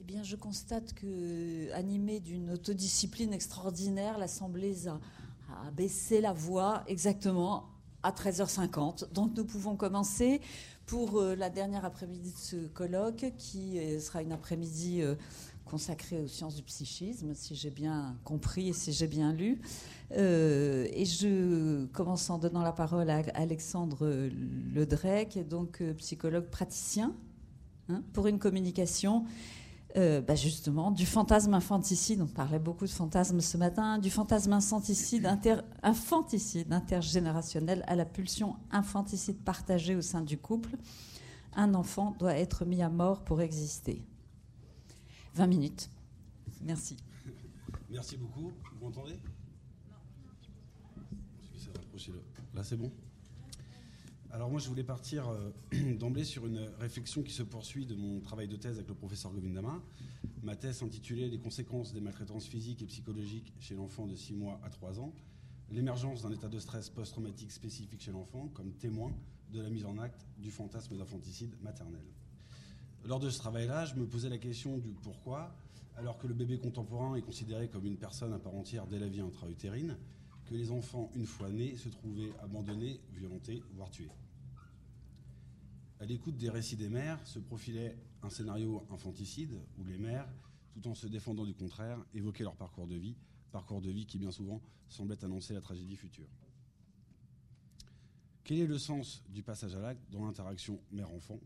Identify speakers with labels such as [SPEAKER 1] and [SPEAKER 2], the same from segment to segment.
[SPEAKER 1] Eh bien, je constate que, animée d'une autodiscipline extraordinaire, l'Assemblée a, a baissé la voix exactement à 13h50. Donc nous pouvons commencer pour euh, la dernière après-midi de ce colloque qui euh, sera une après-midi euh, consacrée aux sciences du psychisme, si j'ai bien compris et si j'ai bien lu. et je commence en donnant la parole à Alexandre Ledrec, donc psychologue praticien, hein, pour une communication euh, bah, justement, du fantasme infanticide, on parlait beaucoup de fantasme ce matin, du fantasme infanticide, infanticide intergénérationnel à la pulsion infanticide partagée au sein du couple. Un enfant doit être mis à mort pour exister. 20 minutes. Merci.
[SPEAKER 2] Merci beaucoup. Vous m'entendez? Là, c'est bon? Alors moi, je voulais partir euh, d'emblée sur une réflexion qui se poursuit de mon travail de thèse avec le professeur Govindama. Ma thèse intitulée Les conséquences des maltraitances physiques et psychologiques chez l'enfant de 6 mois à 3 ans, l'émergence d'un état de stress post-traumatique spécifique chez l'enfant comme témoin de la mise en acte du fantasme d'infanticide maternel. Lors de ce travail-là, je me posais la question du pourquoi, alors que le bébé contemporain est considéré comme une personne à part entière dès la vie intra-utérine, que les enfants, une fois nés, se trouvaient abandonnés, violentés, voire tués. À l'écoute des récits des mères se profilait un scénario infanticide où les mères, tout en se défendant du contraire, évoquaient leur parcours de vie, parcours de vie qui bien souvent semblait annoncer la tragédie future. Quel est le sens du passage à l'acte dans l'interaction mère-enfant?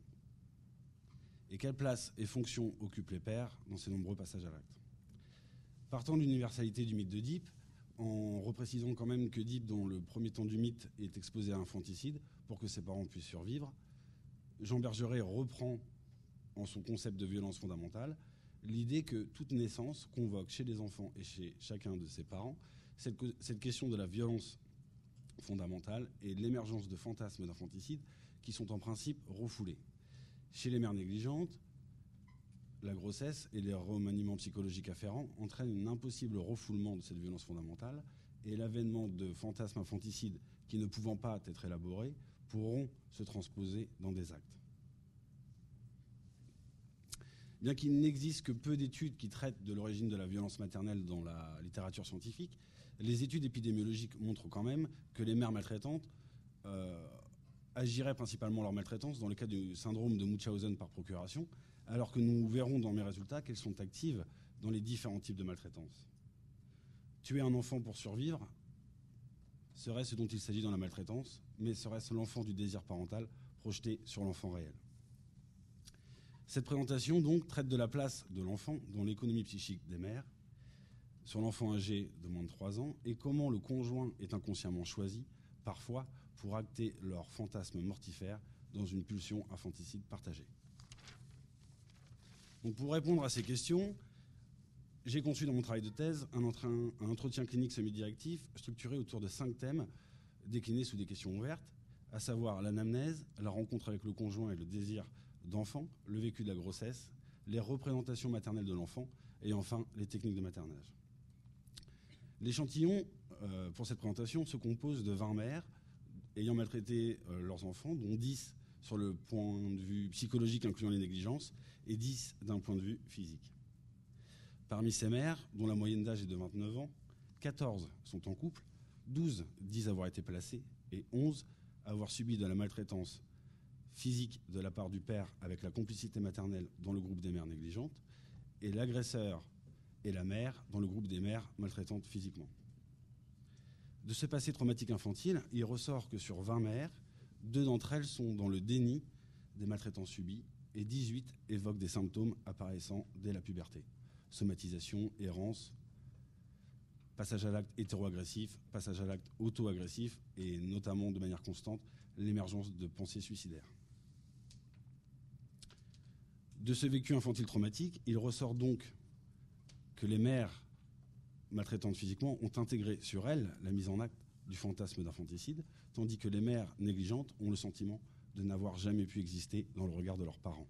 [SPEAKER 2] Et quelle place et fonction occupent les pères dans ces nombreux passages à l'acte? Partant de l'universalité du mythe d'Oedipe, en reprécisant quand même que Deep, dont le premier temps du mythe, est exposé à un infanticide pour que ses parents puissent survivre, Jean Bergeret reprend en son concept de violence fondamentale l'idée que toute naissance convoque chez les enfants et chez chacun de ses parents cette, cette question de la violence fondamentale et l'émergence de fantasmes d'infanticide qui sont en principe refoulés. Chez les mères négligentes, la grossesse et les remaniements psychologiques afférents entraînent un impossible refoulement de cette violence fondamentale et l'avènement de fantasmes infanticides qui, ne pouvant pas être élaborés, pourront se transposer dans des actes. Bien qu'il n'existe que peu d'études qui traitent de l'origine de la violence maternelle dans la littérature scientifique, les études épidémiologiques montrent quand même que les mères maltraitantes euh, agiraient principalement leur maltraitance dans le cas du syndrome de Munchausen par procuration, alors que nous verrons dans mes résultats qu'elles sont actives dans les différents types de maltraitance. Tuer un enfant pour survivre serait ce dont il s'agit dans la maltraitance, mais serait-ce l'enfant du désir parental projeté sur l'enfant réel Cette présentation donc traite de la place de l'enfant dans l'économie psychique des mères, sur l'enfant âgé de moins de 3 ans, et comment le conjoint est inconsciemment choisi, parfois, pour acter leur fantasme mortifère dans une pulsion infanticide partagée. Donc pour répondre à ces questions, j'ai conçu dans mon travail de thèse un, entretien clinique semi-directif structuré autour de cinq thèmes déclinés sous des questions ouvertes, à savoir l'anamnèse, la rencontre avec le conjoint et le désir d'enfant, le vécu de la grossesse, les représentations maternelles de l'enfant et enfin les techniques de maternage. L'échantillon euh, pour cette présentation se compose de 20 mères ayant maltraité euh, leurs enfants, dont 10 sur le point de vue psychologique incluant les négligences et 10 d'un point de vue physique. Parmi ces mères, dont la moyenne d'âge est de 29 ans, 14 sont en couple, 12 disent avoir été placées et 11 avoir subi de la maltraitance physique de la part du père avec la complicité maternelle dans le groupe des mères négligentes et l'agresseur et la mère dans le groupe des mères maltraitantes physiquement. De ce passé traumatique infantile, il ressort que sur 20 mères, deux d'entre elles sont dans le déni des maltraitances subies et 18 évoquent des symptômes apparaissant dès la puberté. Somatisation, errance, passage à l'acte hétéroagressif, passage à l'acte auto-agressif et notamment de manière constante l'émergence de pensées suicidaires. De ce vécu infantile traumatique, il ressort donc que les mères maltraitantes physiquement ont intégré sur elles la mise en acte du fantasme d'infanticide, tandis que les mères négligentes ont le sentiment de n'avoir jamais pu exister dans le regard de leurs parents.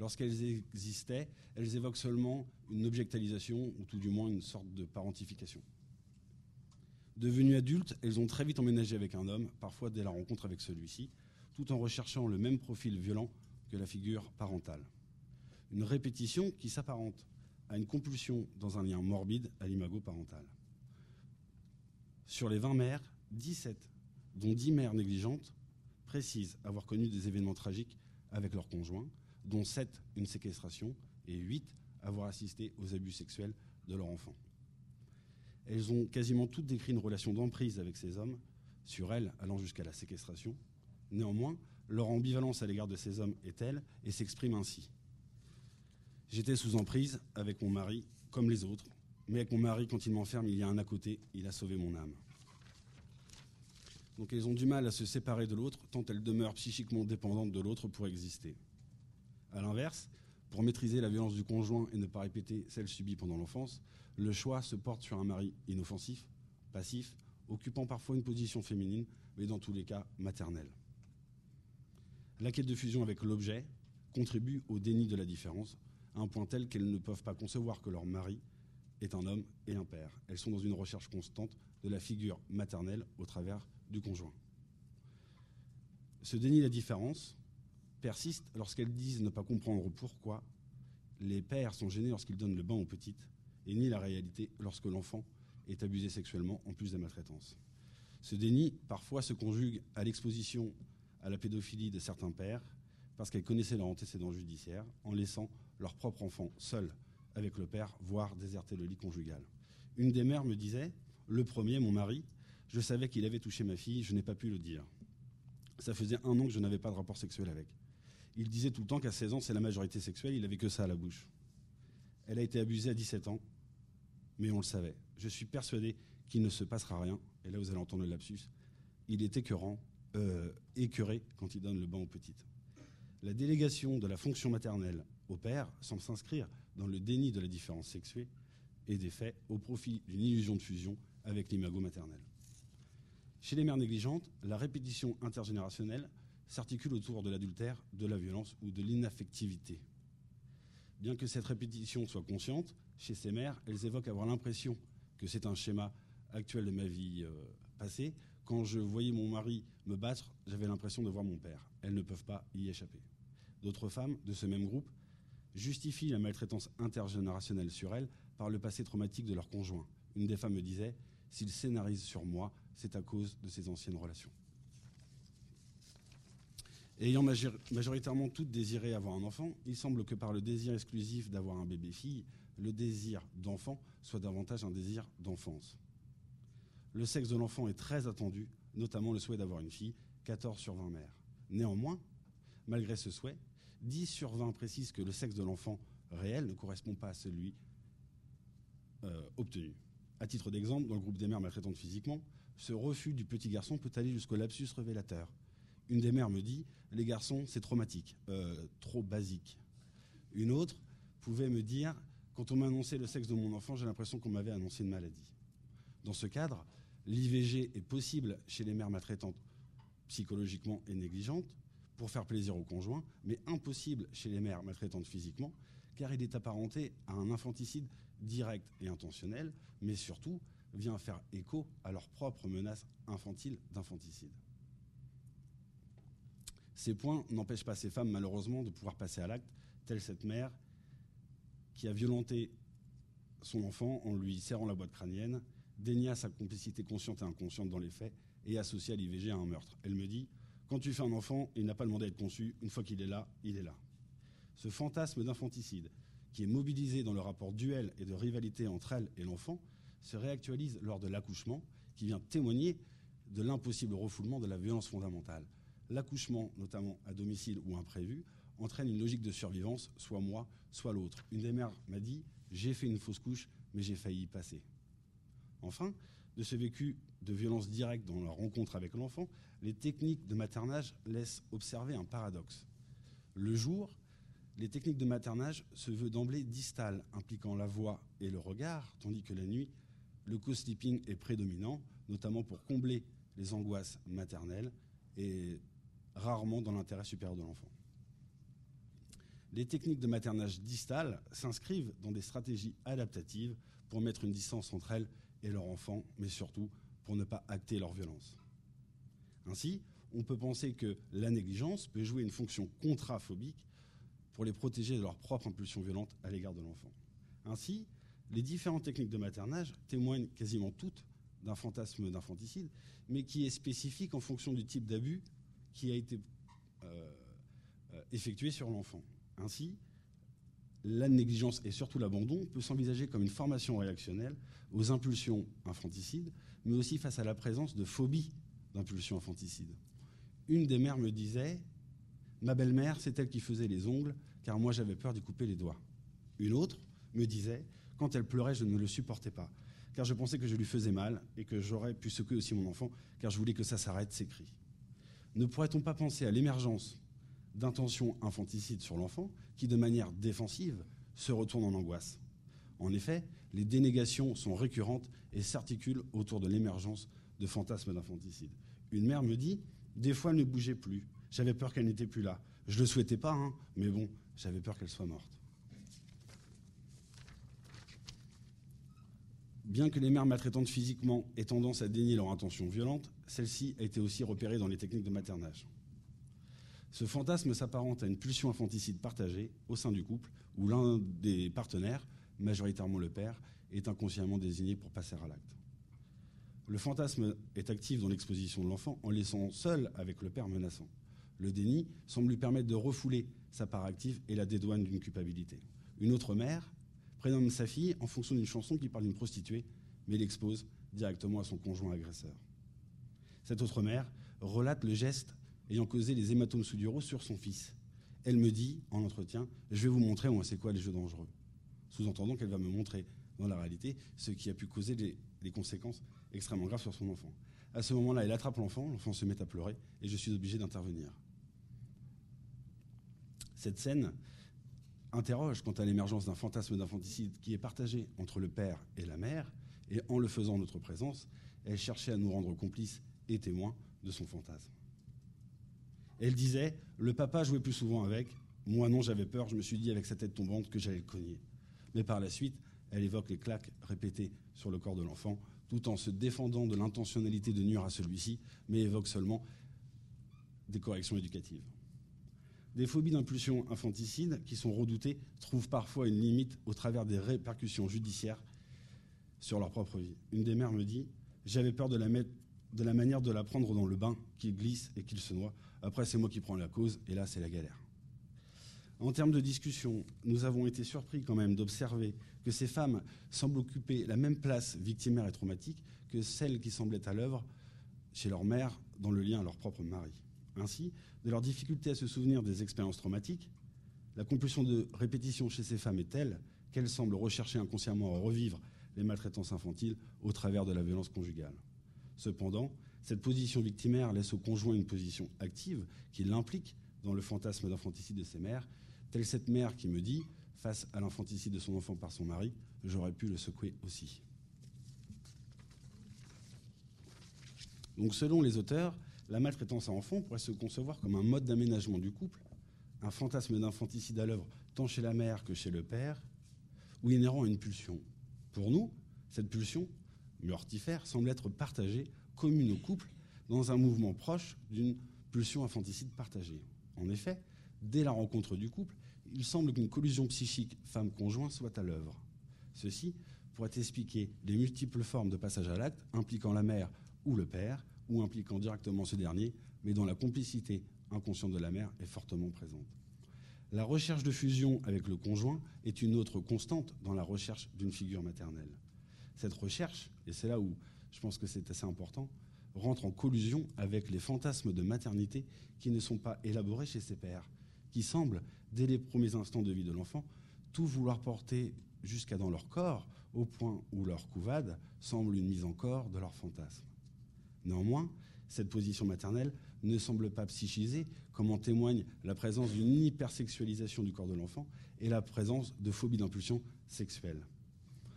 [SPEAKER 2] Lorsqu'elles existaient, elles évoquent seulement une objectalisation ou tout du moins une sorte de parentification. Devenues adultes, elles ont très vite emménagé avec un homme, parfois dès la rencontre avec celui-ci, tout en recherchant le même profil violent que la figure parentale. Une répétition qui s'apparente à une compulsion dans un lien morbide à l'imago parental. Sur les 20 mères, 17, dont 10 mères négligentes, précisent avoir connu des événements tragiques avec leur conjoint, dont 7 une séquestration et 8 avoir assisté aux abus sexuels de leur enfant. Elles ont quasiment toutes décrit une relation d'emprise avec ces hommes, sur elles allant jusqu'à la séquestration. Néanmoins, leur ambivalence à l'égard de ces hommes est telle et s'exprime ainsi. J'étais sous emprise avec mon mari, comme les autres, mais avec mon mari, quand il m'enferme, il y a un à côté, il a sauvé mon âme. Donc elles ont du mal à se séparer de l'autre, tant elles demeurent psychiquement dépendantes de l'autre pour exister. A l'inverse, pour maîtriser la violence du conjoint et ne pas répéter celle subie pendant l'enfance, le choix se porte sur un mari inoffensif, passif, occupant parfois une position féminine, mais dans tous les cas maternelle. La quête de fusion avec l'objet contribue au déni de la différence, à un point tel qu'elles ne peuvent pas concevoir que leur mari est un homme et un père. Elles sont dans une recherche constante de la figure maternelle au travers du conjoint. Ce déni de la différence persiste lorsqu'elles disent ne pas comprendre pourquoi les pères sont gênés lorsqu'ils donnent le bain aux petites et ni la réalité lorsque l'enfant est abusé sexuellement en plus de la maltraitance. Ce déni parfois se conjugue à l'exposition à la pédophilie de certains pères parce qu'elles connaissaient leur antécédent judiciaire en laissant leur propre enfant seul avec le père, voire déserter le lit conjugal. Une des mères me disait, le premier, mon mari, je savais qu'il avait touché ma fille, je n'ai pas pu le dire. Ça faisait un an que je n'avais pas de rapport sexuel avec. Il disait tout le temps qu'à 16 ans, c'est la majorité sexuelle, il avait que ça à la bouche. Elle a été abusée à 17 ans, mais on le savait. Je suis persuadé qu'il ne se passera rien. Et là, vous allez entendre le lapsus. Il est écœurant, euh, écœuré quand il donne le bain aux petites. La délégation de la fonction maternelle au père semble s'inscrire dans le déni de la différence sexuée et des faits au profit d'une illusion de fusion avec l'imago maternel. Chez les mères négligentes, la répétition intergénérationnelle s'articule autour de l'adultère, de la violence ou de l'inaffectivité. Bien que cette répétition soit consciente, chez ces mères, elles évoquent avoir l'impression que c'est un schéma actuel de ma vie euh, passée. Quand je voyais mon mari me battre, j'avais l'impression de voir mon père. Elles ne peuvent pas y échapper. D'autres femmes de ce même groupe justifient la maltraitance intergénérationnelle sur elles par le passé traumatique de leur conjoint. Une des femmes me disait S'il scénarise sur moi, c'est à cause de ses anciennes relations. Ayant majoritairement toutes désiré avoir un enfant, il semble que par le désir exclusif d'avoir un bébé-fille, le désir d'enfant soit davantage un désir d'enfance. Le sexe de l'enfant est très attendu, notamment le souhait d'avoir une fille, 14 sur 20 mères. Néanmoins, malgré ce souhait, 10 sur 20 précisent que le sexe de l'enfant réel ne correspond pas à celui euh, obtenu. À titre d'exemple, dans le groupe des mères maltraitantes physiquement, ce refus du petit garçon peut aller jusqu'au lapsus révélateur. Une des mères me dit Les garçons, c'est traumatique, euh, trop basique. Une autre pouvait me dire Quand on m'a annoncé le sexe de mon enfant, j'ai l'impression qu'on m'avait annoncé une maladie. Dans ce cadre, l'IVG est possible chez les mères maltraitantes psychologiquement et négligentes pour faire plaisir au conjoint, mais impossible chez les mères maltraitantes physiquement, car il est apparenté à un infanticide direct et intentionnel, mais surtout vient faire écho à leur propre menace infantile d'infanticide. Ces points n'empêchent pas ces femmes, malheureusement, de pouvoir passer à l'acte, telle cette mère qui a violenté son enfant en lui serrant la boîte crânienne, dénia sa complicité consciente et inconsciente dans les faits et associa l'IVG à un meurtre. Elle me dit Quand tu fais un enfant, il n'a pas demandé à être conçu, une fois qu'il est là, il est là. Ce fantasme d'infanticide, qui est mobilisé dans le rapport duel et de rivalité entre elle et l'enfant, se réactualise lors de l'accouchement, qui vient témoigner de l'impossible refoulement de la violence fondamentale. L'accouchement, notamment à domicile ou imprévu, entraîne une logique de survivance, soit moi, soit l'autre. Une des mères m'a dit J'ai fait une fausse couche, mais j'ai failli passer. Enfin, de ce vécu de violence directe dans la rencontre avec l'enfant, les techniques de maternage laissent observer un paradoxe. Le jour, les techniques de maternage se veulent d'emblée distales, impliquant la voix et le regard, tandis que la nuit, le co-sleeping est prédominant, notamment pour combler les angoisses maternelles et rarement dans l'intérêt supérieur de l'enfant. Les techniques de maternage distal s'inscrivent dans des stratégies adaptatives pour mettre une distance entre elles et leur enfant, mais surtout pour ne pas acter leur violence. Ainsi, on peut penser que la négligence peut jouer une fonction contraphobique pour les protéger de leur propre impulsion violente à l'égard de l'enfant. Ainsi, les différentes techniques de maternage témoignent quasiment toutes d'un fantasme d'infanticide, mais qui est spécifique en fonction du type d'abus qui a été euh, euh, effectué sur l'enfant. Ainsi, la négligence et surtout l'abandon peut s'envisager comme une formation réactionnelle aux impulsions infanticides, mais aussi face à la présence de phobies d'impulsions infanticides. Une des mères me disait Ma belle-mère, c'est elle qui faisait les ongles, car moi j'avais peur d'y couper les doigts. Une autre me disait Quand elle pleurait, je ne le supportais pas, car je pensais que je lui faisais mal et que j'aurais pu secouer aussi mon enfant, car je voulais que ça s'arrête, ses cris. Ne pourrait-on pas penser à l'émergence d'intentions infanticides sur l'enfant qui, de manière défensive, se retournent en angoisse? En effet, les dénégations sont récurrentes et s'articulent autour de l'émergence de fantasmes d'infanticide. Une mère me dit Des fois, elle ne bougeait plus. J'avais peur qu'elle n'était plus là. Je ne le souhaitais pas, hein, mais bon, j'avais peur qu'elle soit morte. Bien que les mères maltraitantes physiquement aient tendance à dénier leur intention violente, celle-ci a été aussi repérée dans les techniques de maternage. Ce fantasme s'apparente à une pulsion infanticide partagée au sein du couple où l'un des partenaires, majoritairement le père, est inconsciemment désigné pour passer à l'acte. Le fantasme est actif dans l'exposition de l'enfant en laissant seul avec le père menaçant. Le déni semble lui permettre de refouler sa part active et la dédouane d'une culpabilité. Une autre mère prénomme sa fille en fonction d'une chanson qui parle d'une prostituée, mais l'expose directement à son conjoint agresseur. Cette autre mère relate le geste ayant causé les hématomes sous-duraux sur son fils. Elle me dit, en entretien, je vais vous montrer moi c'est quoi les jeux dangereux. Sous-entendant qu'elle va me montrer dans la réalité ce qui a pu causer des, conséquences extrêmement graves sur son enfant. À ce moment-là, elle attrape l'enfant, l'enfant se met à pleurer et je suis obligé d'intervenir. Cette scène interroge quant à l'émergence d'un fantasme d'infanticide qui est partagé entre le père et la mère, et en le faisant en notre présence, elle cherchait à nous rendre complices et témoins de son fantasme. Elle disait Le papa jouait plus souvent avec. Moi, non, j'avais peur. Je me suis dit, avec sa tête tombante, que j'allais le cogner. Mais par la suite, elle évoque les claques répétées sur le corps de l'enfant, tout en se défendant de l'intentionnalité de nuire à celui-ci, mais évoque seulement des corrections éducatives. Des phobies d'impulsion infanticide qui sont redoutées trouvent parfois une limite au travers des répercussions judiciaires sur leur propre vie. Une des mères me dit J'avais peur de la, de la manière de la prendre dans le bain, qu'il glisse et qu'il se noie. Après, c'est moi qui prends la cause, et là, c'est la galère. En termes de discussion, nous avons été surpris quand même d'observer que ces femmes semblent occuper la même place victimaire et traumatique que celles qui semblaient à l'œuvre chez leur mère dans le lien à leur propre mari. Ainsi, de leur difficulté à se souvenir des expériences traumatiques, la compulsion de répétition chez ces femmes est telle qu'elles semblent rechercher inconsciemment à revivre les maltraitances infantiles au travers de la violence conjugale. Cependant, cette position victimaire laisse au conjoint une position active qui l'implique dans le fantasme d'infanticide de ses mères, telle cette mère qui me dit, face à l'infanticide de son enfant par son mari, j'aurais pu le secouer aussi. Donc selon les auteurs, la maltraitance à enfants pourrait se concevoir comme un mode d'aménagement du couple, un fantasme d'infanticide à l'œuvre tant chez la mère que chez le père, ou inhérent à une pulsion. Pour nous, cette pulsion, mortifère, semble être partagée commune au couple dans un mouvement proche d'une pulsion infanticide partagée. En effet, dès la rencontre du couple, il semble qu'une collusion psychique femme-conjoint soit à l'œuvre. Ceci pourrait expliquer les multiples formes de passage à l'acte impliquant la mère ou le père, ou impliquant directement ce dernier, mais dont la complicité inconsciente de la mère est fortement présente. La recherche de fusion avec le conjoint est une autre constante dans la recherche d'une figure maternelle. Cette recherche, et c'est là où je pense que c'est assez important, rentre en collusion avec les fantasmes de maternité qui ne sont pas élaborés chez ses pères, qui semblent, dès les premiers instants de vie de l'enfant, tout vouloir porter jusqu'à dans leur corps, au point où leur couvade semble une mise en corps de leur fantasme. Néanmoins, cette position maternelle ne semble pas psychisée, comme en témoigne la présence d'une hypersexualisation du corps de l'enfant et la présence de phobie d'impulsion sexuelle.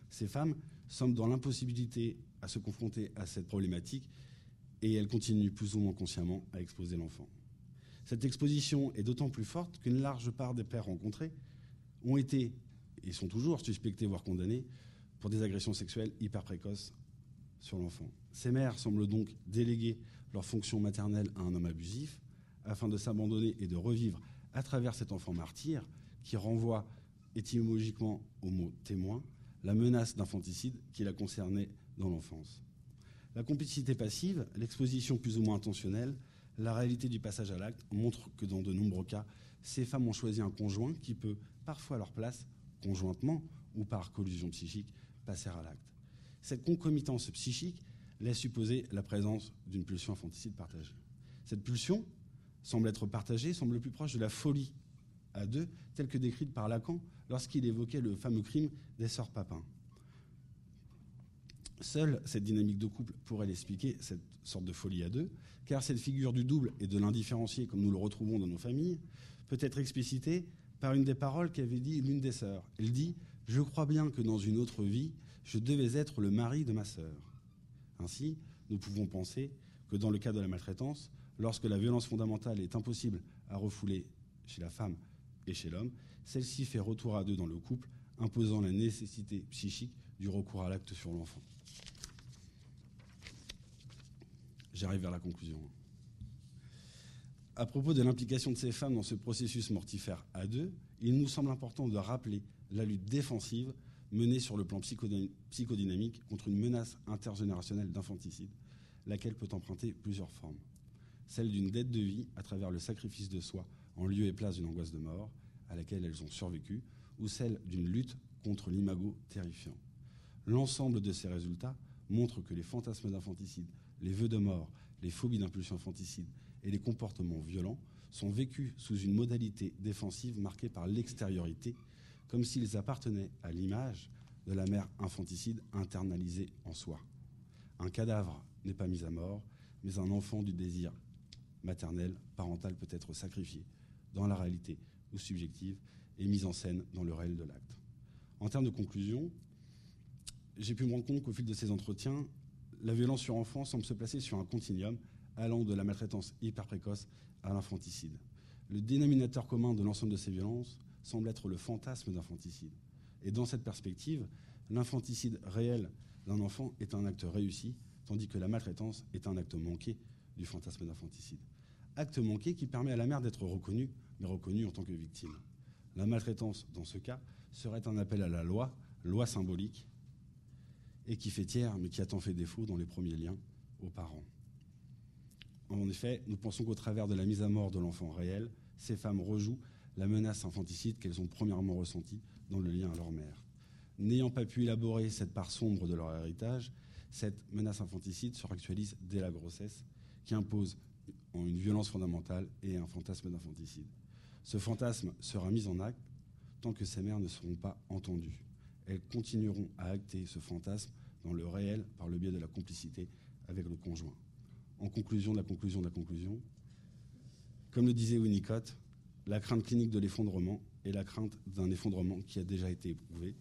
[SPEAKER 2] Ces femmes semblent dans l'impossibilité à se confronter à cette problématique et elle continue plus ou moins consciemment à exposer l'enfant. Cette exposition est d'autant plus forte qu'une large part des pères rencontrés ont été et sont toujours suspectés voire condamnés pour des agressions sexuelles hyper précoces sur l'enfant. Ces mères semblent donc déléguer leur fonction maternelle à un homme abusif, afin de s'abandonner et de revivre à travers cet enfant martyr qui renvoie étymologiquement au mot témoin la menace d'infanticide qui l'a concerné dans l'enfance. La complicité passive, l'exposition plus ou moins intentionnelle, la réalité du passage à l'acte montrent que dans de nombreux cas, ces femmes ont choisi un conjoint qui peut, parfois à leur place, conjointement ou par collusion psychique, passer à l'acte. Cette concomitance psychique laisse supposer la présence d'une pulsion infanticide partagée. Cette pulsion semble être partagée, semble plus proche de la folie à deux, telle que décrite par Lacan lorsqu'il évoquait le fameux crime des sœurs Papin. Seule cette dynamique de couple pourrait l'expliquer, cette sorte de folie à deux, car cette figure du double et de l'indifférencié, comme nous le retrouvons dans nos familles, peut être explicitée par une des paroles qu'avait dit l'une des sœurs. Elle dit Je crois bien que dans une autre vie, je devais être le mari de ma sœur. Ainsi, nous pouvons penser que dans le cas de la maltraitance, lorsque la violence fondamentale est impossible à refouler chez la femme et chez l'homme, celle-ci fait retour à deux dans le couple, imposant la nécessité psychique du recours à l'acte sur l'enfant. J'arrive vers la conclusion. À propos de l'implication de ces femmes dans ce processus mortifère à deux, il nous semble important de rappeler la lutte défensive menée sur le plan psychodynamique contre une menace intergénérationnelle d'infanticide, laquelle peut emprunter plusieurs formes. Celle d'une dette de vie à travers le sacrifice de soi en lieu et place d'une angoisse de mort, à laquelle elles ont survécu, ou celle d'une lutte contre l'imago terrifiant. L'ensemble de ces résultats montre que les fantasmes d'infanticide, les vœux de mort, les phobies d'impulsion infanticide et les comportements violents sont vécus sous une modalité défensive marquée par l'extériorité, comme s'ils appartenaient à l'image de la mère infanticide internalisée en soi. Un cadavre n'est pas mis à mort, mais un enfant du désir maternel, parental peut être sacrifié dans la réalité ou subjective et mis en scène dans le réel de l'acte. En termes de conclusion, j'ai pu me rendre compte qu'au fil de ces entretiens, la violence sur enfants semble se placer sur un continuum allant de la maltraitance hyper précoce à l'infanticide. Le dénominateur commun de l'ensemble de ces violences semble être le fantasme d'infanticide. Et dans cette perspective, l'infanticide réel d'un enfant est un acte réussi, tandis que la maltraitance est un acte manqué du fantasme d'infanticide. Acte manqué qui permet à la mère d'être reconnue, mais reconnue en tant que victime. La maltraitance, dans ce cas, serait un appel à la loi, loi symbolique, et qui fait tiers, mais qui a tant fait défaut dans les premiers liens aux parents. En effet, nous pensons qu'au travers de la mise à mort de l'enfant réel, ces femmes rejouent la menace infanticide qu'elles ont premièrement ressentie dans le lien à leur mère. N'ayant pas pu élaborer cette part sombre de leur héritage, cette menace infanticide se réactualise dès la grossesse, qui impose une violence fondamentale et un fantasme d'infanticide. Ce fantasme sera mis en acte tant que ces mères ne seront pas entendues. Elles continueront à acter ce fantasme dans le réel par le biais de la complicité avec le conjoint en conclusion de la conclusion de la conclusion, comme le disait Winnicott, la crainte clinique de l'effondrement est la crainte d'un effondrement qui a déjà été éprouvé.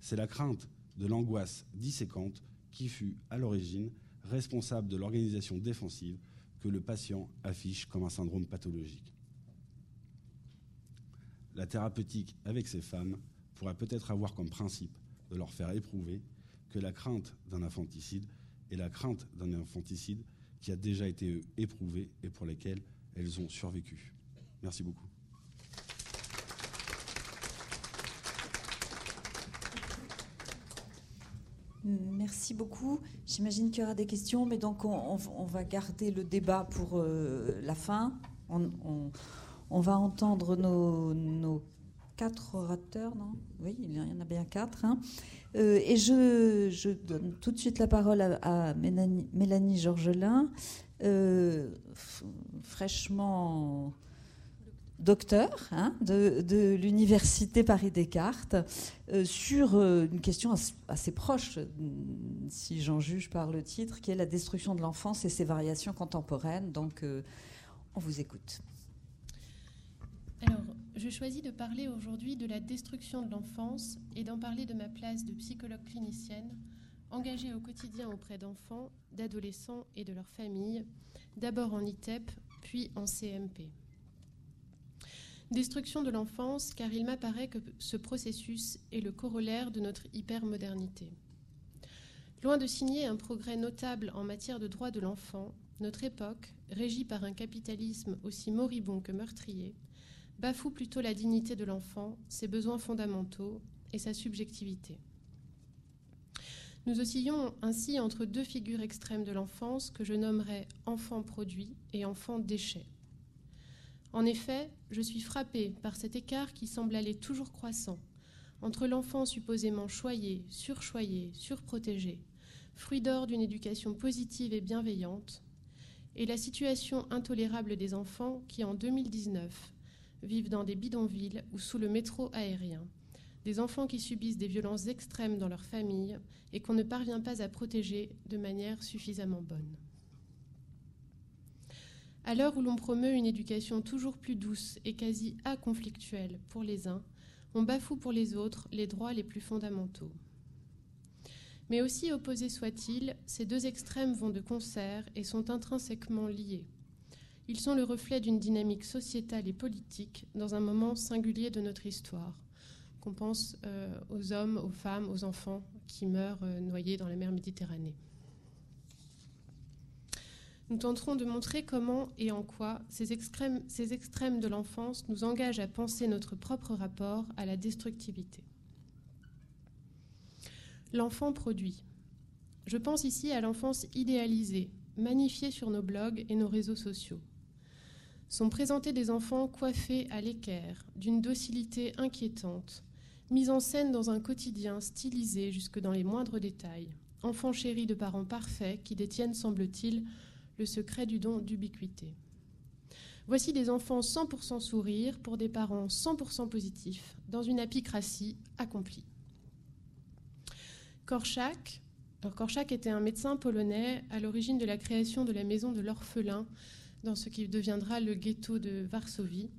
[SPEAKER 2] C'est la crainte de l'angoisse disséquente qui fut, à l'origine, responsable de l'organisation défensive que le patient affiche comme un syndrome pathologique. La thérapeutique avec ces femmes pourrait peut-être avoir comme principe de leur faire éprouver que la crainte d'un infanticide est la crainte d'un infanticide qui a déjà été éprouvée et pour lesquelles elles ont survécu. Merci beaucoup.
[SPEAKER 1] Merci beaucoup. J'imagine qu'il y aura des questions, mais donc on, va garder le débat pour euh, la fin. On, va entendre nos, quatre orateurs, non? Oui, il y en a bien quatre. Hein. Euh, et je, donne tout de suite la parole à, Mélanie, Georgelin, euh, fraîchement docteur hein, de, l'Université Paris-Descartes, euh, sur une question assez proche, si j'en juge par le titre, qui est la destruction de l'enfance et ses variations contemporaines. Donc, on vous écoute.
[SPEAKER 3] Alors, je choisis de parler aujourd'hui de la destruction de l'enfance et d'en parler de ma place de psychologue clinicienne, engagée au quotidien auprès d'enfants, d'adolescents et de leurs familles, d'abord en ITEP, puis en CMP. Destruction de l'enfance, car il m'apparaît que ce processus est le corollaire de notre hypermodernité. Loin de signer un progrès notable en matière de droits de l'enfant, notre époque, régie par un capitalisme aussi moribond que meurtrier, bafoue plutôt la dignité de l'enfant, ses besoins fondamentaux et sa subjectivité. Nous oscillons ainsi entre deux figures extrêmes de l'enfance que je nommerais enfant produit et enfant déchet. En effet, je suis frappée par cet écart qui semble aller toujours croissant entre l'enfant supposément choyé, surchoyé, surprotégé, fruit d'or d'une éducation positive et bienveillante, et la situation intolérable des enfants qui, en 2019, vivent dans des bidonvilles ou sous le métro aérien, des enfants qui subissent des violences extrêmes dans leur famille et qu'on ne parvient pas à protéger de manière suffisamment bonne. À l'heure où l'on promeut une éducation toujours plus douce et quasi aconflictuelle pour les uns, on bafoue pour les autres les droits les plus fondamentaux. Mais aussi opposés soient-ils, ces deux extrêmes vont de concert et sont intrinsèquement liés. Ils sont le reflet d'une dynamique sociétale et politique dans un moment singulier de notre histoire, qu'on pense euh, aux hommes, aux femmes, aux enfants qui meurent euh, noyés dans la mer Méditerranée. Nous tenterons de montrer comment et en quoi ces extrêmes, ces extrêmes de l'enfance nous engagent à penser notre propre rapport à la destructivité. L'enfant produit. Je pense ici à l'enfance idéalisée, magnifiée sur nos blogs et nos réseaux sociaux. Sont présentés des enfants coiffés à l'équerre, d'une docilité inquiétante, mis en scène dans un quotidien stylisé jusque dans les moindres détails, enfants chéris de parents parfaits qui détiennent, semble-t-il, le secret du don d'ubiquité. Voici des enfants 100% sourire pour des parents 100% positifs, dans une apicratie accomplie. Korczak, Korczak était un médecin polonais à l'origine de la création de la maison de l'orphelin dans ce qui deviendra le ghetto de Varsovie.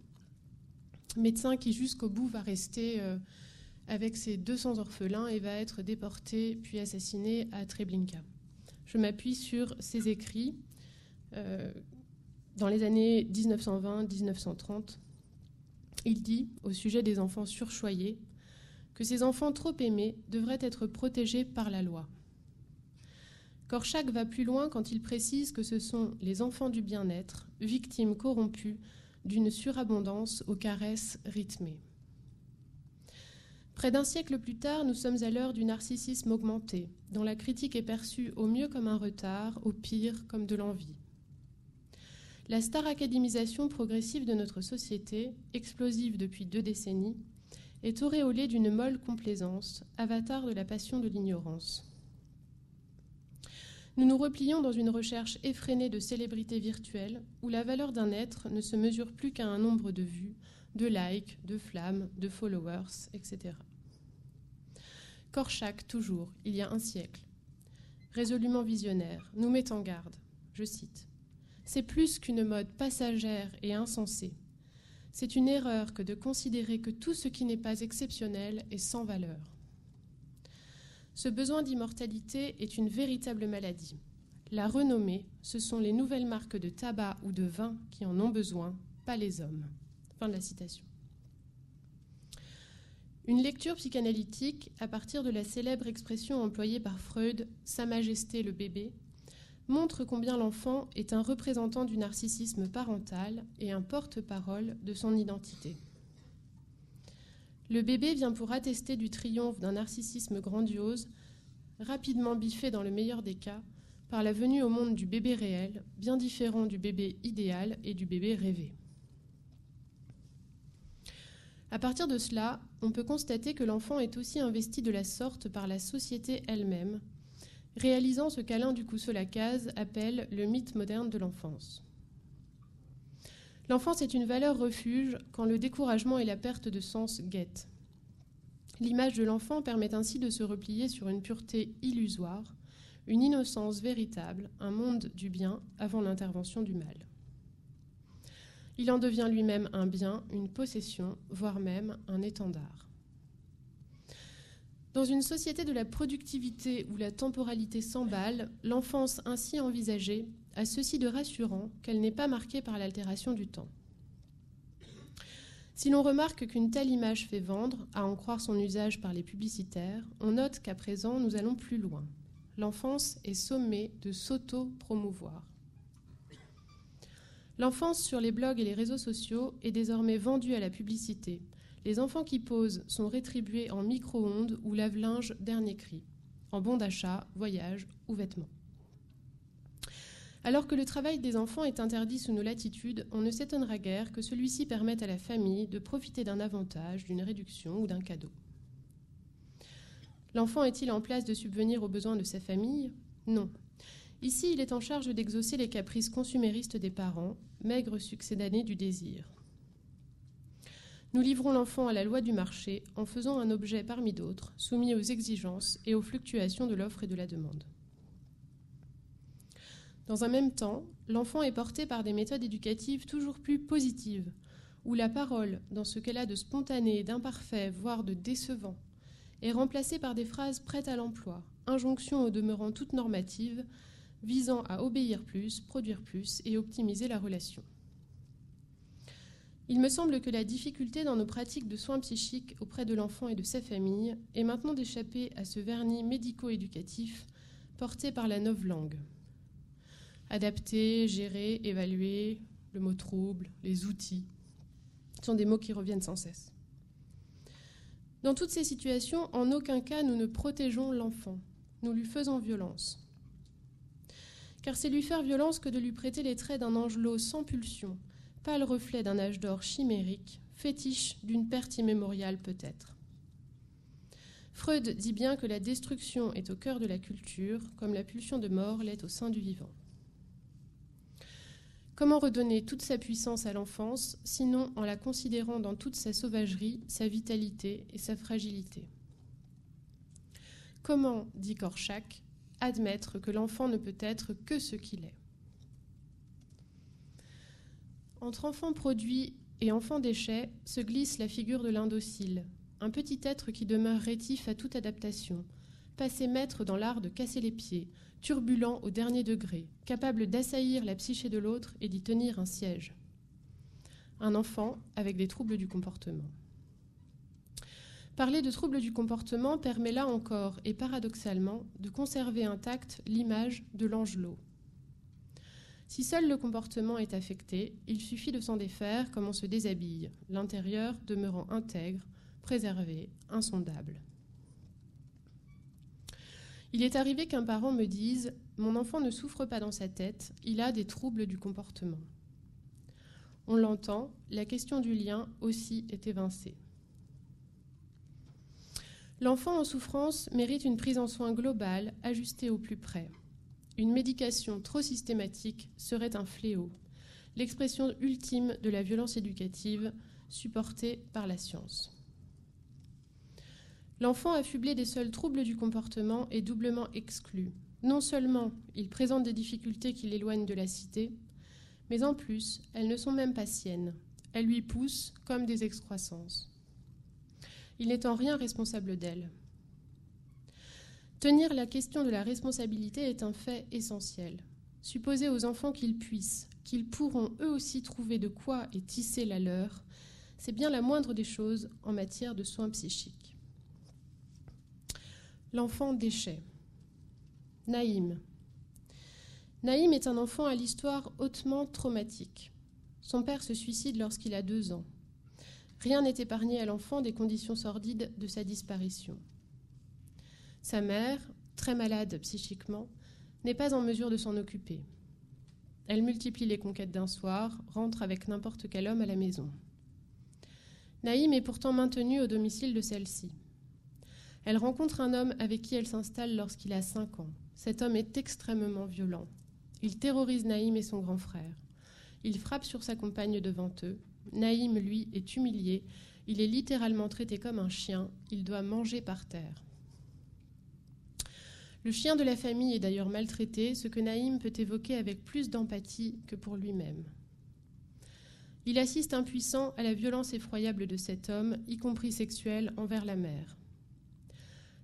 [SPEAKER 3] Médecin qui jusqu'au bout va rester euh, avec ses 200 orphelins et va être déporté puis assassiné à Treblinka. Je m'appuie sur ses écrits euh, dans les années 1920-1930, il dit, au sujet des enfants surchoyés, que ces enfants trop aimés devraient être protégés par la loi. Korchak va plus loin quand il précise que ce sont les enfants du bien-être, victimes corrompues d'une surabondance aux caresses rythmées. Près d'un siècle plus tard, nous sommes à l'heure du narcissisme augmenté, dont la critique est perçue au mieux comme un retard, au pire comme de l'envie. La star académisation progressive de notre société, explosive depuis deux décennies, est auréolée d'une molle complaisance, avatar de la passion de l'ignorance. Nous nous replions dans une recherche effrénée de célébrités virtuelles où la valeur d'un être ne se mesure plus qu'à un nombre de vues, de likes, de flammes, de followers, etc. Korchak, toujours, il y a un siècle, résolument visionnaire, nous met en garde. Je cite c'est plus qu'une mode passagère et insensée. C'est une erreur que de considérer que tout ce qui n'est pas exceptionnel est sans valeur. Ce besoin d'immortalité est une véritable maladie. La renommée, ce sont les nouvelles marques de tabac ou de vin qui en ont besoin, pas les hommes. Fin de la citation. Une lecture psychanalytique, à partir de la célèbre expression employée par Freud, Sa Majesté le bébé, montre combien l'enfant est un représentant du narcissisme parental et un porte-parole de son identité. Le bébé vient pour attester du triomphe d'un narcissisme grandiose, rapidement biffé dans le meilleur des cas par la venue au monde du bébé réel, bien différent du bébé idéal et du bébé rêvé. À partir de cela, on peut constater que l'enfant est aussi investi de la sorte par la société elle-même, réalisant ce qu'Alain Ducousseau-Lacaze appelle le mythe moderne de l'enfance. L'enfance est une valeur refuge quand le découragement et la perte de sens guettent. L'image de l'enfant permet ainsi de se replier sur une pureté illusoire, une innocence véritable, un monde du bien avant l'intervention du mal. Il en devient lui-même un bien, une possession, voire même un étendard. Dans une société de la productivité où la temporalité s'emballe, l'enfance ainsi envisagée a ceci de rassurant qu'elle n'est pas marquée par l'altération du temps. Si l'on remarque qu'une telle image fait vendre, à en croire son usage par les publicitaires, on note qu'à présent nous allons plus loin. L'enfance est sommée de s'auto-promouvoir. L'enfance sur les blogs et les réseaux sociaux est désormais vendue à la publicité. Les enfants qui posent sont rétribués en micro-ondes ou lave-linge dernier cri, en bons d'achat, voyage ou vêtements. Alors que le travail des enfants est interdit sous nos latitudes, on ne s'étonnera guère que celui-ci permette à la famille de profiter d'un avantage, d'une réduction ou d'un cadeau. L'enfant est-il en place de subvenir aux besoins de sa famille? Non. Ici, il est en charge d'exaucer les caprices consuméristes des parents, maigre succédanés du désir. Nous livrons l'enfant à la loi du marché en faisant un objet parmi d'autres, soumis aux exigences et aux fluctuations de l'offre et de la demande. Dans un même temps, l'enfant est porté par des méthodes éducatives toujours plus positives, où la parole, dans ce qu'elle a de spontané, d'imparfait, voire de décevant, est remplacée par des phrases prêtes à l'emploi, injonctions au demeurant toutes normatives, visant à obéir plus, produire plus et optimiser la relation. Il me semble que la difficulté dans nos pratiques de soins psychiques auprès de l'enfant et de sa famille est maintenant d'échapper à ce vernis médico-éducatif porté par la langue. Adapter, gérer, évaluer, le mot trouble, les outils, sont des mots qui reviennent sans cesse. Dans toutes ces situations, en aucun cas nous ne protégeons l'enfant, nous lui faisons violence. Car c'est lui faire violence que de lui prêter les traits d'un angelot sans pulsion, pas le reflet d'un âge d'or chimérique, fétiche d'une perte immémoriale peut-être. Freud dit bien que la destruction est au cœur de la culture, comme la pulsion de mort l'est au sein du vivant. Comment redonner toute sa puissance à l'enfance, sinon en la considérant dans toute sa sauvagerie, sa vitalité et sa fragilité? Comment, dit Korchak, admettre que l'enfant ne peut être que ce qu'il est? Entre enfant produit et enfant déchet se glisse la figure de l'indocile, un petit être qui demeure rétif à toute adaptation, passé maître dans l'art de casser les pieds, turbulent au dernier degré, capable d'assaillir la psyché de l'autre et d'y tenir un siège. Un enfant avec des troubles du comportement. Parler de troubles du comportement permet là encore, et paradoxalement, de conserver intacte l'image de l'angelot. Si seul le comportement est affecté, il suffit de s'en défaire comme on se déshabille, l'intérieur demeurant intègre, préservé, insondable. Il est arrivé qu'un parent me dise Mon enfant ne souffre pas dans sa tête, il a des troubles du comportement. On l'entend, la question du lien aussi est évincée. L'enfant en souffrance mérite une prise en soin globale, ajustée au plus près. Une médication trop systématique serait un fléau, l'expression ultime de la violence éducative supportée par la science. L'enfant affublé des seuls troubles du comportement est doublement exclu. Non seulement il présente des difficultés qui l'éloignent de la cité, mais en plus, elles ne sont même pas siennes. Elles lui poussent comme des excroissances. Il n'est en rien responsable d'elles. Tenir la question de la responsabilité est un fait essentiel. Supposer aux enfants qu'ils puissent, qu'ils pourront eux aussi trouver de quoi et tisser la leur, c'est bien la moindre des choses en matière de soins psychiques. L'enfant déchet. Naïm. Naïm est un enfant à l'histoire hautement traumatique. Son père se suicide lorsqu'il a deux ans. Rien n'est épargné à l'enfant des conditions sordides de sa disparition. Sa mère, très malade psychiquement, n'est pas en mesure de s'en occuper. Elle multiplie les conquêtes d'un soir, rentre avec n'importe quel homme à la maison. Naïm est pourtant maintenue au domicile de celle-ci. Elle rencontre un homme avec qui elle s'installe lorsqu'il a 5 ans. Cet homme est extrêmement violent. Il terrorise Naïm et son grand frère. Il frappe sur sa compagne devant eux. Naïm, lui, est humilié. Il est littéralement traité comme un chien. Il doit manger par terre. Le chien de la famille est d'ailleurs maltraité, ce que Naïm peut évoquer avec plus d'empathie que pour lui-même. Il assiste impuissant à la violence effroyable de cet homme, y compris sexuelle, envers la mère.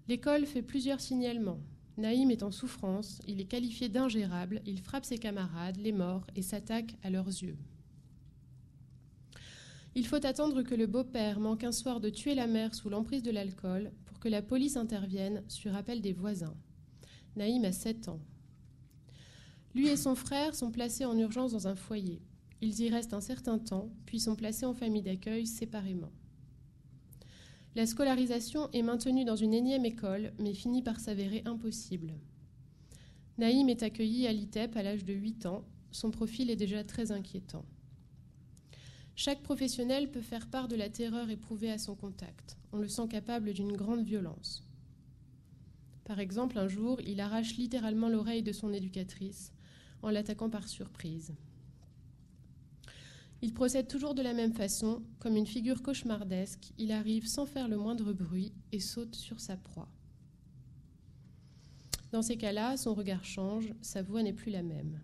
[SPEAKER 3] L'école fait plusieurs signalements. Naïm est en souffrance, il est qualifié d'ingérable, il frappe ses camarades, les morts, et s'attaque à leurs yeux. Il faut attendre que le beau-père manque un soir de tuer la mère sous l'emprise de l'alcool pour que la police intervienne sur appel des voisins. Naïm a 7 ans. Lui et son frère sont placés en urgence dans un foyer. Ils y restent un certain temps, puis sont placés en famille d'accueil séparément. La scolarisation est maintenue dans une énième école, mais finit par s'avérer impossible. Naïm est accueilli à l'ITEP à l'âge de 8 ans. Son profil est déjà très inquiétant. Chaque professionnel peut faire part de la terreur éprouvée à son contact. On le sent capable d'une grande violence. Par exemple, un jour, il arrache littéralement l'oreille de son éducatrice en l'attaquant par surprise. Il procède toujours de la même façon, comme une figure cauchemardesque, il arrive sans faire le moindre bruit et saute sur sa proie. Dans ces cas-là, son regard change, sa voix n'est plus la même.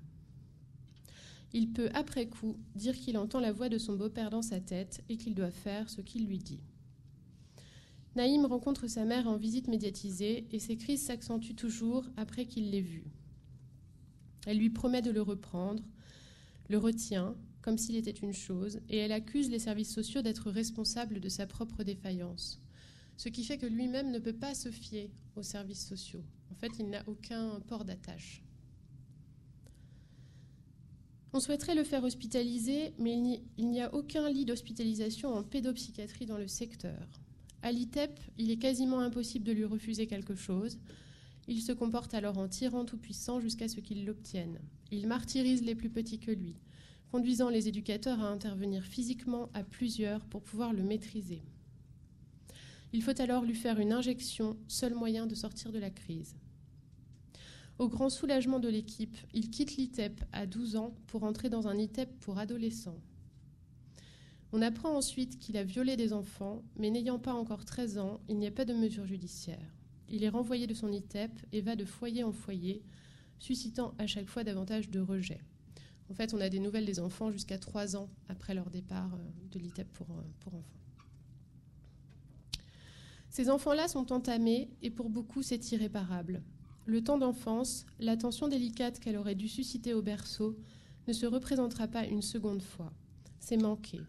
[SPEAKER 3] Il peut, après coup, dire qu'il entend la voix de son beau-père dans sa tête et qu'il doit faire ce qu'il lui dit. Naïm rencontre sa mère en visite médiatisée et ses crises s'accentuent toujours après qu'il l'ait vue. Elle lui promet de le reprendre, le retient, comme s'il était une chose, et elle accuse les services sociaux d'être responsables de sa propre défaillance. Ce qui fait que lui-même ne peut pas se fier aux services sociaux. En fait, il n'a aucun port d'attache. On souhaiterait le faire hospitaliser, mais il n'y a aucun lit d'hospitalisation en pédopsychiatrie dans le secteur. À l'ITEP, il est quasiment impossible de lui refuser quelque chose. Il se comporte alors en tyran tout-puissant jusqu'à ce qu'il l'obtienne. Il martyrise les plus petits que lui, conduisant les éducateurs à intervenir physiquement à plusieurs pour pouvoir le maîtriser. Il faut alors lui faire une injection, seul moyen de sortir de la crise. Au grand soulagement de l'équipe, il quitte l'ITEP à 12 ans pour entrer dans un ITEP pour adolescents. On apprend ensuite qu'il a violé des enfants, mais n'ayant pas encore 13 ans, il n'y a pas de mesure judiciaire. Il est renvoyé de son ITEP et va de foyer en foyer, suscitant à chaque fois davantage de rejets. En fait, on a des nouvelles des enfants jusqu'à 3 ans après leur départ euh, de l'ITEP pour, euh, pour enfants. Ces enfants-là sont entamés et pour beaucoup c'est irréparable. Le temps d'enfance, l'attention délicate qu'elle aurait dû susciter au berceau, ne se représentera pas une seconde fois. C'est manqué,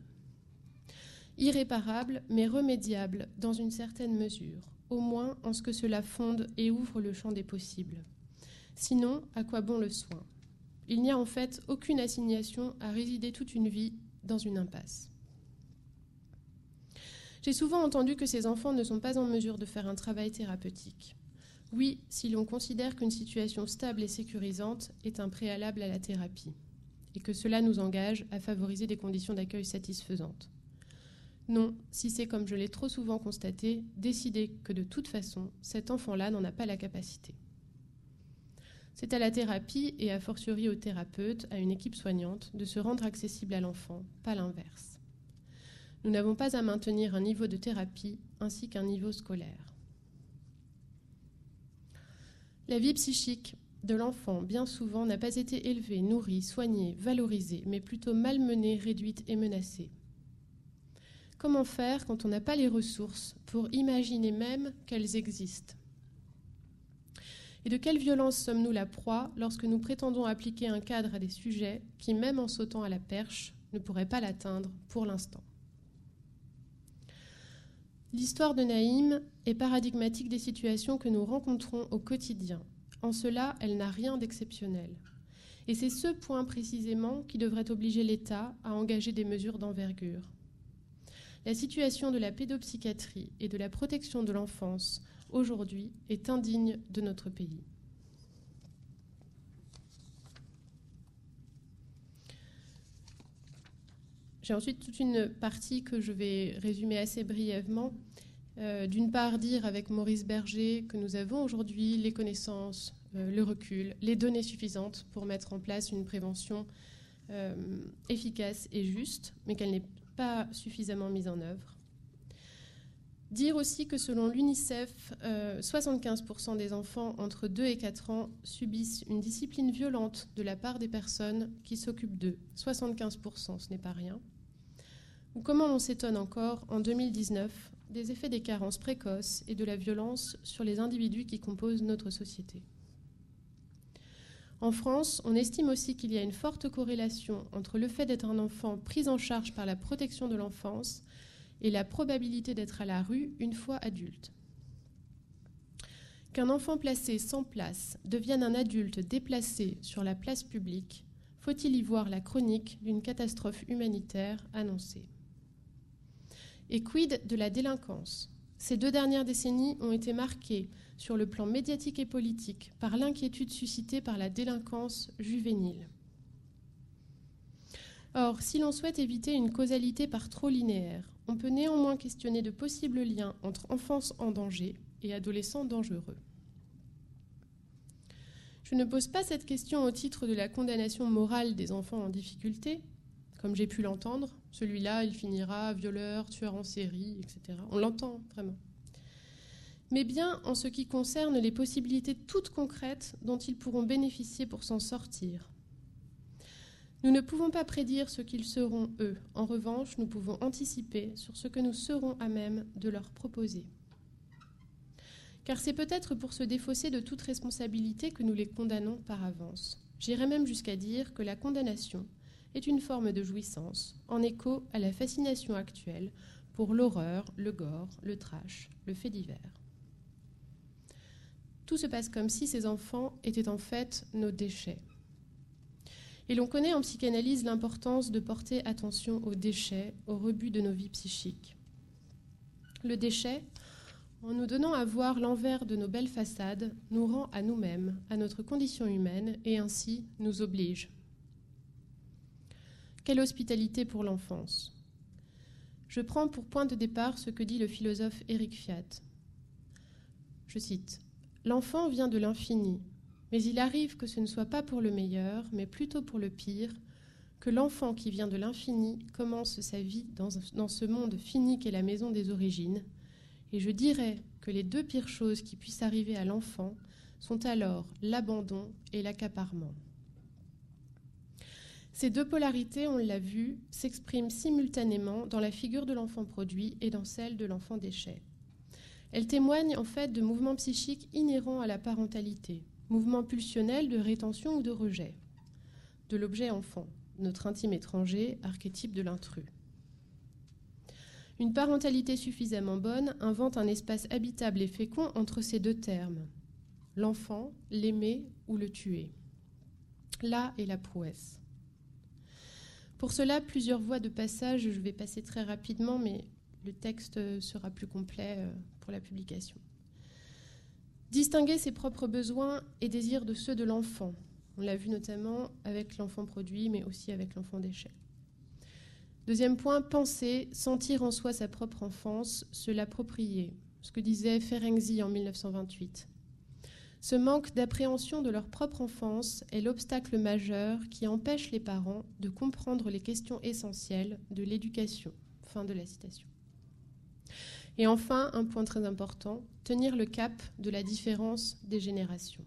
[SPEAKER 3] irréparable mais remédiable dans une certaine mesure, au moins en ce que cela fonde et ouvre le champ des possibles. Sinon, à quoi bon le soin? Il n'y a en fait aucune assignation à résider toute une vie dans une impasse. J'ai souvent entendu que ces enfants ne sont pas en mesure de faire un travail thérapeutique. Oui, si l'on considère qu'une situation stable et sécurisante est un préalable à la thérapie, et que cela nous engage à favoriser des conditions d'accueil satisfaisantes. Non, si c'est comme je l'ai trop souvent constaté, décider que de toute façon, cet enfant-là n'en a pas la capacité. C'est à la thérapie et a fortiori au thérapeute, à une équipe soignante, de se rendre accessible à l'enfant, pas l'inverse. Nous n'avons pas à maintenir un niveau de thérapie ainsi qu'un niveau scolaire. La vie psychique de l'enfant, bien souvent, n'a pas été élevée, nourrie, soignée, valorisée, mais plutôt malmenée, réduite et menacée. Comment faire quand on n'a pas les ressources pour imaginer même qu'elles existent? Et de quelle violence sommes-nous la proie lorsque nous prétendons appliquer un cadre à des sujets qui, même en sautant à la perche, ne pourraient pas l'atteindre pour l'instant? L'histoire de Naïm est paradigmatique des situations que nous rencontrons au quotidien. En cela, elle n'a rien d'exceptionnel. Et c'est ce point précisément qui devrait obliger l'État à engager des mesures d'envergure. La situation de la pédopsychiatrie et de la protection de l'enfance aujourd'hui est indigne de notre pays. J'ai ensuite toute une partie que je vais résumer assez brièvement. Euh, d'une part, dire avec Maurice Berger que nous avons aujourd'hui les connaissances, euh, le recul, les données suffisantes pour mettre en place une prévention euh, efficace et juste, mais qu'elle n'est pas suffisamment mise en œuvre. Dire aussi que selon l'UNICEF, 75% euh, des enfants entre 2 et 4 ans subissent une discipline violente de la part des personnes qui s'occupent d'eux. 75%, ce n'est pas rien. Ou comment on s'étonne encore, en 2019, des effets des carences précoces et de la violence sur les individus qui composent notre société. En France, on estime aussi qu'il y a une forte corrélation entre le fait d'être un enfant pris en charge par la protection de l'enfance et la probabilité d'être à la rue une fois adulte. Qu'un enfant placé sans place devienne un adulte déplacé sur la place publique faut-il y voir la chronique d'une catastrophe humanitaire annoncée Et quid de la délinquance? Ces deux dernières décennies ont été marquées sur le plan médiatique et politique par l'inquiétude suscitée par la délinquance juvénile. Or, si l'on souhaite éviter une causalité par trop linéaire, on peut néanmoins questionner de possibles liens entre enfance en danger et adolescents dangereux. Je ne pose pas cette question au titre de la condamnation morale des enfants en difficulté, comme j'ai pu l'entendre. Celui-là, il finira violeur, tueur en série, etc. On l'entend vraiment. Mais bien en ce qui concerne les possibilités toutes concrètes dont ils pourront bénéficier pour s'en sortir, nous ne pouvons pas prédire ce qu'ils seront, eux. En revanche, nous pouvons anticiper sur ce que nous serons à même de leur proposer. Car c'est peut-être pour se défausser de toute responsabilité que nous les condamnons par avance. J'irais même jusqu'à dire que la condamnation est une forme de jouissance, en écho à la fascination actuelle pour l'horreur, le gore, le trash, le fait divers. Tout se passe comme si ces enfants étaient en fait nos déchets, et l'on connaît en psychanalyse l'importance de porter attention aux déchets, aux rebuts de nos vies psychiques. Le déchet, en nous donnant à voir l'envers de nos belles façades, nous rend à nous-mêmes, à notre condition humaine, et ainsi nous oblige. Quelle hospitalité pour l'enfance Je prends pour point de départ ce que dit le philosophe Éric Fiat. Je cite L'enfant vient de l'infini, mais il arrive que ce ne soit pas pour le meilleur, mais plutôt pour le pire, que l'enfant qui vient de l'infini commence sa vie dans, ce monde fini qu'est la maison des origines, et je dirais que les deux pires choses qui puissent arriver à l'enfant sont alors l'abandon et l'accaparement. Ces deux polarités, on l'a vu, s'expriment simultanément dans la figure de l'enfant produit et dans celle de l'enfant déchet. Elles témoignent en fait de mouvements psychiques inhérents à la parentalité, mouvement pulsionnel de rétention ou de rejet, de l'objet enfant, notre intime étranger, archétype de l'intrus. Une parentalité suffisamment bonne invente un espace habitable et fécond entre ces deux termes, l'enfant, l'aimer ou le tuer. Là est la prouesse. Pour cela, plusieurs voies de passage, je vais passer très rapidement, mais le texte sera plus complet euh, pour la publication. Distinguer ses propres besoins et désirs de ceux de l'enfant. On l'a vu notamment avec l'enfant produit, mais aussi avec l'enfant déchet. Deuxième point, penser, sentir en soi sa propre enfance, se l'approprier. Ce que disait Ferenczi en 1928. Ce manque d'appréhension de leur propre enfance est l'obstacle majeur qui empêche les parents de comprendre les questions essentielles de l'éducation. Fin de la citation. Et enfin, un point très important, tenir le cap de la différence des générations.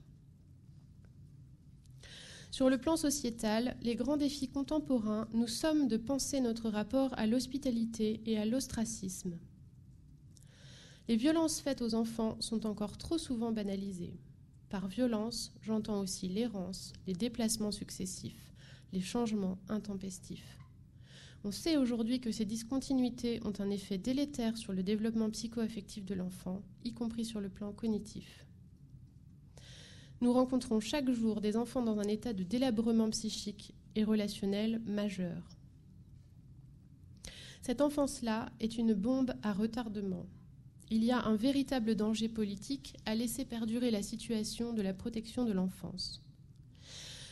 [SPEAKER 3] Sur le plan sociétal, les grands défis contemporains nous sommes de penser notre rapport à l'hospitalité et à l'ostracisme. Les violences faites aux enfants sont encore trop souvent banalisées. Par violence, j'entends aussi l'errance, les déplacements successifs, les changements intempestifs. On sait aujourd'hui que ces discontinuités ont un effet délétère sur le développement psycho-affectif de l'enfant, y compris sur le plan cognitif. Nous rencontrons chaque jour des enfants dans un état de délabrement psychique et relationnel majeur. Cette enfance-là est une bombe à retardement. Il y a un véritable danger politique à laisser perdurer la situation de la protection de l'enfance.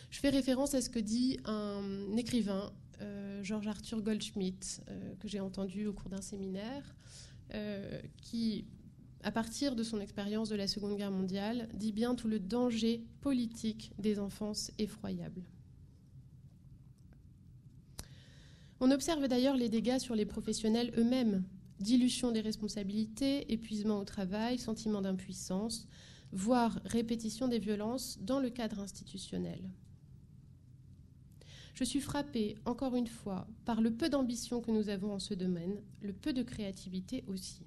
[SPEAKER 3] Je fais référence à ce que dit un écrivain Georges Arthur Goldschmidt, euh, que j'ai entendu au cours d'un séminaire, euh, qui, à partir de son expérience de la Seconde Guerre mondiale, dit bien tout le danger politique des enfances effroyables. On observe d'ailleurs les dégâts sur les professionnels eux-mêmes, dilution des responsabilités, épuisement au travail, sentiment d'impuissance, voire répétition des violences dans le cadre institutionnel je suis frappée, encore une fois, par le peu d'ambition que nous avons en ce domaine, le peu de créativité aussi.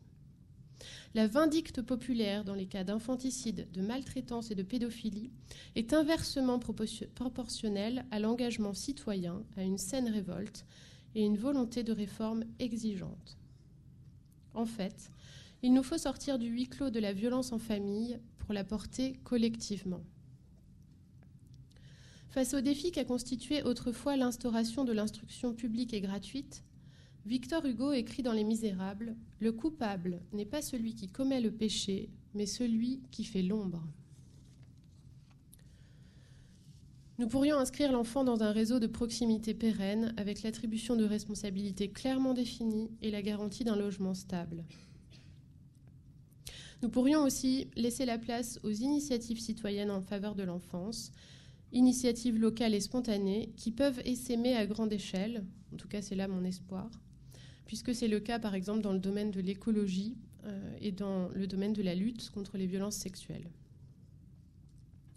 [SPEAKER 3] La vindicte populaire dans les cas d'infanticide, de maltraitance et de pédophilie est inversement proportionnelle à l'engagement citoyen, à une saine révolte et une volonté de réforme exigeante. En fait, il nous faut sortir du huis clos de la violence en famille pour la porter collectivement. Face au défi qu'a constitué autrefois l'instauration de l'instruction publique et gratuite, Victor Hugo écrit dans Les Misérables Le coupable n'est pas celui qui commet le péché, mais celui qui fait l'ombre. Nous pourrions inscrire l'enfant dans un réseau de proximité pérenne avec l'attribution de responsabilités clairement définies et la garantie d'un logement stable. Nous pourrions aussi laisser la place aux initiatives citoyennes en faveur de l'enfance, initiatives locales et spontanées qui peuvent essaimer à grande échelle, en tout cas c'est là mon espoir, puisque c'est le cas par exemple dans le domaine de l'écologie euh, et dans le domaine de la lutte contre les violences sexuelles.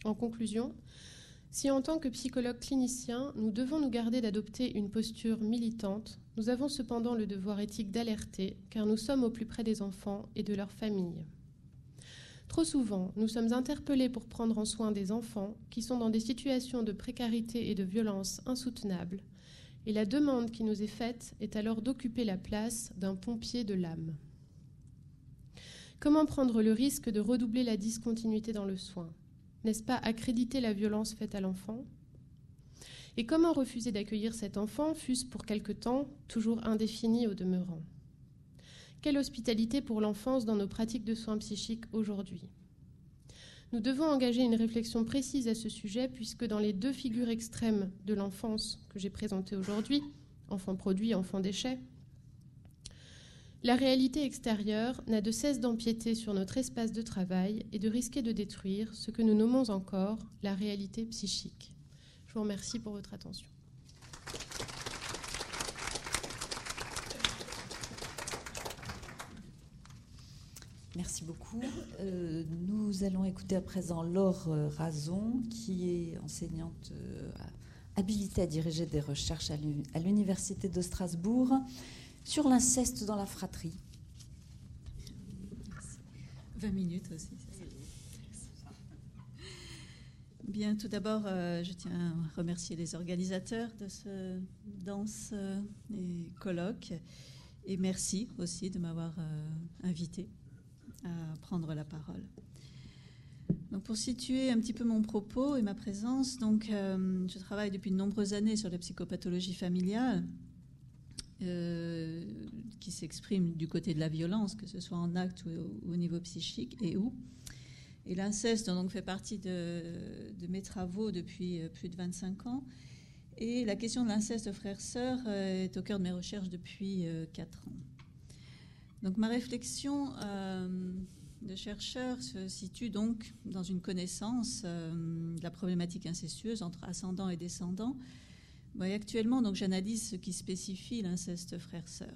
[SPEAKER 3] En conclusion, si en tant que psychologue clinicien, nous devons nous garder d'adopter une posture militante, nous avons cependant le devoir éthique d'alerter, car nous sommes au plus près des enfants et de leurs familles. Trop souvent, nous sommes interpellés pour prendre en soin des enfants qui sont dans des situations de précarité et de violence insoutenables, et la demande qui nous est faite est alors d'occuper la place d'un pompier de l'âme. Comment prendre le risque de redoubler la discontinuité dans le soin? N'est-ce pas accréditer la violence faite à l'enfant? Et comment refuser d'accueillir cet enfant, fût-ce pour quelque temps, toujours indéfini au demeurant? Quelle hospitalité pour l'enfance dans nos pratiques de soins psychiques aujourd'hui? Nous devons engager une réflexion précise à ce sujet, puisque dans les deux figures extrêmes de l'enfance que j'ai présentées aujourd'hui, enfant produit, enfant déchet, la réalité extérieure n'a de cesse d'empiéter sur notre espace de travail et de risquer de détruire ce que nous nommons encore la réalité psychique. Je vous remercie pour votre attention.
[SPEAKER 1] Merci beaucoup. Euh, nous allons écouter à présent Laure euh, Razon, qui est enseignante euh, habilitée à diriger des recherches à l'Université de Strasbourg sur l'inceste dans la fratrie.
[SPEAKER 4] 20 minutes aussi. Bien, tout d'abord, je tiens à remercier les organisateurs de ce danse et colloque. Et merci aussi de m'avoir invité à prendre la parole. Pour situer un petit peu mon propos et ma présence, donc, euh, je travaille depuis de nombreuses années sur la psychopathologie familiale, euh, qui s'exprime du côté de la violence, que ce soit en acte ou, au niveau psychique, et où. Et l'inceste fait partie de, de, mes travaux depuis euh, plus de 25 ans. Et la question de l'inceste frère-sœur est au cœur de mes recherches depuis 4 ans. Ma réflexion euh, de chercheur se situe donc dans une connaissance euh, de la problématique incestueuse entre ascendant et descendant. actuellement, j'analyse ce qui spécifie l'inceste frère-sœur.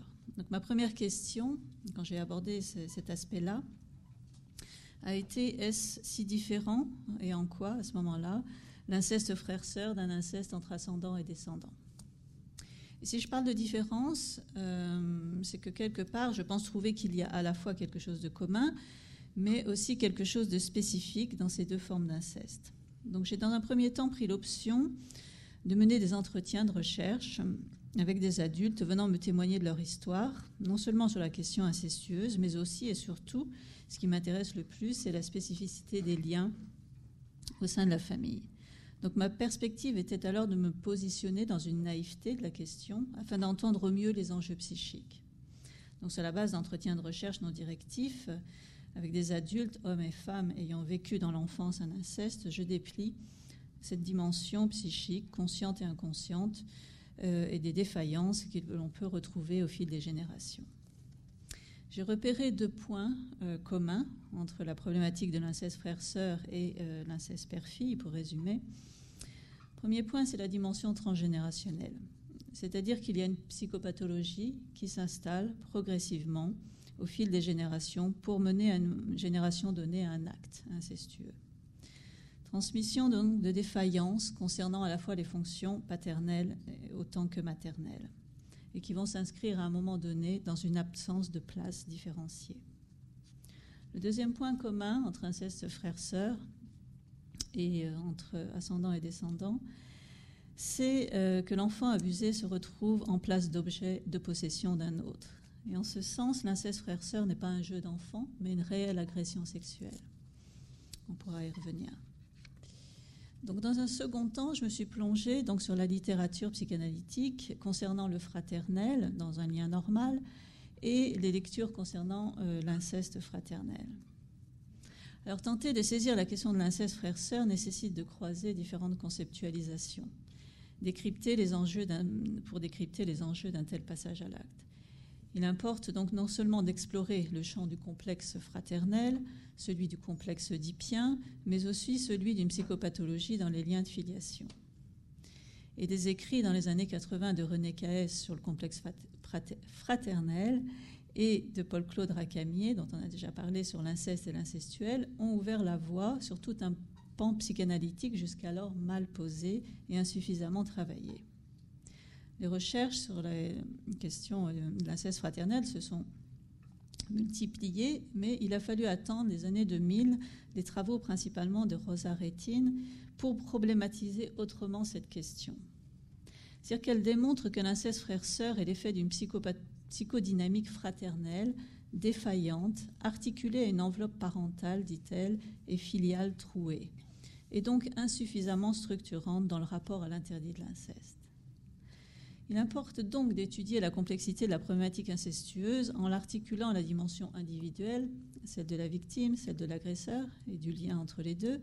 [SPEAKER 4] Ma première question, quand j'ai abordé cet aspect-là, a été est-ce si différent et en quoi à ce moment-là l'inceste frère-sœur d'un inceste entre ascendant et descendant? Si je parle de différence, euh, c'est que quelque part, je pense trouver qu'il y a à la fois quelque chose de commun, mais aussi quelque chose de spécifique dans ces deux formes d'inceste. Donc j'ai dans un premier temps pris l'option de mener des entretiens de recherche avec des adultes venant me témoigner de leur histoire, non seulement sur la question incestueuse, mais aussi et surtout, ce qui m'intéresse le plus, c'est la spécificité des liens au sein de la famille. Donc ma perspective était alors de me positionner dans une naïveté de la question afin d'entendre mieux les enjeux psychiques. Donc sur la base d'entretiens de recherche non directifs avec des adultes, hommes et femmes ayant vécu dans l'enfance un inceste, je déplie cette dimension psychique, consciente et inconsciente, euh, et des défaillances que l'on peut retrouver au fil des générations. J'ai repéré deux points euh, communs entre la problématique de l'inceste frère-sœur et euh, l'inceste père-fille, pour résumer. Premier point, c'est la dimension transgénérationnelle. C'est-à-dire qu'il y a une psychopathologie qui s'installe progressivement au fil des générations pour mener à une génération donnée à un acte incestueux. Transmission donc de défaillances concernant à la fois les fonctions paternelles autant que maternelles et qui vont s'inscrire à un moment donné dans une absence de place différenciée. Le deuxième point commun entre inceste frère-sœur et euh, entre ascendant et descendant, c'est euh, que l'enfant abusé se retrouve en place d'objet de possession d'un autre. Et en ce sens, l'inceste frère-sœur n'est pas un jeu d'enfant, mais une réelle agression sexuelle. On pourra y revenir. Donc, dans un second temps, je me suis plongée donc, sur la littérature psychanalytique concernant le fraternel dans un lien normal et les lectures concernant euh, l'inceste fraternel. Alors, tenter de saisir la question de l'inceste frère-sœur nécessite de croiser différentes conceptualisations, décrypter les enjeux pour décrypter les enjeux d'un tel passage à l'acte. Il importe donc non seulement d'explorer le champ du complexe fraternel, celui du complexe oedipien, mais aussi celui d'une psychopathologie dans les liens de filiation. Et des écrits dans les années 80 de René Caès sur le complexe fraternel et de Paul-Claude Racamier, dont on a déjà parlé sur l'inceste et l'incestuel, ont ouvert la voie sur tout un pan psychanalytique jusqu'alors mal posé et insuffisamment travaillé. Les recherches sur la question de l'inceste fraternel se sont multipliées, mais il a fallu attendre les années 2000, les travaux principalement de Rosa Rétine, pour problématiser autrement cette question. C'est-à-dire qu'elle démontre que l'inceste frère-sœur est l'effet d'une psychodynamique fraternelle, défaillante, articulée à une enveloppe parentale, dit-elle, et filiale trouée, et donc insuffisamment structurante dans le rapport à l'interdit de l'inceste. Il importe donc d'étudier la complexité de la problématique incestueuse en l'articulant à la dimension individuelle, celle de la victime, celle de l'agresseur et du lien entre les deux,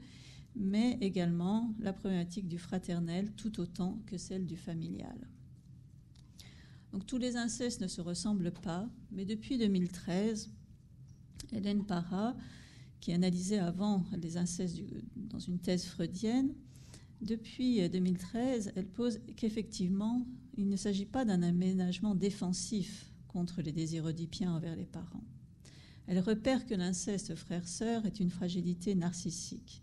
[SPEAKER 4] mais également la problématique du fraternel tout autant que celle du familial. Donc tous les incestes ne se ressemblent pas, mais depuis 2013, Hélène Parra, qui analysait avant les incestes dans une thèse freudienne, depuis 2013, elle pose qu'effectivement, il ne s'agit pas d'un aménagement défensif contre les désirs oedipiens envers les parents. Elle repère que l'inceste frère-sœur est une fragilité narcissique.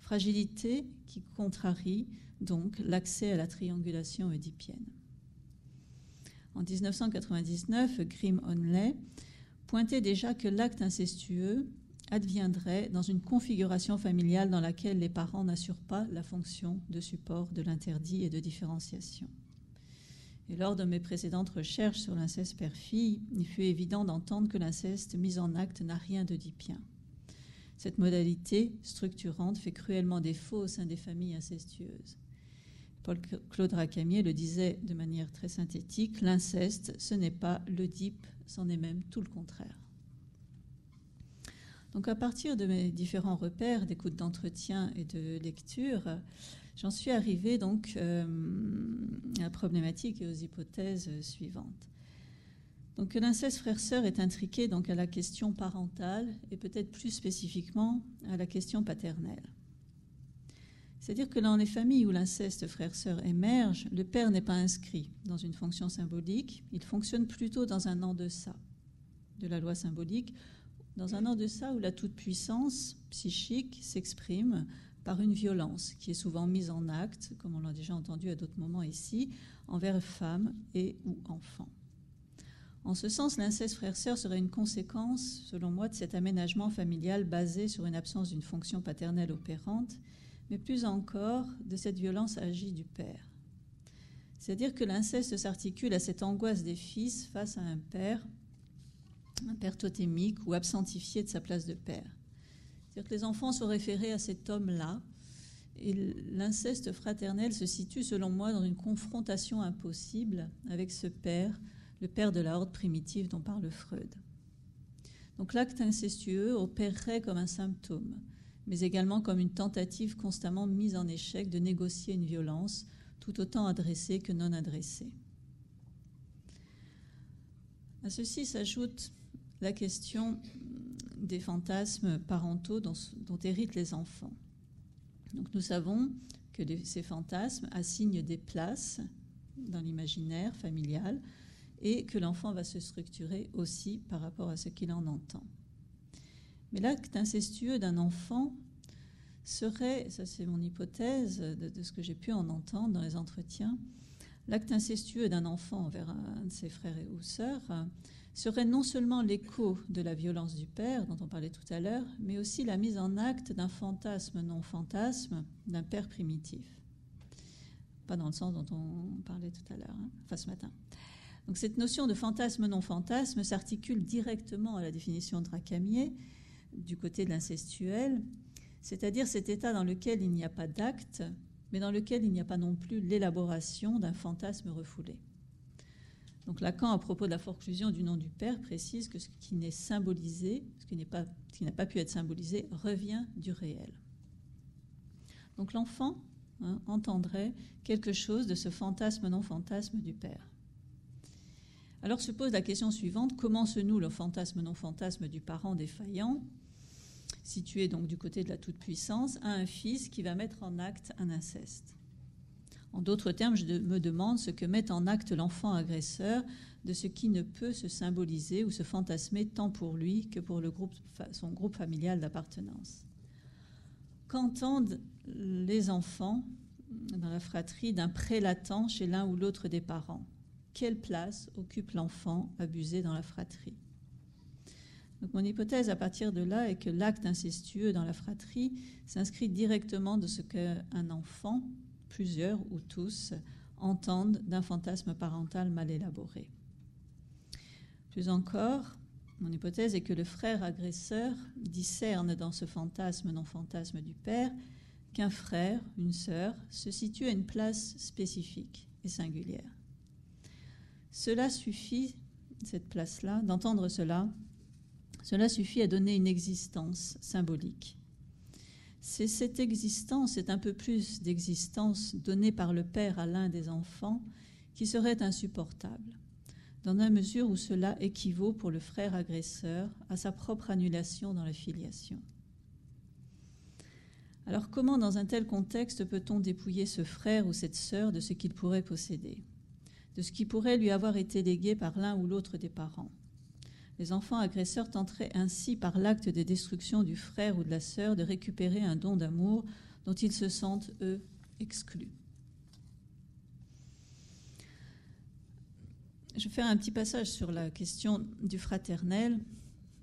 [SPEAKER 4] Fragilité qui contrarie donc l'accès à la triangulation oedipienne. En 1999, Grim Onley pointait déjà que l'acte incestueux adviendrait dans une configuration familiale dans laquelle les parents n'assurent pas la fonction de support de l'interdit et de différenciation. Et lors de mes précédentes recherches sur l'inceste père-fille, il fut évident d'entendre que l'inceste mis en acte n'a rien d'oedipien. Cette modalité structurante fait cruellement défaut au sein des familles incestueuses. Paul-Claude Racamier le disait de manière très synthétique, l'inceste, ce n'est pas l'Oedipe, c'en est même tout le contraire. Donc à partir de mes différents repères d'écoute d'entretien et de lecture, J'en suis arrivée donc euh, à la problématique et aux hypothèses suivantes. Donc l'inceste frère-sœur est intriqué donc à la question parentale et peut-être plus spécifiquement à la question paternelle. C'est-à-dire que dans les familles où l'inceste frère-sœur émerge, le père n'est pas inscrit dans une fonction symbolique, il fonctionne plutôt dans un en-deçà de la loi symbolique, dans un en-deçà où la toute-puissance psychique s'exprime par une violence qui est souvent mise en acte, comme on l'a déjà entendu à d'autres moments ici, envers femmes et ou enfants. En ce sens, l'inceste frère-sœur serait une conséquence, selon moi, de cet aménagement familial basé sur une absence d'une fonction paternelle opérante, mais plus encore de cette violence agie du père. C'est-à-dire que l'inceste s'articule à cette angoisse des fils face à un père, un père totémique ou absentifié de sa place de père. C'est-à-dire que les enfants sont référés à cet homme-là. Et l'inceste fraternel se situe, selon moi, dans une confrontation impossible avec ce père, le père de la horde primitive dont parle Freud. Donc l'acte incestueux opérerait comme un symptôme, mais également comme une tentative constamment mise en échec de négocier une violence, tout autant adressée que non adressée. À ceci s'ajoute la question des fantasmes parentaux dont, héritent les enfants. Nous savons que ces fantasmes assignent des places dans l'imaginaire familial et que l'enfant va se structurer aussi par rapport à ce qu'il en entend. Mais l'acte incestueux d'un enfant serait, ça c'est mon hypothèse de, ce que j'ai pu en entendre dans les entretiens, l'acte incestueux d'un enfant envers un de ses frères ou sœurs serait non seulement l'écho de la violence du père, dont on parlait tout à l'heure, mais aussi la mise en acte d'un fantasme non fantasme d'un père primitif. Pas dans le sens dont on parlait tout à l'heure, hein, enfin ce matin. Donc cette notion de fantasme non fantasme s'articule directement à la définition de Racamier du côté de l'incestuel, c'est-à-dire cet état dans lequel il n'y a pas d'acte, mais dans lequel il n'y a pas non plus l'élaboration d'un fantasme refoulé. Donc Lacan, à propos de la forclusion du nom du Père, précise que ce qui n'est symbolisé, ce qui n'a pas, pu être symbolisé, revient du réel. Donc l'enfant hein, entendrait quelque chose de ce fantasme non-fantasme du Père. Alors se pose la question suivante, comment se noue le fantasme non-fantasme du parent défaillant, situé donc du côté de la toute-puissance, à un fils qui va mettre en acte un inceste En d'autres termes, je me demande ce que met en acte l'enfant agresseur de ce qui ne peut se symboliser ou se fantasmer tant pour lui que pour son groupe familial d'appartenance. Qu'entendent les enfants dans la fratrie d'un prélatant chez l'un ou l'autre des parents? Quelle place occupe l'enfant abusé dans la fratrie? Mon hypothèse à partir de là est que l'acte incestueux dans la fratrie s'inscrit directement de ce qu'un enfant, plusieurs ou tous, entendent d'un fantasme parental mal élaboré. Plus encore, mon hypothèse est que le frère agresseur discerne dans ce fantasme non-fantasme du père qu'un frère, une sœur, se situe à une place spécifique et singulière. Cela suffit, cette place-là, d'entendre cela, cela suffit à donner une existence symbolique. C'est cette existence, c'est un peu plus d'existence donnée par le Père à l'un des enfants qui serait insupportable, dans la mesure où cela équivaut pour le frère agresseur à sa propre annulation dans la filiation. Alors comment, dans un tel contexte, peut-on dépouiller ce frère ou cette sœur de ce qu'il pourrait posséder de ce qui pourrait lui avoir été légué par l'un ou l'autre des parents? Les enfants agresseurs tenteraient ainsi, par l'acte de destruction du frère ou de la sœur, de récupérer un don d'amour dont ils se sentent, eux, exclus. Je vais faire un petit passage sur la question du fraternel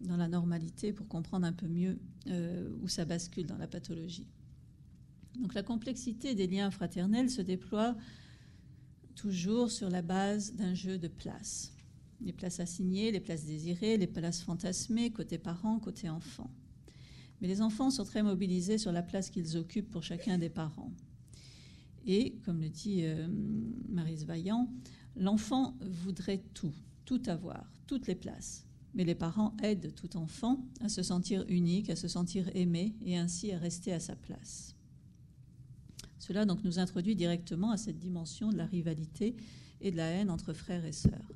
[SPEAKER 4] dans la normalité pour comprendre un peu mieux euh, où ça bascule dans la pathologie. Donc la complexité des liens fraternels se déploie toujours sur la base d'un jeu de places. Les places assignées, les places désirées, les places fantasmées, côté parents, côté enfants. Mais les enfants sont très mobilisés sur la place qu'ils occupent pour chacun des parents. Et, comme le dit euh, Marise Vaillant, l'enfant voudrait tout, tout avoir, toutes les places. Mais les parents aident tout enfant à se sentir unique, à se sentir aimé et ainsi à rester à sa place. Cela donc nous introduit directement à cette dimension de la rivalité et de la haine entre frères et sœurs.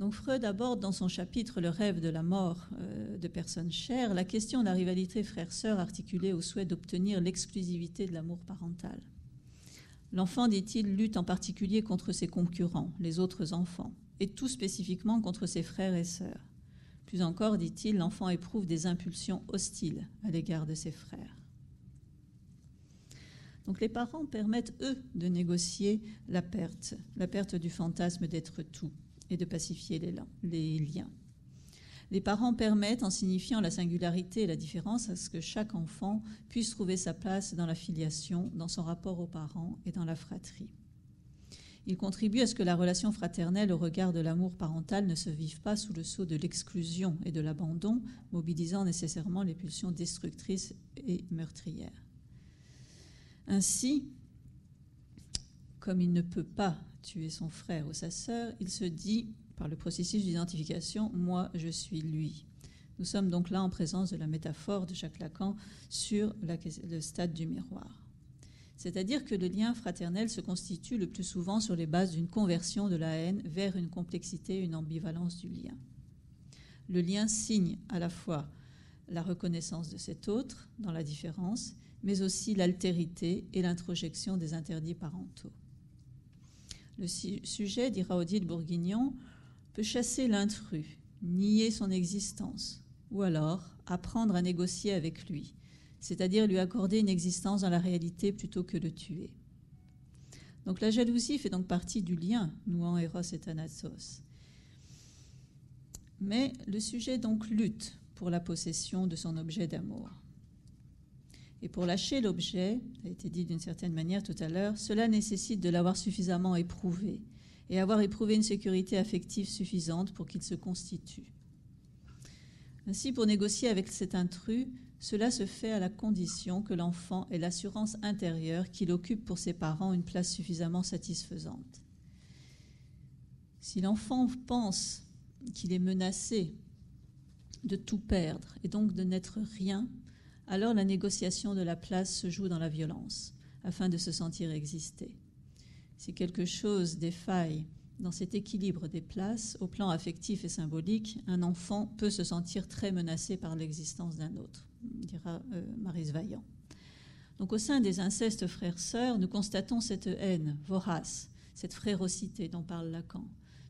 [SPEAKER 4] Donc Freud aborde dans son chapitre Le rêve de la mort euh, de personnes chères la question de la rivalité frère-sœur articulée au souhait d'obtenir l'exclusivité de l'amour parental. L'enfant, dit-il, lutte en particulier contre ses concurrents, les autres enfants, et tout spécifiquement contre ses frères et sœurs. Plus encore, dit-il, l'enfant éprouve des impulsions hostiles à l'égard de ses frères. Donc les parents permettent, eux, de négocier la perte, la perte du fantasme d'être tout et de pacifier les, liens. Les parents permettent, en signifiant la singularité et la différence, à ce que chaque enfant puisse trouver sa place dans la filiation, dans son rapport aux parents et dans la fratrie. Ils contribuent à ce que la relation fraternelle au regard de l'amour parental ne se vive pas sous le sceau de l'exclusion et de l'abandon, mobilisant nécessairement les pulsions destructrices et meurtrières. Ainsi, comme il ne peut pas tuer son frère ou sa sœur, il se dit, par le processus d'identification, moi je suis lui. Nous sommes donc là en présence de la métaphore de Jacques Lacan sur le stade du miroir. C'est-à-dire que le lien fraternel se constitue le plus souvent sur les bases d'une conversion de la haine vers une complexité, une ambivalence du lien. Le lien signe à la fois la reconnaissance de cet autre dans la différence mais aussi l'altérité et l'introjection des interdits parentaux. Le sujet, dira Odile Bourguignon, peut chasser l'intrus, nier son existence, ou alors apprendre à négocier avec lui, c'est-à-dire lui accorder une existence dans la réalité plutôt que le tuer. Donc la jalousie fait donc partie du lien nouant Eros et Thanatos. Mais le sujet donc lutte pour la possession de son objet d'amour. Et pour lâcher l'objet, ça a été dit d'une certaine manière tout à l'heure, cela nécessite de l'avoir suffisamment éprouvé et avoir éprouvé une sécurité affective suffisante pour qu'il se constitue. Ainsi, pour négocier avec cet intrus, Cela se fait à la condition que l'enfant ait l'assurance intérieure qu'il occupe pour ses parents une place suffisamment satisfaisante. Si l'enfant pense qu'il est menacé de tout perdre et donc de n'être rien, alors la négociation de la place se joue dans la violence, afin de se sentir exister. Si quelque chose défaille dans cet équilibre des places, au plan affectif et symbolique, un enfant peut se sentir très menacé par l'existence d'un autre, dira euh, Marise Vaillant. Donc au sein des incestes frères-sœurs, nous constatons cette haine vorace, cette frérocité dont parle Lacan.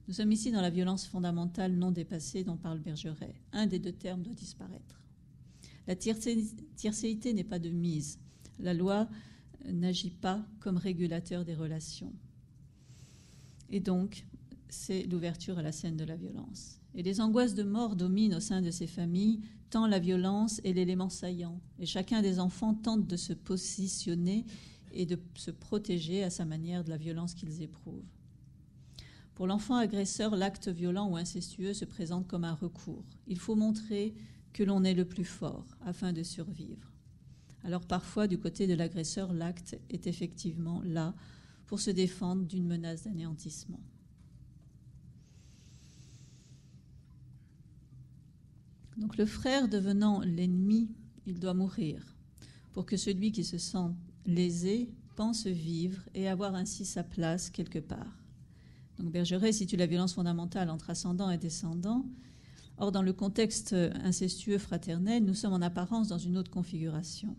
[SPEAKER 4] Nous sommes ici dans la violence fondamentale non dépassée dont parle Bergeret. Un des deux termes doit disparaître. La tiercéité n'est pas de mise. La loi n'agit pas comme régulateur des relations. Et donc, c'est l'ouverture à la scène de la violence. Et les angoisses de mort dominent au sein de ces familles, tant la violence est l'élément saillant. Et chacun des enfants tente de se positionner et de se protéger à sa manière de la violence qu'ils éprouvent. Pour l'enfant agresseur, l'acte violent ou incestueux se présente comme un recours. Il faut montrer que l'on est le plus fort afin de survivre. Alors parfois, du côté de l'agresseur, l'acte est effectivement là pour se défendre d'une menace d'anéantissement. Donc le frère devenant l'ennemi, il doit mourir pour que celui qui se sent lésé pense vivre et avoir ainsi sa place quelque part. Donc Bergeret situe la violence fondamentale entre ascendant et descendant. Or, dans le contexte incestueux fraternel, nous sommes en apparence dans une autre configuration.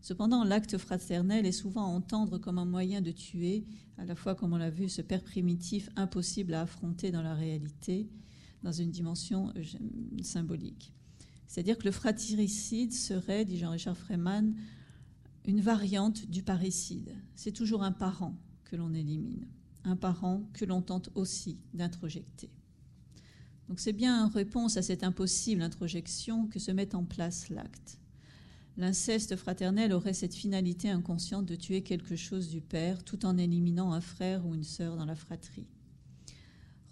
[SPEAKER 4] Cependant, l'acte fraternel est souvent à entendre comme un moyen de tuer, à la fois, comme on l'a vu, ce père primitif impossible à affronter dans la réalité, dans une dimension euh, symbolique. C'est-à-dire que le fratricide serait, dit Jean-Richard Freeman, une variante du parricide. C'est toujours un parent que l'on élimine un parent que l'on tente aussi d'introjecter. Donc c'est bien en réponse à cette impossible introjection que se met en place l'acte. L'inceste fraternel aurait cette finalité inconsciente de tuer quelque chose du père tout en éliminant un frère ou une sœur dans la fratrie.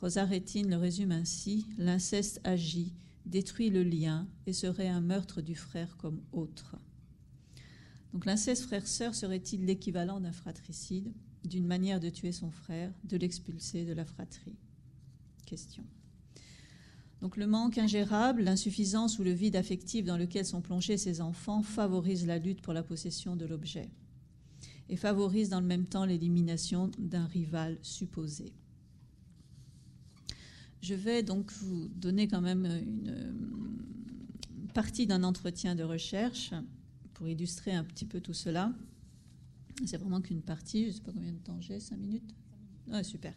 [SPEAKER 4] Rosa Rétine le résume ainsi L'inceste agit, détruit le lien et serait un meurtre du frère comme autre. Donc l'inceste frère-sœur serait-il l'équivalent d'un fratricide d'une manière de tuer son frère, de l'expulser de la fratrie? Question. Donc le manque ingérable, l'insuffisance ou le vide affectif dans lequel sont plongés ces enfants favorise la lutte pour la possession de l'objet et favorise dans le même temps l'élimination d'un rival supposé. Je vais donc vous donner quand même une partie d'un entretien de recherche pour illustrer un petit peu tout cela. C'est vraiment qu'une partie. Je ne sais pas combien de temps j'ai, 5 minutes? Ouais, super.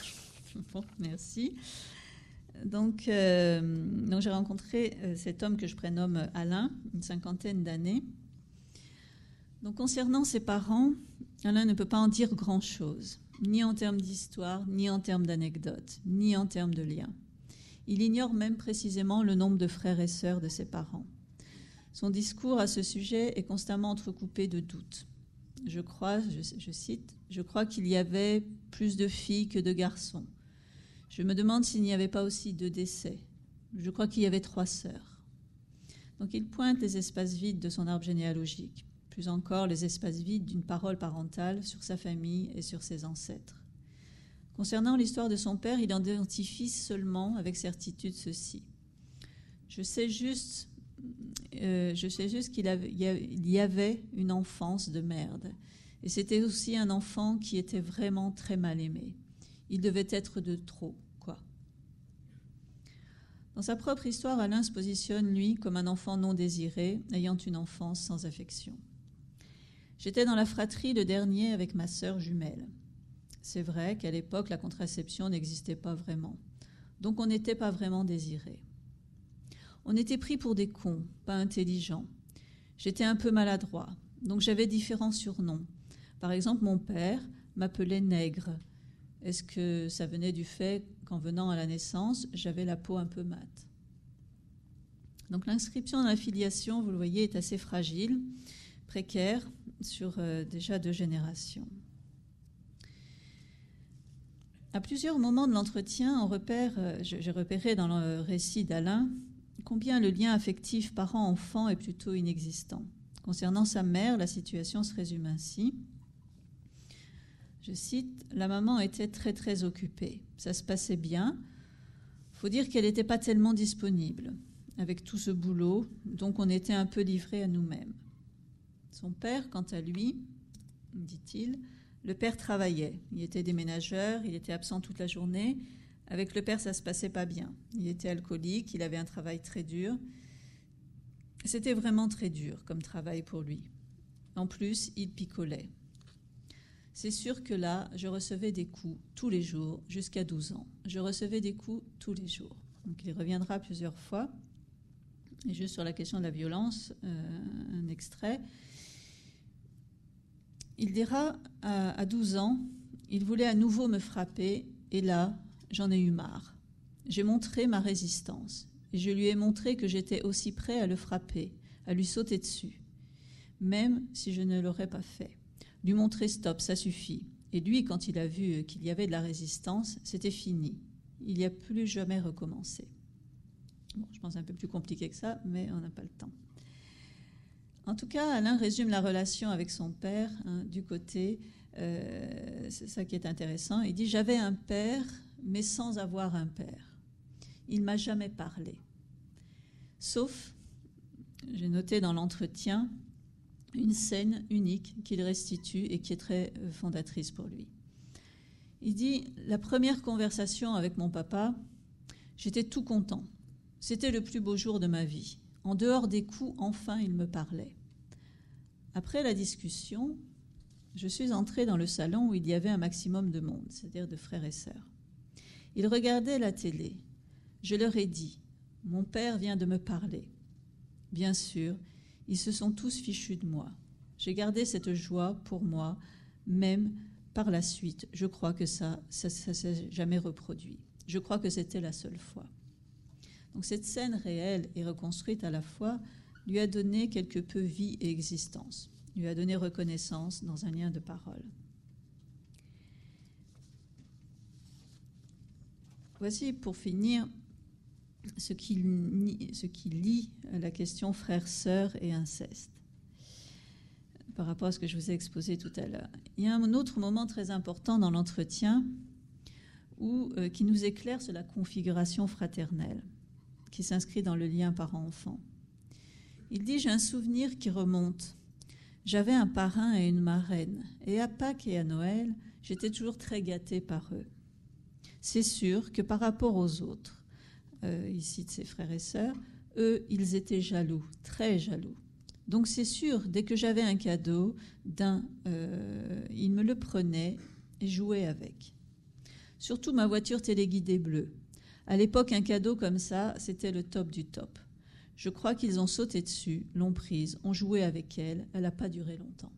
[SPEAKER 4] bon, merci. Donc, euh, donc j'ai rencontré euh, cet homme que je prénomme Alain, une cinquantaine d'années. Donc, concernant ses parents, Alain ne peut pas en dire grand-chose, ni en termes d'histoire, ni en termes d'anecdotes, ni en termes de liens. Il ignore même précisément le nombre de frères et sœurs de ses parents. Son discours à ce sujet est constamment entrecoupé de doutes je crois, je, cite, je crois qu'il y avait plus de filles que de garçons. Je me demande s'il n'y avait pas aussi deux décès. Je crois qu'il y avait trois sœurs. Donc il pointe les espaces vides de son arbre généalogique, plus encore les espaces vides d'une parole parentale sur sa famille et sur ses ancêtres. Concernant l'histoire de son père, il identifie seulement avec certitude ceci. Je sais juste euh, je sais juste qu'il y avait une enfance de merde. Et c'était aussi un enfant qui était vraiment très mal aimé. Il devait être de trop. Dans sa propre histoire, Alain se positionne, lui, comme un enfant non désiré, ayant une enfance sans affection. J'étais dans la fratrie le dernier avec ma sœur jumelle. C'est vrai qu'à l'époque, la contraception n'existait pas vraiment. Donc on n'était pas vraiment désiré. On était pris pour des cons, pas intelligents. J'étais un peu maladroit, donc j'avais différents surnoms. Par exemple, mon père m'appelait nègre. Est-ce que ça venait du fait qu'en venant à la naissance, j'avais la peau un peu mate Donc l'inscription dans la filiation, vous le voyez, est assez fragile, précaire, sur euh, déjà deux générations. À plusieurs moments de l'entretien, euh, j'ai repéré dans le récit d'Alain combien le lien affectif parent-enfant est plutôt inexistant. Concernant sa mère, la situation se résume ainsi. Je cite, La maman était très très occupée. Ça se passait bien. faut dire qu'elle n'était pas tellement disponible avec tout ce boulot, donc on était un peu livré à nous-mêmes. Son père, quant à lui, dit-il, le père travaillait. Il était déménageur, il était absent toute la journée. Avec le père, ça se passait pas bien. Il était alcoolique, il avait un travail très dur. C'était vraiment très dur comme travail pour lui. En plus, il picolait. C'est sûr que là, je recevais des coups tous les jours jusqu'à 12 ans. Je recevais des coups tous les jours. Donc il reviendra plusieurs fois. Et juste sur la question de la violence, euh, un extrait. Il dira à, 12 ans, il voulait à nouveau me frapper, et là, j'en ai eu marre. J'ai montré ma résistance, et je lui ai montré que j'étais aussi prêt à le frapper, à lui sauter dessus, même si je ne l'aurais pas fait. Lui montrer stop, ça suffit. Et lui, quand il a vu qu'il y avait de la résistance, c'était fini. Il n'y a plus jamais recommencé. Bon, je pense un peu plus compliqué que ça, mais on n'a pas le temps. En tout cas, Alain résume la relation avec son père hein, du côté, euh, c'est ça qui est intéressant. Il dit J'avais un père, mais sans avoir un père. Il m'a jamais parlé. Sauf, j'ai noté dans l'entretien, une scène unique qu'il restitue et qui est très euh, fondatrice pour lui. Il dit La première conversation avec mon papa, j'étais tout content. C'était le plus beau jour de ma vie. En dehors des coups, enfin, il me parlait. Après la discussion, je suis entrée dans le salon où il y avait un maximum de monde, c'est-à-dire de frères et sœurs. Ils regardaient la télé. Je leur ai dit Mon père vient de me parler. Bien sûr, ils se sont tous fichus de moi. J'ai gardé cette joie pour moi, même par la suite. Je crois que ça, ça ne s'est jamais reproduit. Je crois que c'était la seule fois. Donc cette scène réelle et reconstruite à la fois lui a donné quelque peu vie et existence, lui a donné reconnaissance dans un lien de parole. Voici pour finir ce qui, lie la question frère-sœur et inceste par rapport à ce que je vous ai exposé tout à l'heure. Il y a un autre moment très important dans l'entretien euh, qui nous éclaire sur la configuration fraternelle qui s'inscrit dans le lien parent-enfant. Il dit J'ai un souvenir qui remonte. J'avais un parrain et une marraine, et à Pâques et à Noël, j'étais toujours très gâtée par eux. C'est sûr que par rapport aux autres, euh, ici de ses frères et sœurs, eux, ils étaient jaloux, très jaloux. Donc c'est sûr, dès que j'avais un cadeau d'un, euh, ils me le prenaient et jouaient avec. Surtout ma voiture téléguidée bleue. À l'époque, un cadeau comme ça, c'était le top du top. Je crois qu'ils ont sauté dessus, l'ont prise, ont joué avec elle, elle n'a pas duré longtemps.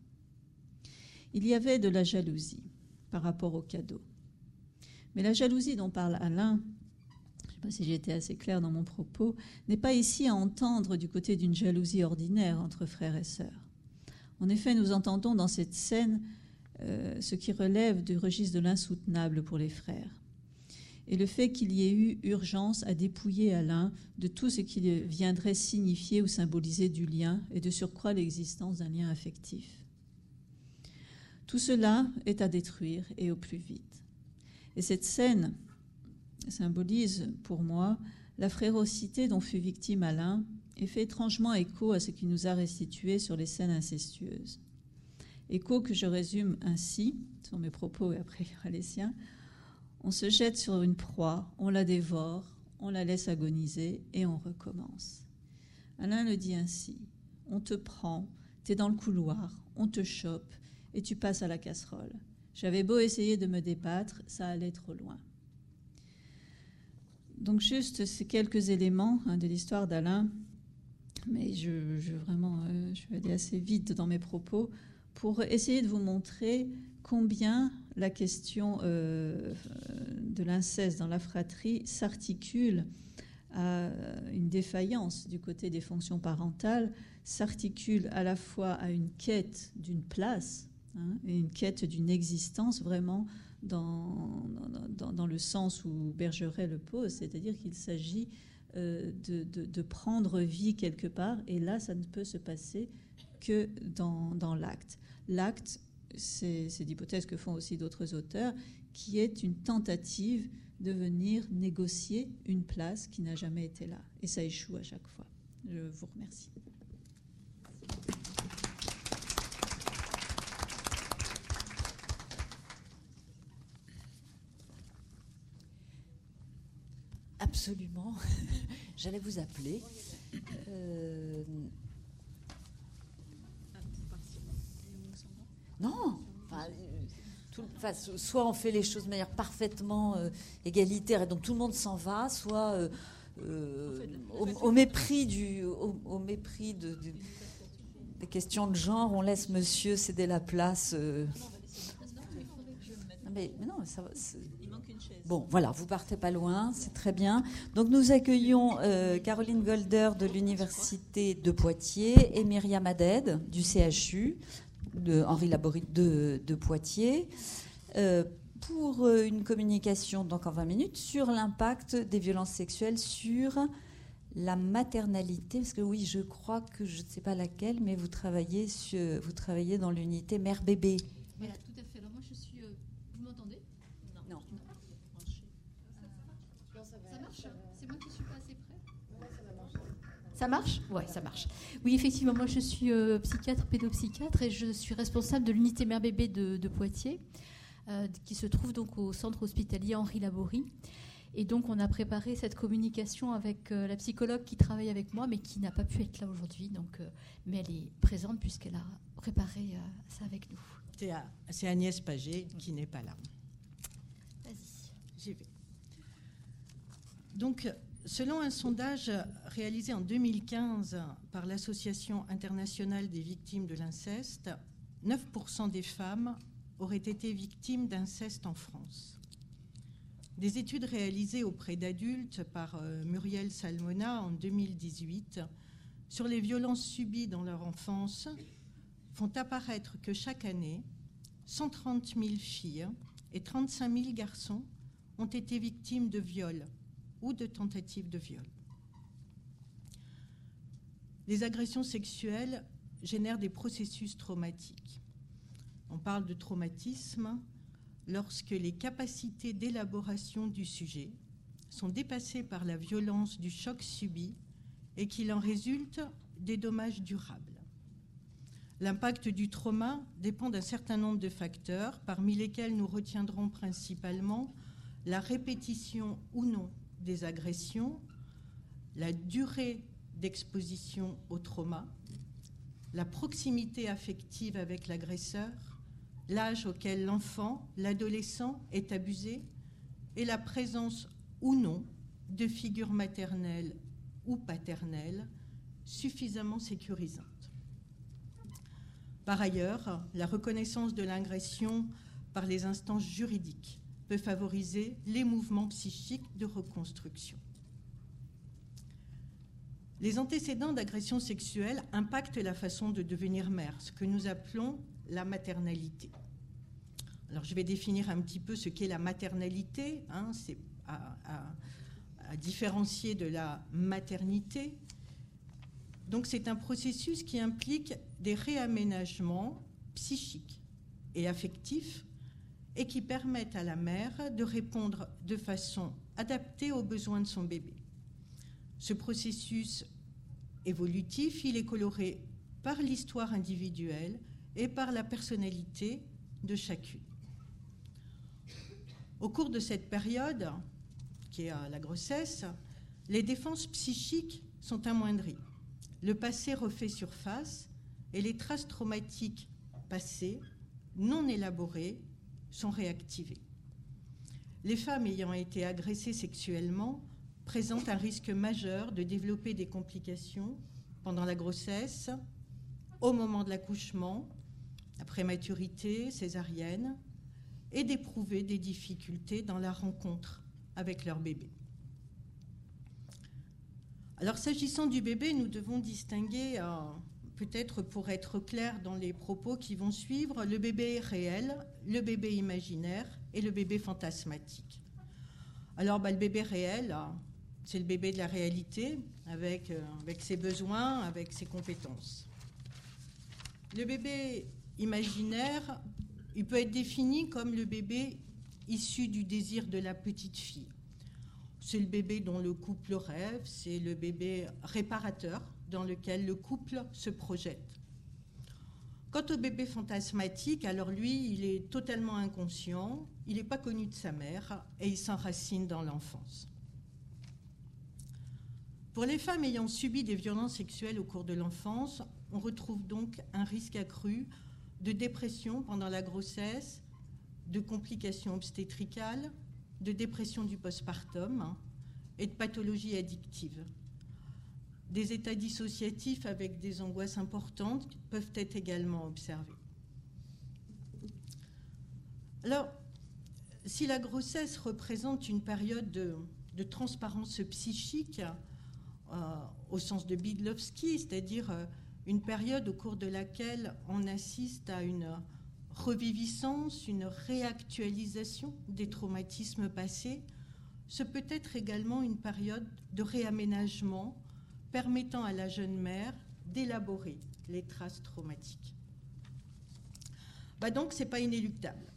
[SPEAKER 4] Il y avait de la jalousie par rapport au cadeau. Mais la jalousie dont parle Alain, je ne sais pas si j'ai été assez claire dans mon propos, n'est pas ici à entendre du côté d'une jalousie ordinaire entre frères et sœurs. En effet, nous entendons dans cette scène euh, ce qui relève du registre de l'insoutenable pour les frères et le fait qu'il y ait eu urgence à dépouiller Alain de tout ce qui viendrait signifier ou symboliser du lien et de surcroît l'existence d'un lien affectif. Tout cela est à détruire et au plus vite. Et cette scène symbolise pour moi la frérocité dont fut victime Alain et fait étrangement écho à ce qui nous a restitué sur les scènes incestueuses. Écho que je résume ainsi, sur mes propos et après les siens, on se jette sur une proie, on la dévore, on la laisse agoniser et on recommence. Alain le dit ainsi On te prend, t'es dans le couloir, on te chope et tu passes à la casserole. J'avais beau essayer de me débattre, ça allait trop loin. Donc juste ces quelques éléments hein, de l'histoire d'Alain, mais je, vraiment euh, je vais aller assez vite dans mes propos pour essayer de vous montrer combien la question euh, de l'inceste dans la fratrie s'articule à une défaillance du côté des fonctions parentales, s'articule à la fois à une quête d'une place hein, et une quête d'une existence vraiment dans, dans, le sens où Bergeret le pose, c'est-à-dire qu'il s'agit euh, de, prendre vie quelque part. Et là, ça ne peut se passer que dans, dans l'acte. L'acte, c'est l'hypothèse que font aussi d'autres auteurs, qui est une tentative de venir négocier une place qui n'a jamais été là. Et ça échoue à chaque fois. Je vous remercie.
[SPEAKER 1] Absolument. J'allais vous appeler. Euh, non. soit on fait les choses de manière parfaitement euh, égalitaire et donc tout le monde s'en va, soit euh, au, mépris du, au, mépris de, des questions de genre, on laisse Monsieur céder la place. Mais, mais, non, ça, Bon, voilà, vous partez pas loin, c'est très bien. Donc nous accueillons euh, Caroline Golder de l'Université de Poitiers et Myriam Aded du CHU, de Henri Laborie de, Poitiers, euh, pour euh, une communication, donc en 20 minutes, sur l'impact des violences sexuelles sur la maternalité, parce que oui, je crois que je ne sais pas laquelle, mais vous travaillez, sur, vous travaillez dans l'unité mère-bébé.
[SPEAKER 5] Ça marche? Oui, ça marche. Oui, effectivement, moi je suis euh, psychiatre, pédopsychiatre et je suis responsable de l'unité mère-bébé de, Poitiers, euh, qui se trouve donc au centre hospitalier Henri Laborie. Et donc on a préparé cette communication avec euh, la psychologue qui travaille avec moi, mais qui n'a pas pu être là aujourd'hui. Donc, mais elle est présente puisqu'elle a préparé ça avec nous.
[SPEAKER 6] C'est Agnès Paget qui n'est pas là.
[SPEAKER 5] Vas-y.
[SPEAKER 6] J'y vais. Donc, Selon un sondage réalisé en 2015 par l'Association internationale des victimes de l'inceste, 9% des femmes auraient été victimes d'inceste en France. Des études réalisées auprès d'adultes par euh, Muriel Salmona en 2018 sur les violences subies dans leur enfance font apparaître que chaque année, 130 000 filles et 35 000 garçons ont été victimes de viols ou de tentatives de viol. Les agressions sexuelles génèrent des processus traumatiques. On parle de traumatisme lorsque les capacités d'élaboration du sujet sont dépassées par la violence du choc subi et qu'il en résulte des dommages durables. L'impact du trauma dépend d'un certain nombre de facteurs, parmi lesquels nous retiendrons principalement la répétition ou non des agressions, la durée d'exposition au trauma, la proximité affective avec l'agresseur, l'âge auquel l'enfant, l'adolescent est abusé et la présence ou non de figures maternelles ou paternelles suffisamment sécurisantes. Par ailleurs, la reconnaissance de l'agression par les instances juridiques peut favoriser les mouvements psychiques de reconstruction. Les antécédents d'agression sexuelle impactent la façon de devenir mère, ce que nous appelons la maternalité. Alors je vais définir un petit peu ce qu'est la maternalité, hein, c'est à, à différencier de la maternité. Donc c'est un processus qui implique des réaménagements psychiques et affectifs et qui permettent à la mère de répondre de façon adaptée aux besoins de son bébé. Ce processus évolutif, il est coloré par l'histoire individuelle et par la personnalité de chacune. Au cours de cette période, qui est la grossesse, les défenses psychiques sont amoindries. Le passé refait surface et les traces traumatiques passées, non élaborées, sont réactivées. Les femmes ayant été agressées sexuellement présentent un risque majeur de développer des complications pendant la grossesse, au moment de l'accouchement, la prématurité césarienne, et d'éprouver des difficultés dans la rencontre avec leur bébé. Alors s'agissant du bébé, nous devons distinguer euh, peut-être pour être clair dans les propos qui vont suivre, le bébé réel, le bébé imaginaire et le bébé fantasmatique. Alors, bah, le bébé réel, c'est le bébé de la réalité, euh, avec ses besoins, avec ses compétences. Le bébé imaginaire, il peut être défini comme le bébé issu du désir de la petite fille. C'est le bébé dont le couple rêve, c'est le bébé réparateur dans lequel le couple se projette. Quant au bébé fantasmatique, alors lui, il est totalement inconscient, il n'est pas connu de sa mère et il s'enracine dans l'enfance. Pour les femmes ayant subi des violences sexuelles au cours de l'enfance, on retrouve donc un risque accru de dépression pendant la grossesse, de complications obstétricales, de dépression du postpartum et de pathologies addictives. Des états dissociatifs avec des angoisses importantes peuvent être également observés. Alors, si la grossesse représente une période de, transparence psychique, euh, au sens de Bidlowski, c'est-à-dire euh, une période au cours de laquelle on assiste à une reviviscence, une réactualisation des traumatismes passés, ce peut être également une période de réaménagement permettant à la jeune mère d'élaborer les traces traumatiques. Bah donc, ce n'est pas inéluctable.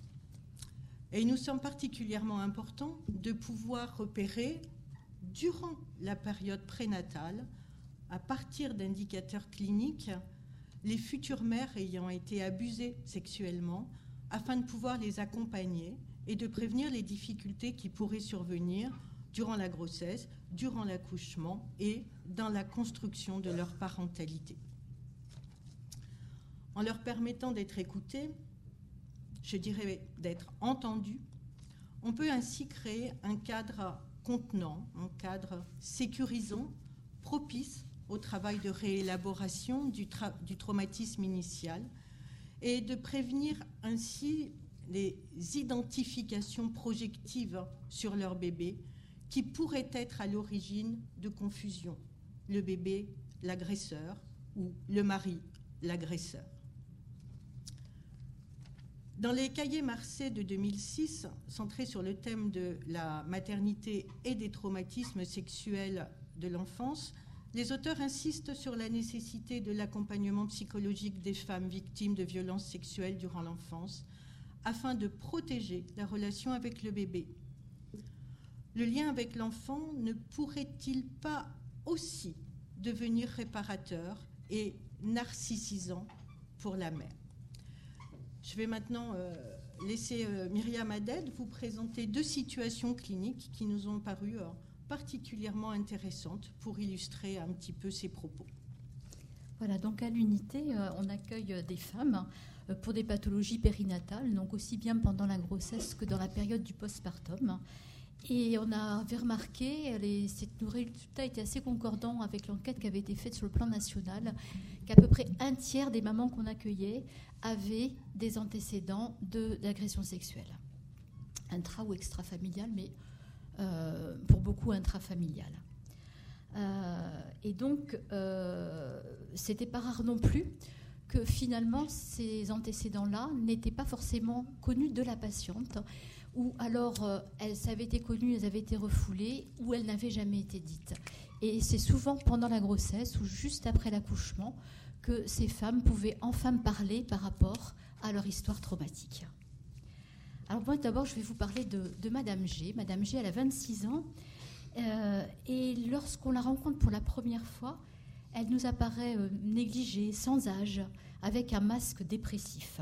[SPEAKER 6] Et il nous semble particulièrement important de pouvoir repérer, durant la période prénatale, à partir d'indicateurs cliniques, les futures mères ayant été abusées sexuellement afin de pouvoir les accompagner et de prévenir les difficultés qui pourraient survenir durant la grossesse, durant l'accouchement et dans la construction de leur parentalité. En leur permettant d'être écoutées, je dirais d'être entendues, on peut ainsi créer un cadre contenant, un cadre sécurisant, propice au travail de réélaboration du, du traumatisme initial et de prévenir ainsi les identifications projectives sur leur bébé qui pourraient être à l'origine de confusion. Le bébé, l'agresseur, ou le mari, l'agresseur. Dans les cahiers Marseille de 2006, centrés sur le thème de la maternité et des traumatismes sexuels de l'enfance, les auteurs insistent sur la nécessité de l'accompagnement psychologique des femmes victimes de violences sexuelles durant l'enfance, afin de protéger la relation avec le bébé. Le lien avec l'enfant ne pourrait-il pas aussi devenir réparateur et narcissisant pour la mère Je vais maintenant euh, laisser euh, Myriam Aded vous présenter deux situations cliniques qui nous ont paru euh, particulièrement intéressantes pour illustrer un petit peu ces propos.
[SPEAKER 5] Voilà, donc à l'unité, on accueille des femmes pour des pathologies périnatales, donc aussi bien pendant la grossesse que dans la période du postpartum. Et on avait remarqué, le résultat était assez concordant avec l'enquête qui avait été faite sur le plan national, qu'à peu près un tiers des mamans qu'on accueillait avaient des antécédents d'agression sexuelle. Intra ou extrafamilial, mais euh, pour beaucoup intrafamilial. Euh, et donc, euh, c'était pas rare non plus que finalement ces antécédents-là n'étaient pas forcément connus de la patiente, ou alors euh, elles avaient été connues, elles avaient été refoulées, ou elles n'avaient jamais été dites. Et c'est souvent pendant la grossesse ou juste après l'accouchement que ces femmes pouvaient enfin parler par rapport à leur histoire traumatique. Alors moi d'abord je vais vous parler de, Madame G. Madame G, elle a 26 ans. Euh, et lorsqu'on la rencontre pour la première fois, elle nous apparaît euh, négligée, sans âge, avec un masque dépressif.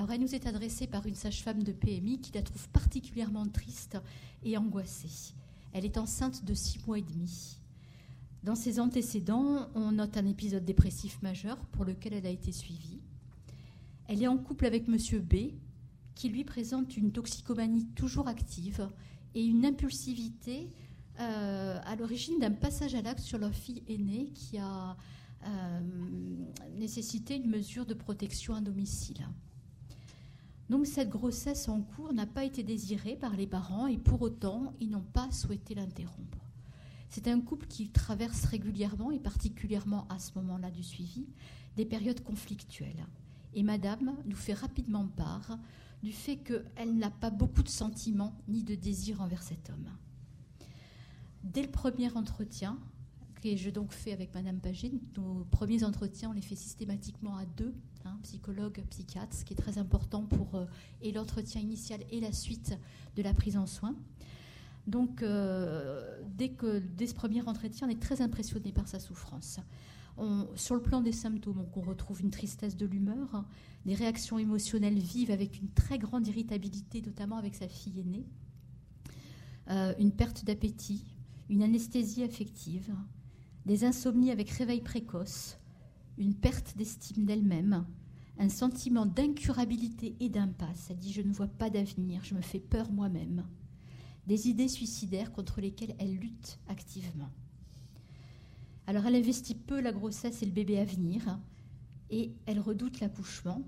[SPEAKER 5] Alors elle nous est adressée par une sage-femme de PMI qui la trouve particulièrement triste et angoissée. Elle est enceinte de six mois et demi. Dans ses antécédents, on note un épisode dépressif majeur pour lequel elle a été suivie. Elle est en couple avec Monsieur B, qui lui présente une toxicomanie toujours active et une impulsivité euh, à l'origine d'un passage à l'acte sur leur fille aînée qui a euh, nécessité une mesure de protection à domicile. Donc cette grossesse en cours n'a pas été désirée par les parents et pour autant ils n'ont pas souhaité l'interrompre. C'est un couple qui traverse régulièrement et particulièrement à ce moment-là du suivi des périodes conflictuelles. Et Madame nous fait rapidement part du fait qu'elle n'a pas beaucoup de sentiments ni de désir envers cet homme. dès le premier entretien, que je donc fais avec Madame Pagé, nos premiers entretiens, on les fait systématiquement à deux, hein, psychologue, psychiatre, ce qui est très important pour euh, et l'entretien initial et la suite de la prise en soin. Donc, euh, dès, que, dès ce premier entretien, on est très impressionné par sa souffrance. sur le plan des symptômes, on retrouve une tristesse de l'humeur, des réactions émotionnelles vives avec une très grande irritabilité, notamment avec sa fille aînée, euh, une perte d'appétit, une anesthésie affective, des insomnies avec réveil précoce, une perte d'estime d'elle-même, un sentiment d'incurabilité et d'impasse. Elle dit Je ne vois pas d'avenir, je me fais peur moi-même. Des idées suicidaires contre lesquelles elle lutte activement. Alors elle investit peu la grossesse et le bébé à venir, et elle redoute l'accouchement,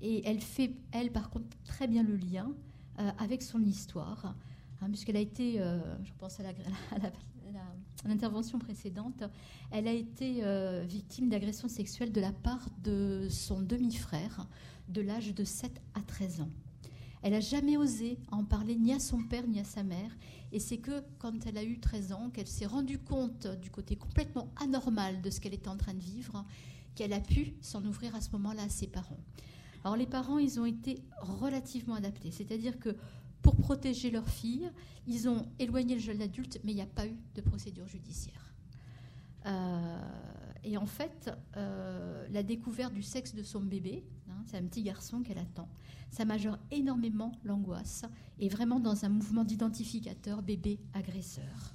[SPEAKER 5] et elle fait, elle par contre, très bien le lien euh, avec son histoire, hein, puisqu'elle a été, euh, je pense à la, l'intervention précédente, elle a été euh, victime d'agression sexuelle de la part de son demi-frère de l'âge de 7 à 13 ans. Elle n'a jamais osé en parler ni à son père ni à sa mère. Et c'est que quand elle a eu 13 ans, qu'elle s'est rendue compte du côté complètement anormal de ce qu'elle était en train de vivre, qu'elle a pu s'en ouvrir à ce moment-là à ses parents. Alors les parents, ils ont été relativement adaptés. C'est-à-dire que pour protéger leur fille, ils ont éloigné le jeune adulte, mais il n'y a pas eu de procédure judiciaire. Euh, et en fait, euh, la découverte du sexe de son bébé, hein, c'est un petit garçon qu'elle attend, ça majeure énormément l'angoisse et vraiment dans un mouvement d'identificateur bébé-agresseur.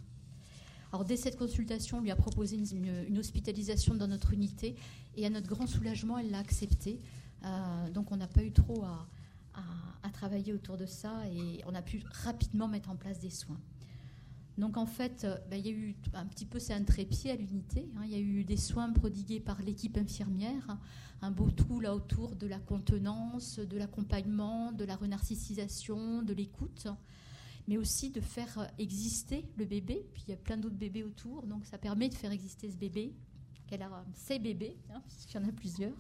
[SPEAKER 5] Alors dès cette consultation, on lui a proposé une, hospitalisation dans notre unité et à notre grand soulagement, elle l'a accepté. Euh, donc on n'a pas eu trop à, à, travailler autour de ça et on a pu rapidement mettre en place des soins. Donc en fait, euh, ben, il y a eu un petit peu, c'est un trépied à l'unité. Hein. il y a eu des soins prodigués par l'équipe infirmière, un beau tout là autour de la contenance, de l'accompagnement, de la renarcissisation, de l'écoute, mais aussi de faire exister le bébé. Puis il y a plein d'autres bébés autour, donc ça permet de faire exister ce bébé, qu'elle a ses bébés, hein, puisqu'il y en a plusieurs.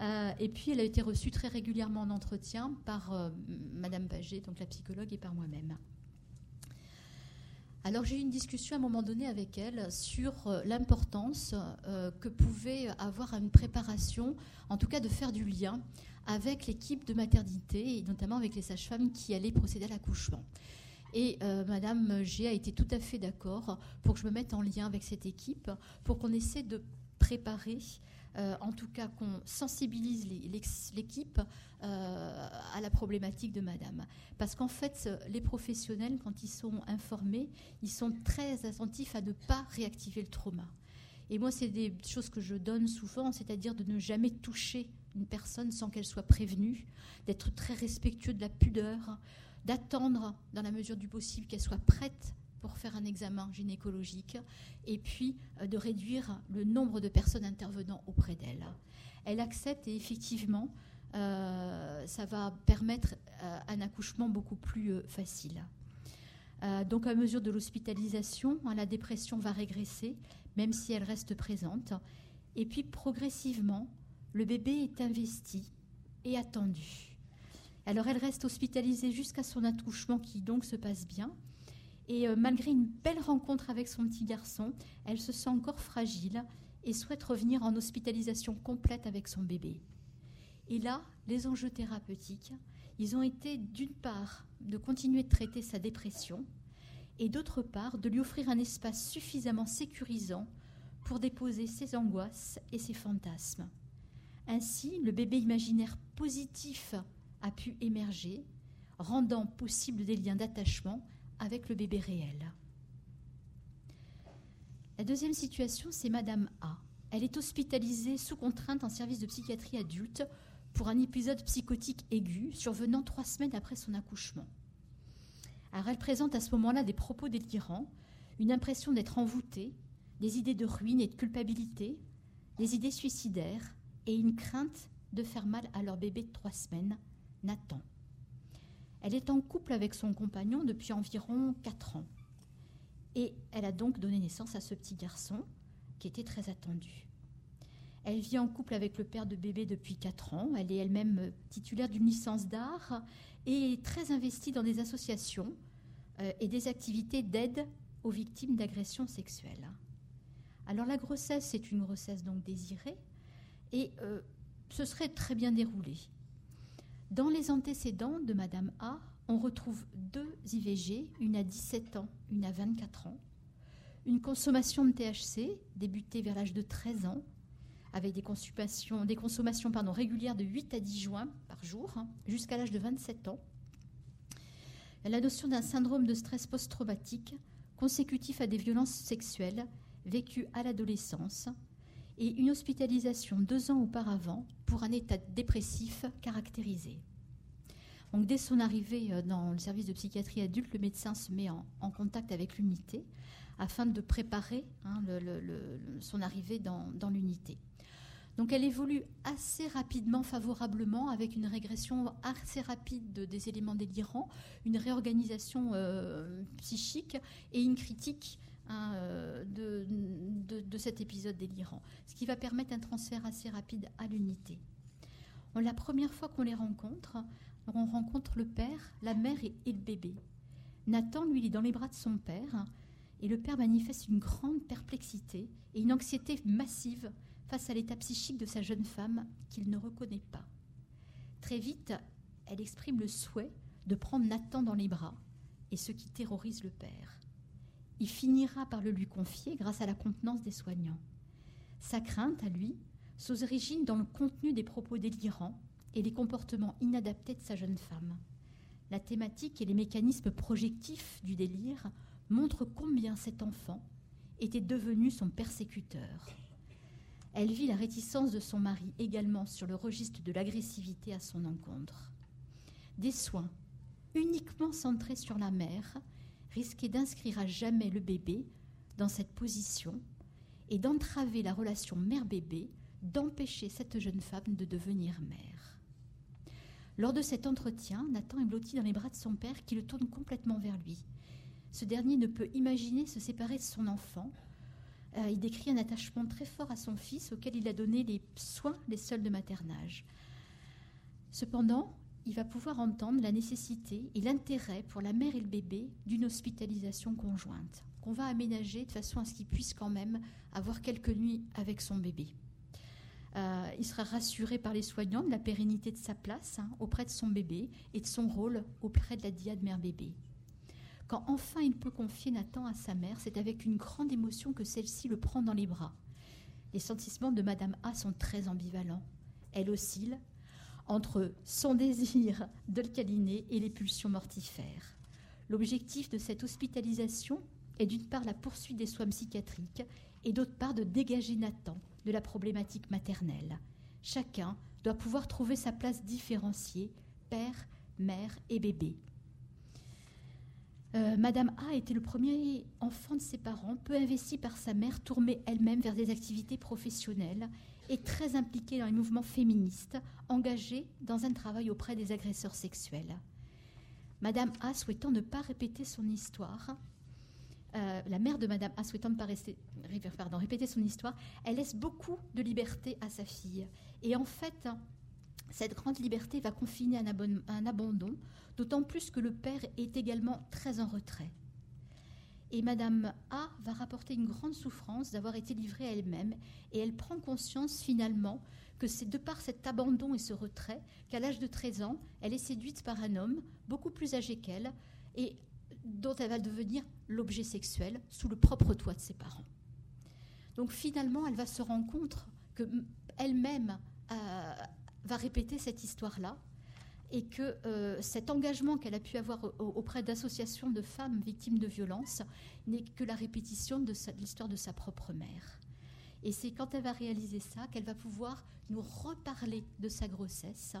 [SPEAKER 5] Euh, et puis, elle a été reçue très régulièrement en entretien par euh, Madame Pagé, donc la psychologue, et par moi-même. Alors j'ai eu une discussion à un moment donné avec elle sur euh, l'importance que pouvait avoir une préparation, en tout cas de faire du lien avec l'équipe de maternité et notamment avec les sages-femmes qui allaient procéder à l'accouchement. Et Madame G a été tout à fait d'accord pour que je me mette en lien avec cette équipe pour qu'on essaie de préparer euh, en tout cas qu'on sensibilise l'équipe euh, à la problématique de Madame. Parce qu'en fait, les professionnels, quand ils sont informés, ils sont très attentifs à ne pas réactiver le trauma. Et moi, c'est des choses que je donne souvent, c'est-à-dire de ne jamais toucher une personne sans qu'elle soit prévenue, d'être très respectueux de la pudeur, d'attendre, dans la mesure du possible, qu'elle soit prête pour faire un examen gynécologique et puis euh, de réduire le nombre de personnes intervenant auprès d'elle. Elle accepte et effectivement, euh, ça va permettre euh, un accouchement beaucoup plus facile. donc à mesure de l'hospitalisation, hein, la dépression va régresser, même si elle reste présente. Et puis progressivement, le bébé est investi et attendu. Alors elle reste hospitalisée jusqu'à son accouchement qui donc se passe bien. Et euh, malgré une belle rencontre avec son petit garçon, elle se sent encore fragile et souhaite revenir en hospitalisation complète avec son bébé. Et là, les enjeux thérapeutiques, ils ont été d'une part de continuer de traiter sa dépression et d'autre part de lui offrir un espace suffisamment sécurisant pour déposer ses angoisses et ses fantasmes. Ainsi, le bébé imaginaire positif a pu émerger, rendant possible des liens d'attachement avec le bébé réel. La deuxième situation, c'est Madame A. Elle est hospitalisée sous contrainte en service de psychiatrie adulte pour un épisode psychotique aigu survenant trois semaines après son accouchement. Alors elle présente à ce moment-là des propos délirants, une impression d'être envoûtée, des idées de ruine et de culpabilité, des idées suicidaires et une crainte de faire mal à leur bébé de trois semaines, Nathan. Elle est en couple avec son compagnon depuis environ 4 ans. Et elle a donc donné naissance à ce petit garçon qui était très attendu. Elle vit en couple avec le père de bébé depuis 4 ans. Elle est elle-même titulaire d'une licence d'art et très investie dans des associations euh, et des activités d'aide aux victimes d'agressions sexuelles. Alors la grossesse est une grossesse donc désirée et euh, ce serait très bien déroulé. Dans les antécédents de Madame A, on retrouve deux IVG, une à 17 ans, une à 24 ans, une consommation de THC débutée vers l'âge de 13 ans, avec des consommations, régulières de 8 à 10 joints par jour, hein, jusqu'à l'âge de 27 ans. La notion d'un syndrome de stress post-traumatique consécutif à des violences sexuelles vécues à l'adolescence et une hospitalisation deux ans auparavant pour un état dépressif caractérisé. Donc, dès son arrivée euh, dans le service de psychiatrie adulte, le médecin se met en, contact avec l'unité afin de préparer hein, son arrivée dans, l'unité. Donc elle évolue assez rapidement, favorablement, avec une régression assez rapide des éléments délirants, une réorganisation euh, psychique et une critique hein, euh, de, cet épisode délirant, ce qui va permettre un transfert assez rapide à l'unité. La première fois qu'on les rencontre, on rencontre le père, la mère et, le bébé. Nathan, lui, est dans les bras de son père, et le père manifeste une grande perplexité et une anxiété massive face à l'état psychique de sa jeune femme qu'il ne reconnaît pas. Très vite, elle exprime le souhait de prendre Nathan dans les bras, et ce qui terrorise le père. Il finira par le lui confier grâce à la contenance des soignants. Sa crainte, à lui, s'origine dans le contenu des propos délirants et les comportements inadaptés de sa jeune femme. La thématique et les mécanismes projectifs du délire montrent combien cet enfant était devenu son persécuteur. Elle vit la réticence de son mari également sur le registre de l'agressivité à son encontre. Des soins uniquement centrés sur la mère risquaient d'inscrire à jamais le bébé dans cette position et d'entraver la relation mère-bébé, d'empêcher cette jeune femme de devenir mère. Lors de cet entretien, Nathan est blotti dans les bras de son père qui le tourne complètement vers lui. Ce dernier ne peut imaginer se séparer de son enfant. Euh, il décrit un attachement très fort à son fils auquel il a donné les soins, les seuls de maternage. Cependant, il va pouvoir entendre la nécessité et l'intérêt pour la mère et le bébé d'une hospitalisation conjointe, qu'on va aménager de façon à ce qu'il puisse quand même avoir quelques nuits avec son bébé. Euh, il sera rassuré par les soignants de la pérennité de sa place hein, auprès de son bébé et de son rôle auprès de la diade mère-bébé. Quand enfin il peut confier Nathan à sa mère, c'est avec une grande émotion que celle-ci le prend dans les bras. Les sentiments de Madame A sont très ambivalents. Elle oscille entre son désir de le câliner et les pulsions mortifères. L'objectif de cette hospitalisation est d'une part la poursuite des soins psychiatriques et d'autre part de dégager Nathan de la problématique maternelle. Chacun doit pouvoir trouver sa place différenciée, père, mère et bébé. Euh, Madame A était le premier enfant de ses parents, peu investi par sa mère, tournée elle-même vers des activités professionnelles et très impliquée dans les mouvements féministes, engagée dans un travail auprès des agresseurs sexuels. Madame A, souhaitant ne pas répéter son histoire, euh, la mère de Madame A souhaitant ne pas pardon, répéter son histoire, elle laisse beaucoup de liberté à sa fille. Et en fait, cette grande liberté va confiner un abandon, d'autant plus que le père est également très en retrait. Et Madame A va rapporter une grande souffrance d'avoir été livrée à elle-même, et elle prend conscience finalement que c'est de par cet abandon et ce retrait qu'à l'âge de 13 ans, elle est séduite par un homme beaucoup plus âgé qu'elle, et dont elle va devenir l'objet sexuel sous le propre toit de ses parents. Donc finalement, elle va se rendre compte que elle-même euh, va répéter cette histoire-là et que euh, cet engagement qu'elle a pu avoir auprès d'associations de femmes victimes de violences n'est que la répétition de l'histoire de sa propre mère. Et c'est quand elle va réaliser ça qu'elle va pouvoir nous reparler de sa grossesse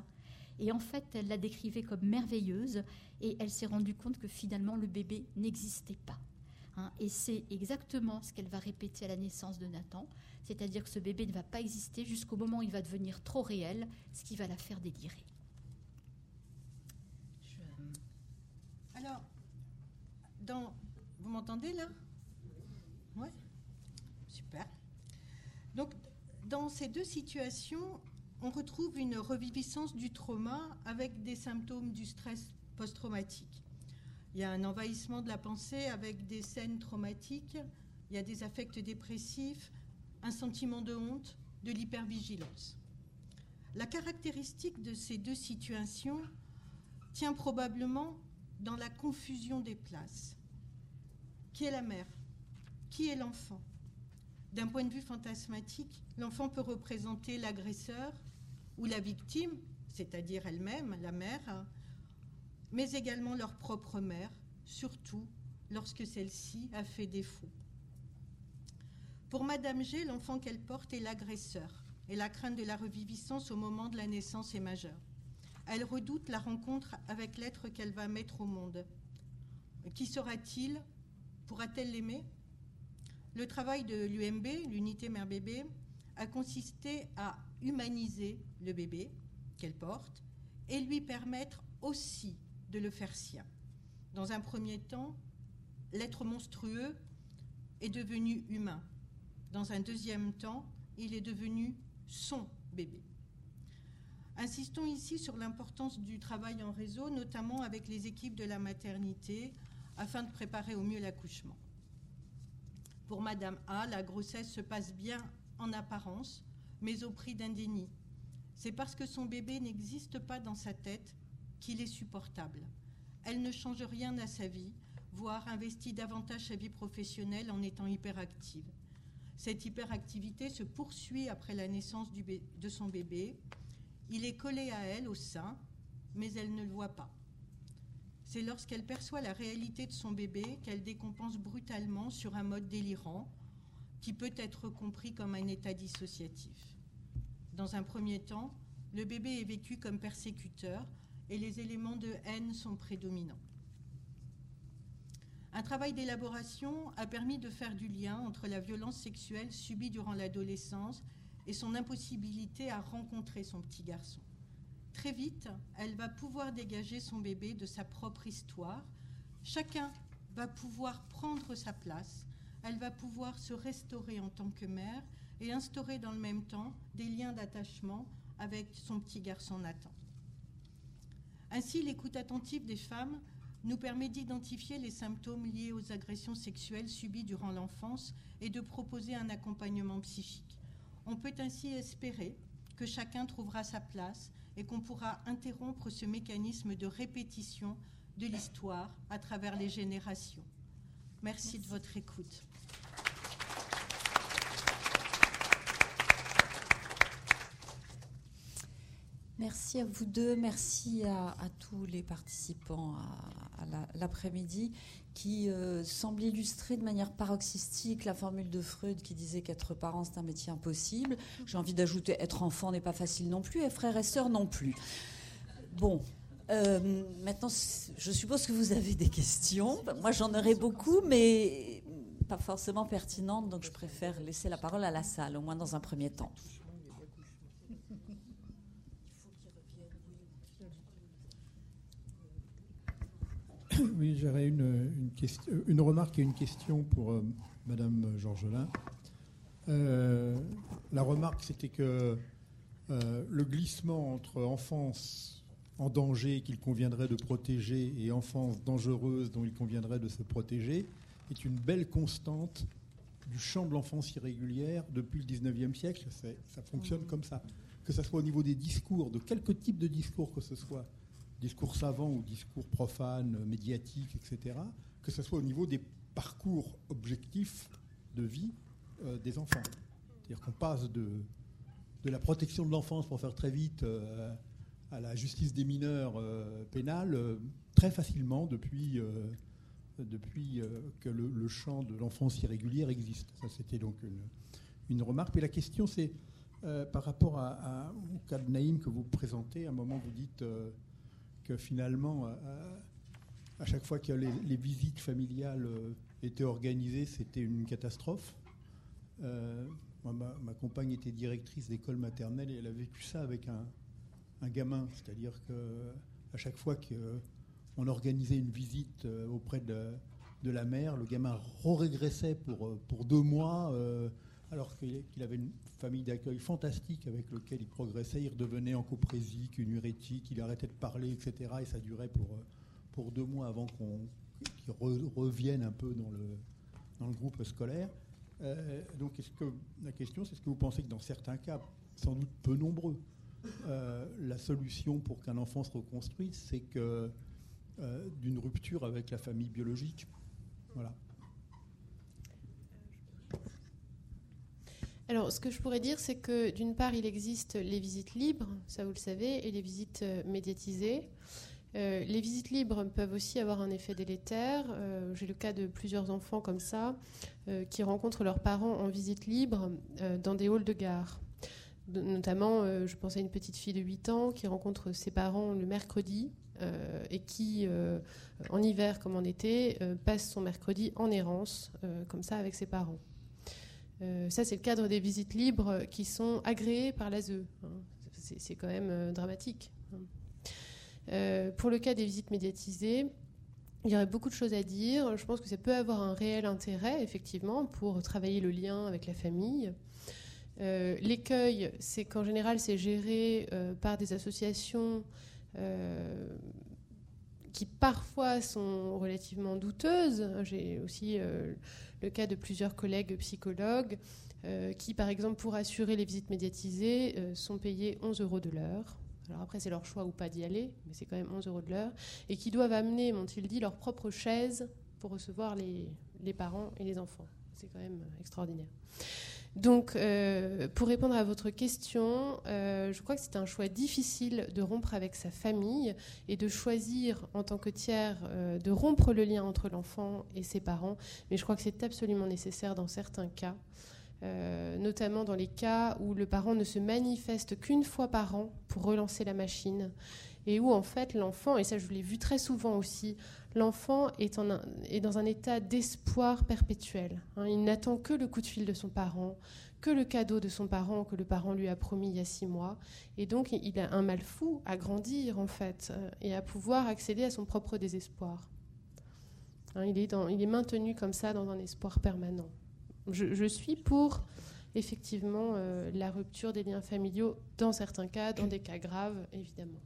[SPEAKER 5] et en fait, elle la décrivait comme merveilleuse et elle s'est rendue compte que finalement le bébé n'existait pas. Hein. et c'est exactement ce qu'elle va répéter à la naissance de Nathan, c'est-à-dire que ce bébé ne va pas exister jusqu'au moment où il va devenir trop réel, ce qui va la faire délirer.
[SPEAKER 6] Alors, vous m'entendez là? Oui Super. Donc, dans ces deux situations, on retrouve une reviviscence du trauma avec des symptômes du stress post-traumatique. Il y a un envahissement de la pensée avec des scènes traumatiques, il y a des affects dépressifs, un sentiment de honte, de l'hypervigilance. La caractéristique de ces deux situations tient probablement dans la confusion des places. Qui est la mère? Qui est l'enfant? D'un point de vue fantasmatique, l'enfant peut représenter l'agresseur ou la victime, c'est-à-dire elle-même, la mère, mais également leur propre mère, surtout lorsque celle-ci a fait défaut. Pour Madame G, l'enfant qu'elle porte est l'agresseur, et la crainte de la reviviscence au moment de la naissance est majeure. Elle redoute la rencontre avec l'être qu'elle va mettre au monde. Qui sera-t-il? Pourra-t-elle l'aimer? Le travail de l'UMB, l'unité mère-bébé, a consisté à humaniser le bébé qu'elle porte et lui permettre aussi de le faire sien. Dans un premier temps, l'être monstrueux est devenu humain. Dans un deuxième temps, il est devenu son bébé. Insistons ici sur l'importance du travail en réseau, notamment avec les équipes de la maternité, afin de préparer au mieux l'accouchement. Pour Madame A, la grossesse se passe bien en apparence, mais au prix d'un déni. C'est parce que son bébé n'existe pas dans sa tête qu'il est supportable. Elle ne change rien à sa vie, voire investit davantage sa vie professionnelle en étant hyperactive. Cette hyperactivité se poursuit après la naissance de son bébé. Il est collé à elle au sein, mais elle ne le voit pas. C'est lorsqu'elle perçoit la réalité de son bébé qu'elle décompense brutalement sur un mode délirant qui peut être compris comme un état dissociatif. Dans un premier temps, le bébé est vécu comme persécuteur et les éléments de haine sont prédominants. Un travail d'élaboration a permis de faire du lien entre la violence sexuelle subie durant l'adolescence et son impossibilité à rencontrer son petit garçon. Très vite, elle va pouvoir dégager son bébé de sa propre histoire. Chacun va pouvoir prendre sa place. Elle va pouvoir se restaurer en tant que mère et instaurer dans le même temps des liens d'attachement avec son petit garçon Nathan. Ainsi, l'écoute attentive des femmes nous permet d'identifier les symptômes liés aux agressions sexuelles subies durant l'enfance et de proposer un accompagnement psychique. On peut ainsi espérer que chacun trouvera sa place et qu'on pourra interrompre ce mécanisme de répétition de l'histoire à travers les générations. Merci, de votre écoute.
[SPEAKER 1] Merci à vous deux, merci à, tous les participants à, l'après-midi qui euh, semblent illustrer de manière paroxystique la formule de Freud qui disait qu'être parent c'est un métier impossible. J'ai envie d'ajouter être enfant n'est pas facile non plus et frères et sœurs non plus. Bon, euh, maintenant je suppose que vous avez des questions. Moi j'en aurais beaucoup mais pas forcément pertinentes donc je préfère laisser la parole à la salle au moins dans un premier temps.
[SPEAKER 7] Oui, j'aurais une, une, remarque et une question pour euh, Madame Georgelin. Euh, la remarque, c'était que euh, le glissement entre enfance en danger qu'il conviendrait de protéger et enfance dangereuse dont il conviendrait de se protéger est une belle constante du champ de l'enfance irrégulière depuis le 19e siècle. Ça fonctionne comme ça. Que ce soit au niveau des discours, de quelque type de discours que ce soit, discours savants ou discours profanes, médiatiques, etc., que ce soit au niveau des parcours objectifs de vie euh, des enfants. C'est-à-dire qu'on passe de, de la protection de l'enfance, pour faire très vite, euh, à la justice des mineurs euh, pénale très facilement depuis, depuis que le, champ de l'enfance irrégulière existe. Ça, c'était donc une, remarque. Et la question, c'est par rapport à, au cas de Naïm que vous présentez, à un moment vous dites finalement, euh, à, chaque fois que les, visites familiales euh, étaient organisées, c'était une catastrophe. Euh, ma, compagne était directrice d'école maternelle et elle a vécu ça avec un, gamin. C'est-à-dire que à chaque fois qu'on organisait une visite auprès de, la mère, le gamin régressait pour, pour deux mois alors qu'il avait une famille d'accueil fantastique avec lequel il progressait, il redevenait en coprésique, une urétique, il arrêtait de parler, etc. Et ça durait pour, pour deux mois avant qu'on qu'ils re- reviennent un peu dans le, groupe scolaire. Euh, donc, la question, c'est est-ce que vous pensez que dans certains cas, sans doute peu nombreux, euh, la solution pour qu'un enfant se reconstruise, c'est que euh, d'une rupture avec la famille biologique Voilà.
[SPEAKER 3] Alors, ce que je pourrais dire, c'est que d'une part, il existe les visites libres, ça vous le savez, et les visites euh, médiatisées. Euh, les visites libres peuvent aussi avoir un effet délétère. Euh, J'ai le cas de plusieurs enfants comme ça qui rencontrent leurs parents en visite libre dans des halls de gare. Notamment, je pense à une petite fille de 8 ans qui rencontre ses parents le mercredi et qui, en hiver comme en été, passe son mercredi en errance, comme ça, avec ses parents. Euh, ça, c'est le cadre des visites libres qui sont agréées par l'ASE. hein. C'est quand même euh, dramatique. Euh, pour le cas des visites médiatisées, il y aurait beaucoup de choses à dire. Je pense que ça peut avoir un réel intérêt, effectivement, pour travailler le lien avec la famille. L'écueil, c'est qu'en général, c'est géré par des associations qui parfois sont relativement douteuses. J'ai aussi euh, le cas de plusieurs collègues psychologues euh, qui, par exemple, pour assurer les visites médiatisées, euh, sont payés 11 euros de l'heure. Alors après, c'est leur choix ou pas d'y aller, mais c'est quand même 11 euros de l'heure. Et qui doivent amener, m'ont-ils dit, leur propre chaise pour recevoir les, les parents et les enfants. C'est quand même extraordinaire. Donc, euh, pour répondre à votre question, euh, je crois que c'est un choix difficile de rompre avec sa famille et de choisir en tant que tiers euh, de rompre le lien entre l'enfant et ses parents. Mais je crois que c'est absolument nécessaire dans certains cas, notamment dans les cas où le parent ne se manifeste qu'une fois par an pour relancer la machine et où en fait l'enfant, et ça je l'ai vu très souvent aussi, l'enfant est, dans un état d'espoir perpétuel. hein. il n'attend que le coup de fil de son parent, que le cadeau de son parent que le parent lui a promis il y a six mois. Et donc il a un mal fou à grandir en fait euh, et à pouvoir accéder à son propre désespoir. Hein, il, est maintenu comme ça dans un espoir permanent. Je, je suis pour effectivement euh, la rupture des liens familiaux dans certains cas, dans des cas graves évidemment.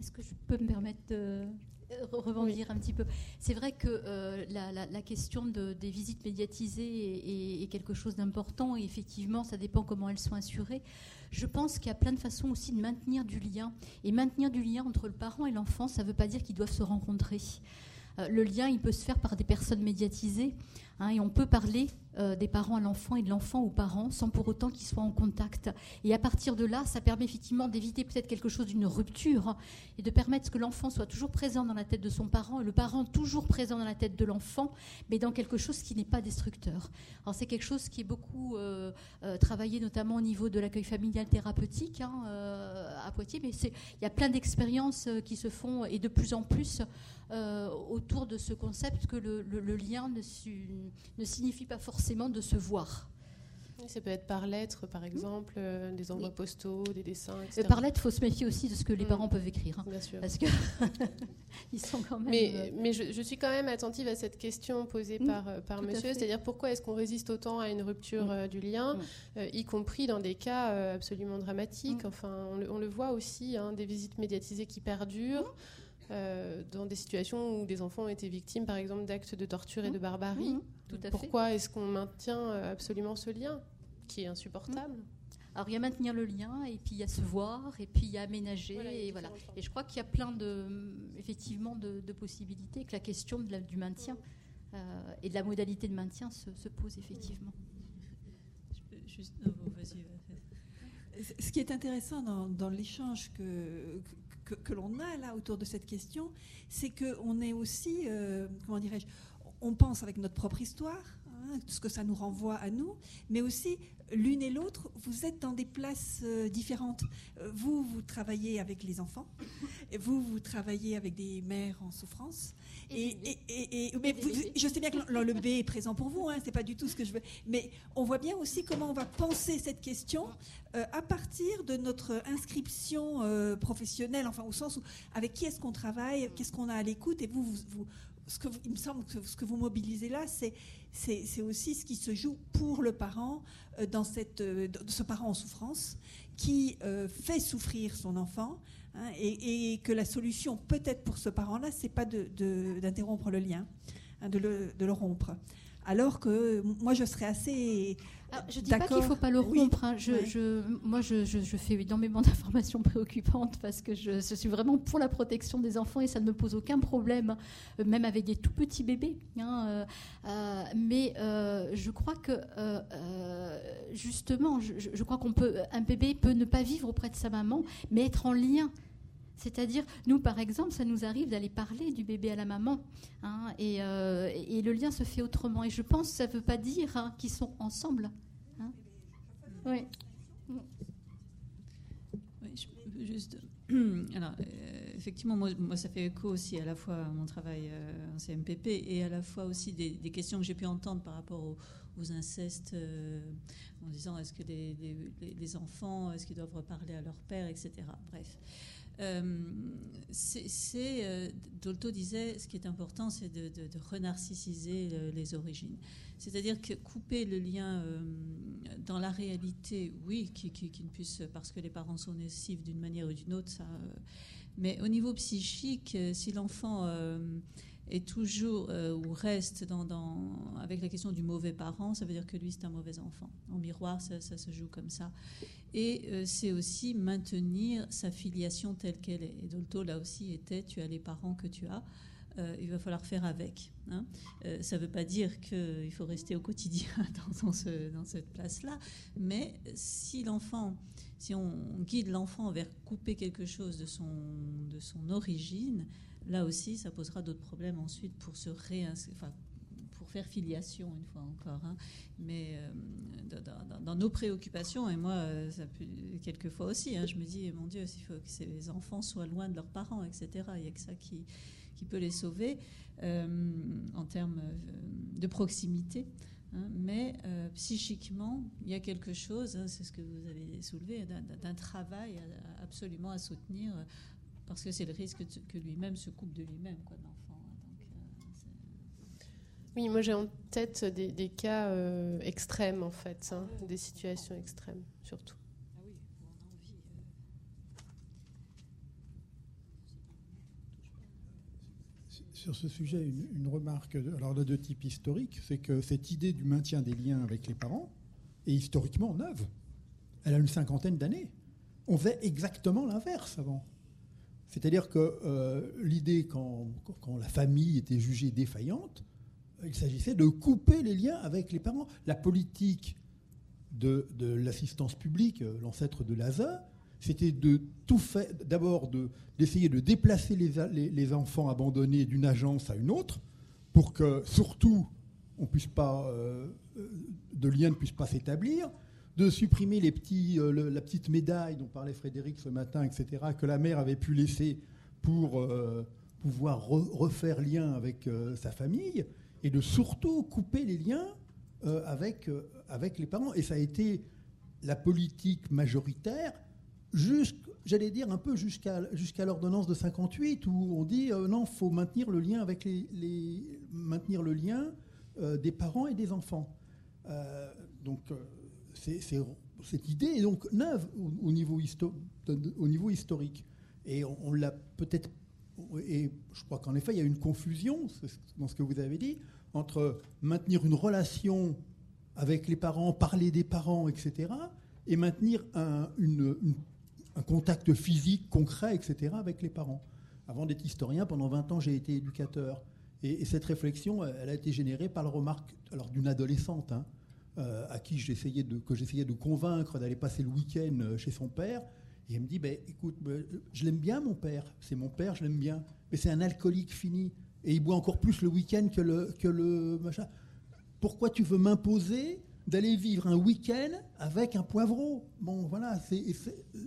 [SPEAKER 5] Est-ce que je peux me permettre de re- rebondir un petit peu C'est vrai que euh, la, la- la question de- des visites médiatisées est, est- est quelque chose d'important et effectivement, ça dépend comment elles sont assurées. Je pense qu'il y a plein de façons aussi de maintenir du lien. Et maintenir du lien entre le parent et l'enfant, ça ne veut pas dire qu'ils doivent se rencontrer. Euh, le lien, il peut se faire par des personnes médiatisées. Hein, et on peut parler euh, des parents à l'enfant et de l'enfant aux parents sans pour autant qu'ils soient en contact. Et à partir de là, ça permet effectivement d'éviter peut-être quelque chose d'une rupture et de permettre que l'enfant soit toujours présent dans la tête de son parent et le parent toujours présent dans la tête de l'enfant, mais dans quelque chose qui n'est pas destructeur. Alors c'est quelque chose qui est beaucoup euh, euh, travaillé notamment au niveau de l'accueil familial thérapeutique hein, à Poitiers, mais il y a plein d'expériences qui se font et de plus en plus autour de ce concept que le, lien ne, ne signifie pas forcément de se voir.
[SPEAKER 3] Ça peut être par lettre, par exemple, euh, des envois
[SPEAKER 5] Oui.
[SPEAKER 3] postaux, des dessins,
[SPEAKER 5] Euh,
[SPEAKER 3] etc.
[SPEAKER 5] par lettre, il faut se méfier aussi de ce que les parents peuvent écrire, hein,
[SPEAKER 3] Bien sûr.
[SPEAKER 5] parce que ils sont quand même.
[SPEAKER 3] Mais,
[SPEAKER 5] euh,
[SPEAKER 3] mais je, je suis quand même attentive à cette question posée
[SPEAKER 5] Mm,
[SPEAKER 3] par, euh, par
[SPEAKER 5] tout à
[SPEAKER 3] monsieur, c'est-à-dire pourquoi est-ce qu'on résiste autant à une rupture
[SPEAKER 5] Mm.
[SPEAKER 3] euh, du lien,
[SPEAKER 5] Mm.
[SPEAKER 3] euh, y compris dans des cas euh, absolument dramatiques. Enfin, on le, on le voit aussi, hein, des visites médiatisées qui perdurent. Euh, dans des situations où des enfants ont été victimes, par exemple, d'actes de torture et de barbarie.
[SPEAKER 5] Tout à fait.
[SPEAKER 3] Pourquoi est-ce qu'on maintient euh, absolument ce lien qui est insupportable?
[SPEAKER 5] Alors il y a maintenir le lien, et puis il y a se voir, et puis il y a aménager,
[SPEAKER 3] Voilà, y
[SPEAKER 5] et voilà. Et je crois qu'il y a plein de, effectivement, de, de possibilités, que la question de la- du maintien euh, et de la modalité de maintien se, se pose effectivement.
[SPEAKER 4] Juste- non, bon, vas-y, vas-y.
[SPEAKER 8] Ce qui est intéressant dans, dans l'échange que, que, l'on a là autour de cette question, c'est qu'on est aussi, euh, comment dirais-je, on pense avec notre propre histoire, hein, ce que ça nous renvoie à nous, mais aussi l'une et l'autre, vous êtes dans des places euh, différentes. Euh, Vous, vous travaillez avec les enfants, et vous, vous travaillez avec des mères en souffrance.
[SPEAKER 5] Et
[SPEAKER 8] Et,
[SPEAKER 5] des
[SPEAKER 8] et- et- et- mais
[SPEAKER 5] des
[SPEAKER 8] vous-
[SPEAKER 5] bébés.
[SPEAKER 8] je sais bien que le, le B est présent pour vous, hein, c'est pas du tout ce que je veux. Mais on voit bien aussi comment on va penser cette question euh, à partir de notre inscription euh, professionnelle, enfin au sens où avec qui est-ce qu'on travaille, qu'est-ce qu'on a à l'écoute, et vous, vous, vous, ce que il me semble que ce que vous mobilisez là, c'est c'est aussi ce qui se joue pour le parent euh, dans cette, euh, ce parent en souffrance qui euh, fait souffrir son enfant hein, et, que la solution peut-être pour ce parent-là, c'est pas d'interrompre le lien, hein, de, le, de le rompre. Alors que moi, je serais assez
[SPEAKER 5] je ne dis pas qu'il ne faut pas le rompre. Hein. Je, moi, je, fais énormément d'informations préoccupantes parce que je, suis vraiment pour la protection des enfants et ça ne me pose aucun problème, euh, même avec des tout petits bébés. Hein, euh, euh, mais je crois que justement, je, crois qu'on peut, un bébé peut ne pas vivre auprès de sa maman, mais être en lien c'est-à-dire, nous, par exemple, ça nous arrive d'aller parler du bébé à la maman. Hein, euh, et, le lien se fait autrement. Et je pense que ça ne veut pas dire hein, qu'ils sont ensemble. Hein. Oui.
[SPEAKER 4] juste. Alors, euh, effectivement, moi, moi, ça fait écho aussi à la fois à mon travail euh, en CMPP et à la fois aussi des, questions que j'ai pu entendre par rapport aux, incestes, en disant est-ce que les, les enfants, est-ce qu'ils doivent reparler à leur père, etc. Bref. Euh, c'est, euh, Dolto disait, ce qui est important, c'est de, renarcissiser les origines. C'est-à-dire que couper le lien euh, dans la réalité, oui, qui, ne puisse, parce que les parents sont nocifs d'une manière ou d'une autre, mais au niveau psychique, si l'enfant est toujours ou reste avec la question du mauvais parent, ça veut dire que lui c'est un mauvais enfant. En miroir, ça, se joue comme ça. Et euh, c'est aussi maintenir sa filiation telle qu'elle est. Et Dolto, là aussi, était tu as les parents que tu as. Euh, il va falloir faire avec. Hein. Euh, ça ne veut pas dire qu'il faut rester au quotidien dans, cette place-là, mais si l'enfant, si on guide l'enfant vers couper quelque chose de son origine, là aussi, ça posera d'autres problèmes ensuite pour se réinscrire, faire filiation, une fois encore. Hein. Mais euh, dans, nos préoccupations, et moi, euh, quelquefois aussi, hein, je me dis, mon Dieu, il faut que ces enfants soient loin de leurs parents, etc. Il n'y a que ça qui, qui peut les sauver euh, en termes de proximité. Hein. mais psychiquement, il y a quelque chose, c'est ce que vous avez soulevé, d'un travail absolument à soutenir, parce que c'est le risque que lui-même se coupe de lui-même, quoi,
[SPEAKER 3] oui, moi j'ai en tête des, cas euh, extrêmes en fait, hein, des situations extrêmes surtout.
[SPEAKER 7] Sur ce sujet, une, remarque, alors là de type historique, c'est que cette idée du maintien des liens avec les parents est historiquement neuve. Elle a une cinquantaine d'années. On faisait exactement l'inverse avant. C'est-à-dire que euh, l'idée, quand, la famille était jugée défaillante, il s'agissait de couper les liens avec les parents. La politique de, l'assistance publique, euh, l'ancêtre de l'ASA, c'était tout d'abord d'essayer de, déplacer les, enfants abandonnés d'une agence à une autre, pour que surtout on puisse pas, euh, de lien ne puisse pas s'établir, de supprimer les euh, la petite médaille dont parlait Frédéric ce matin, etc., que la mère avait pu laisser pour pouvoir refaire lien avec sa famille et de surtout couper les liens euh, avec, euh, les parents. Et ça a été la politique majoritaire, j'allais dire un peu jusqu'à l'ordonnance de 58, où on dit euh, non, faut maintenir le lien avec les, maintenir le lien des parents et des enfants. donc cette idée est donc neuve au, niveau, au niveau historique. Et on, on l'a peut-être et je crois qu'en effet, il y a une confusion dans ce que vous avez dit entre maintenir une relation avec les parents, parler des parents, etc., et maintenir un, contact physique concret, etc., avec les parents. Avant d'être historien, pendant 20 ans, j'ai été éducateur. Et, cette réflexion, elle a été générée par la remarque alors d'une adolescente, hein, euh, à qui j'essayais de, que j'essayais de convaincre d'aller passer le week-end euh, chez son père. Et elle me dit, ben, écoute, ben, je l'aime bien mon père, c'est mon père, je l'aime bien, mais c'est un alcoolique fini, et il boit encore plus le week-end que le, que le machin. Pourquoi tu veux m'imposer d'aller vivre un week-end avec un poivreau? Bon, voilà,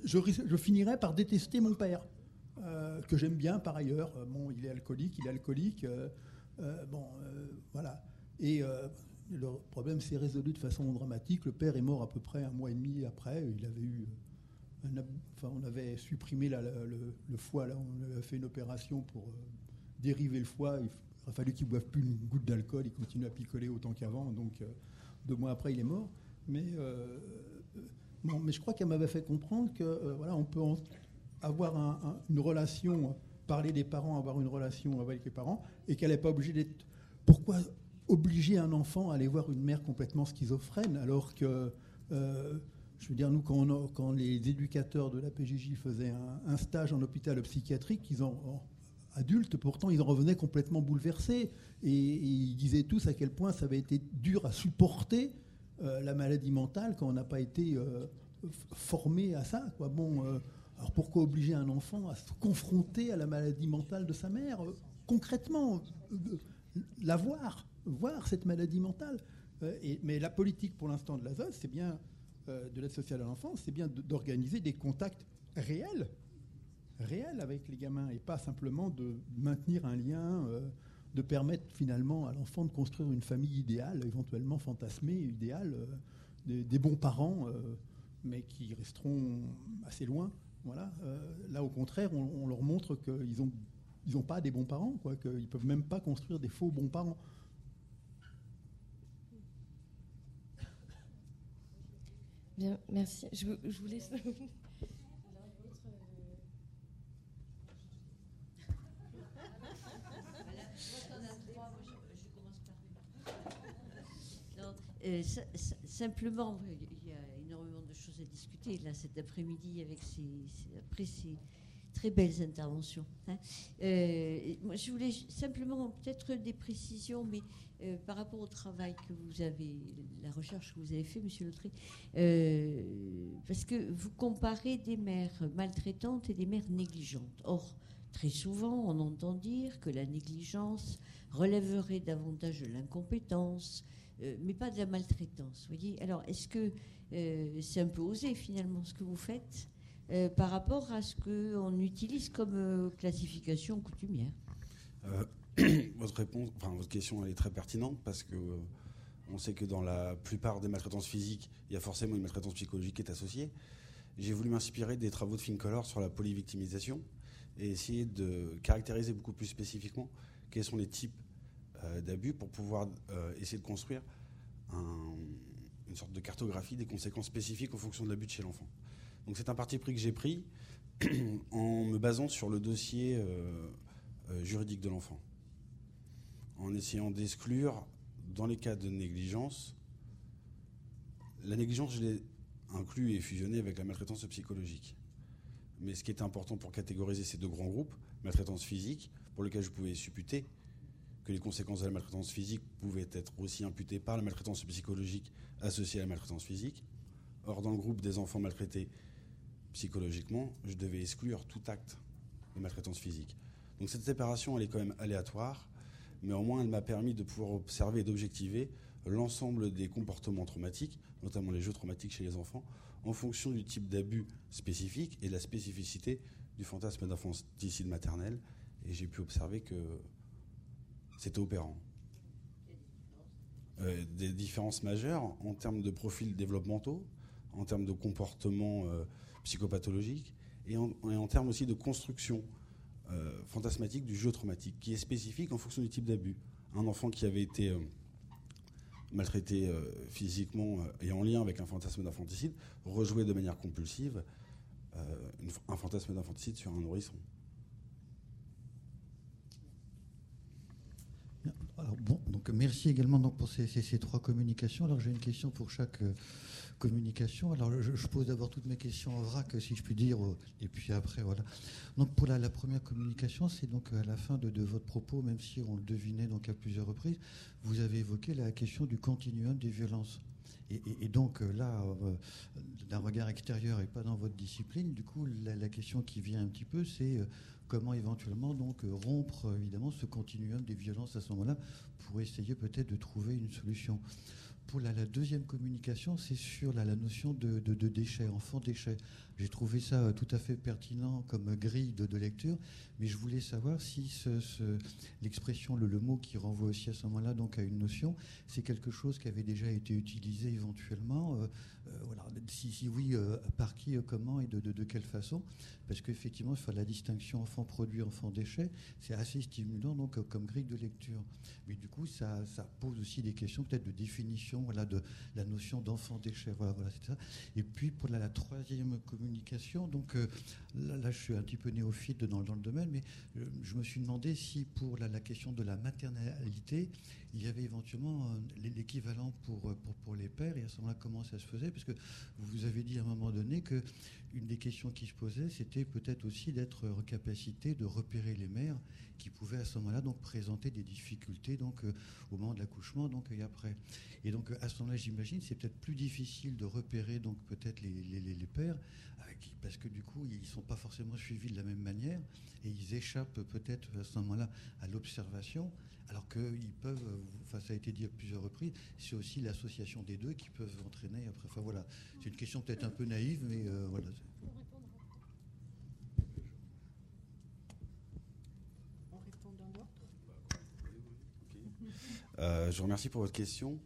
[SPEAKER 7] je, je, finirais par détester mon père, euh, que j'aime bien par ailleurs. Bon, il est alcoolique, il est alcoolique. Bon, voilà. Et le problème s'est résolu de façon dramatique. Le père est mort à peu près un mois et demi après. Il avait eu enfin, on avait supprimé le, foie, on avait fait une opération pour euh, dériver le foie a fallu qu'il boive plus une goutte d'alcool, il continue à picoler autant qu'avant, donc deux mois après, il est mort. Mais, mais je crois qu'elle m'avait fait comprendre que voilà, peut avoir une relation, parler des parents, avoir une relation avec les parents, et qu'elle n'est pas obligée d'être. Pourquoi obliger un enfant à aller voir une mère complètement schizophrène alors que je veux dire, nous, quand, les éducateurs de la PJJ faisaient un, stage en hôpital psychiatrique, ils en, adultes, pourtant, ils en revenaient complètement bouleversés. Et, ils disaient tous à quel point ça avait été dur à supporter euh, la maladie mentale quand on n'a pas été euh, formé à ça. Quoi. Bon, euh, alors pourquoi obliger un enfant à se confronter à la maladie mentale de sa mère Concrètement, la voir, voir cette maladie mentale. mais la politique pour l'instant de la c'est bien euh, de l'aide sociale à l'enfance, c'est bien d'organiser des contacts réels, réels avec les gamins, et pas simplement de maintenir un lien, euh, de permettre finalement à l'enfant de construire une famille idéale, éventuellement fantasmée, idéale, euh, des, bons parents, mais qui resteront assez loin. Voilà. là, au contraire, on, leur montre qu'ils n'ont pas des bons parents, qu'ils ne peuvent même pas construire des faux bons parents.
[SPEAKER 9] Merci. Je, vous laisse.
[SPEAKER 10] Euh, simplement, il y a énormément de choses à discuter là cet après-midi avec ces, après ces très belles interventions. Hein. Euh, moi, je voulais simplement peut-être des précisions, mais euh, par rapport au travail que vous avez, la recherche que vous avez fait, Monsieur Lautré, euh, parce que vous comparez des mères maltraitantes et des mères négligentes. Or, très souvent, on entend dire que la négligence relèverait davantage de l'incompétence, euh, mais pas de la maltraitance. Voyez. Alors, est-ce que c'est un peu osé finalement ce que vous faites? Par rapport à ce qu'on utilise comme classification coutumière
[SPEAKER 2] enfin votre question, est très pertinente parce que euh, on sait que dans la plupart des maltraitances physiques, il y a forcément une maltraitance psychologique qui est associée. J'ai voulu m'inspirer des travaux de Fincolor sur la polyvictimisation et essayer de caractériser beaucoup plus spécifiquement quels sont les types euh, d'abus pour pouvoir euh, essayer de construire une sorte de cartographie des conséquences spécifiques en fonction de l'abus de chez l'enfant. Donc c'est un parti pris que j'ai pris en me basant sur le dossier juridique de l'enfant en essayant d'exclure, dans les cas de négligence, la négligence, je l'ai inclus et fusionné avec la maltraitance psychologique. Mais ce qui est important pour catégoriser ces deux grands groupes, maltraitance physique, pour lequel je pouvais supputer que les conséquences de la maltraitance physique pouvaient être aussi imputées par la maltraitance psychologique associée à la maltraitance physique. Or, dans le groupe des enfants maltraités psychologiquement, je devais exclure tout acte de maltraitance physique. Donc cette séparation, elle est quand même aléatoire mais au moins elle m'a permis de pouvoir observer et d'objectiver l'ensemble des comportements traumatiques, notamment les jeux traumatiques chez les enfants, en fonction du type d'abus spécifique et de la spécificité du fantasme d'infanticide maternel. Et j'ai pu observer que c'était opérant. Euh, des différences majeures en termes de profils développementaux, en termes de comportements euh, psychopathologiques et en, termes aussi de construction euh, fantasmatique du jeu traumatique, qui est spécifique en fonction du type d'abus. Un enfant qui avait été euh, maltraité euh, physiquement et en lien avec un fantasme d'infanticide rejouait de manière compulsive un fantasme d'infanticide sur un nourrisson.
[SPEAKER 11] Alors bon, donc merci également pour ces, ces, trois communications. Alors j'ai une question pour chaque communication. Alors, je, pose d'abord toutes mes questions en vrac, si je puis dire, et puis après, voilà. Donc, pour la, première communication, c'est donc à la fin de, votre propos, même si on le devinait donc à plusieurs reprises, vous avez évoqué la question du continuum des violences. Et, donc là, euh, d'un regard extérieur et pas dans votre discipline, du coup, la, question qui vient un petit peu, c'est euh, comment éventuellement donc rompre évidemment ce continuum des violences à ce moment-là pour essayer peut-être de trouver une solution. Pour la, deuxième communication, c'est sur la, notion de, de, déchets, enfant déchets. J'ai trouvé ça euh, tout à fait pertinent comme grille de, lecture, mais je voulais savoir si ce, l'expression, le, mot qui renvoie aussi à ce moment-là donc à une notion, c'est quelque chose qui avait déjà été utilisé éventuellement. Euh, euh, voilà, si, oui, par qui, comment et de, quelle façon Parce qu'effectivement, faire la distinction enfant-produit, enfant-déchet, c'est assez stimulant donc comme grille de lecture. Mais du coup, ça, pose aussi des questions peut-être de définition voilà, de la notion d'enfant-déchet. Voilà, voilà, c'est ça. Et puis pour la, troisième communication, donc euh, là, je suis un petit peu néophyte dans, le domaine, mais euh, je me suis demandé si pour la, question de la maternalité, il y avait éventuellement euh, l'équivalent pour, pour, pour, les pères, et à ce moment-là, comment ça se faisait? Parce que vous avez dit à un moment donné que une des questions qui se posait, c'était peut-être aussi d'être en capacité de repérer les mères qui pouvaient à ce moment-là donc présenter des difficultés donc euh, au moment de l'accouchement et après. Et donc à ce moment-là, j'imagine, c'est peut-être plus difficile de repérer donc peut-être les, les, pères parce que du coup ils sont pas forcément suivis de la même manière et ils échappent peut-être à ce moment-là à l'observation alors qu'ils peuvent, enfin ça a été dit à plusieurs reprises, c'est aussi l'association des deux qui peuvent entraîner après. Enfin voilà, c'est une question peut-être un peu naïve, mais euh, voilà.
[SPEAKER 2] Euh, je vous remercie pour votre question.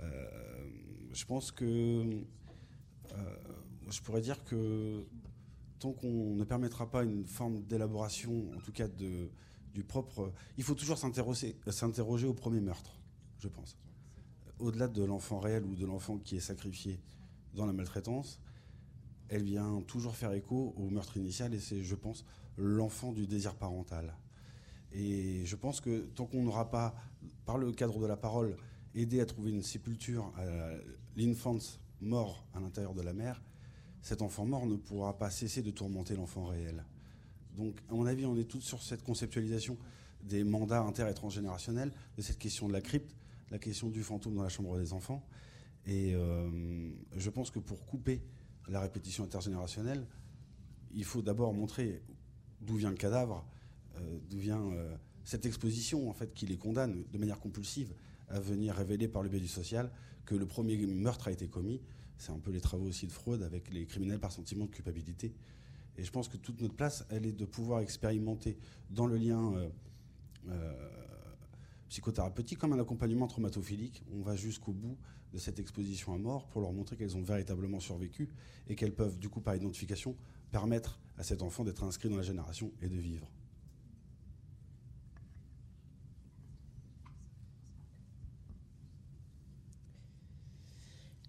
[SPEAKER 2] Euh, je pense que je pourrais dire que tant qu'on ne permettra pas une forme d'élaboration, en tout cas de, Il faut toujours s'interroger au premier meurtre, je pense. Au-delà de l'enfant réel ou de l'enfant qui est sacrifié dans la maltraitance, elle vient toujours faire écho au meurtre initial et c'est, je pense, l'enfant du désir parental. Et je pense que tant qu'on n'aura pas, par le cadre de la parole, aidé à trouver une sépulture à l'infant mort à l'intérieur de la mère, cet enfant mort ne pourra pas cesser de tourmenter l'enfant réel. Donc, à mon avis, on est tous sur cette conceptualisation des mandats inter- et transgénérationnels, de cette question de la crypte, la question du fantôme dans la chambre des enfants. Et euh, je pense que pour couper la répétition intergénérationnelle, il faut d'abord montrer d'où vient le cadavre, euh, d'où vient euh, cette exposition en fait qui les condamne de manière compulsive à venir révéler par le biais du social que le premier meurtre a été commis. C'est un peu les travaux aussi de Freud avec les criminels par sentiment de culpabilité. Et je pense que toute notre place, elle est de pouvoir expérimenter dans le lien euh, euh, psychothérapeutique comme un accompagnement traumatophilique. On va jusqu'au bout de cette exposition à mort pour leur montrer qu'elles ont véritablement survécu et qu'elles peuvent, du coup, par identification, permettre à cet enfant d'être inscrit dans la génération et de vivre.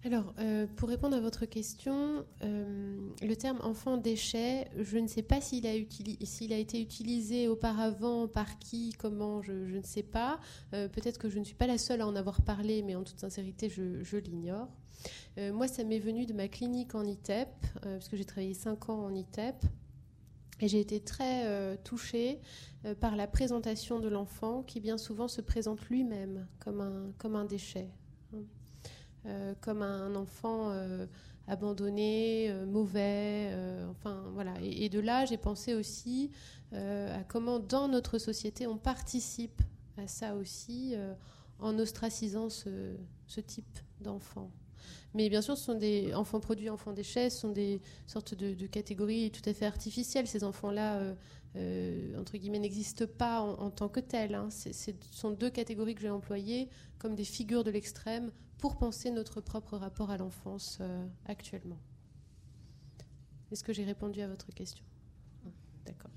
[SPEAKER 3] Alors, euh, pour répondre à votre question, euh, le terme enfant déchet, je ne sais pas s'il a, été utilisé auparavant, par qui, comment, je, ne sais pas. Euh, peut-être que je ne suis pas la seule à en avoir parlé, mais en toute sincérité, je, l'ignore. moi, ça m'est venu de ma clinique en ITEP, parce que j'ai travaillé 5 ans en ITEP. Et j'ai été très touchée par la présentation de l'enfant qui bien souvent se présente lui-même comme un, comme un déchet. Euh, comme un enfant euh, abandonné, euh, mauvais. enfin, voilà. Et, de là, j'ai pensé aussi à comment, dans notre société, on participe à ça aussi en ostracisant ce, type d'enfants. Mais bien sûr, ce sont des enfants produits, enfants déchets, ce sont des sortes de, catégories tout à fait artificielles. Ces enfants-là, entre guillemets, n'existent pas en, tant que tels. Hein. ce sont deux catégories que j'ai employées comme des figures de l'extrême pour penser notre propre rapport à l'enfance euh, actuellement. Est-ce que j'ai répondu à votre question? D'accord.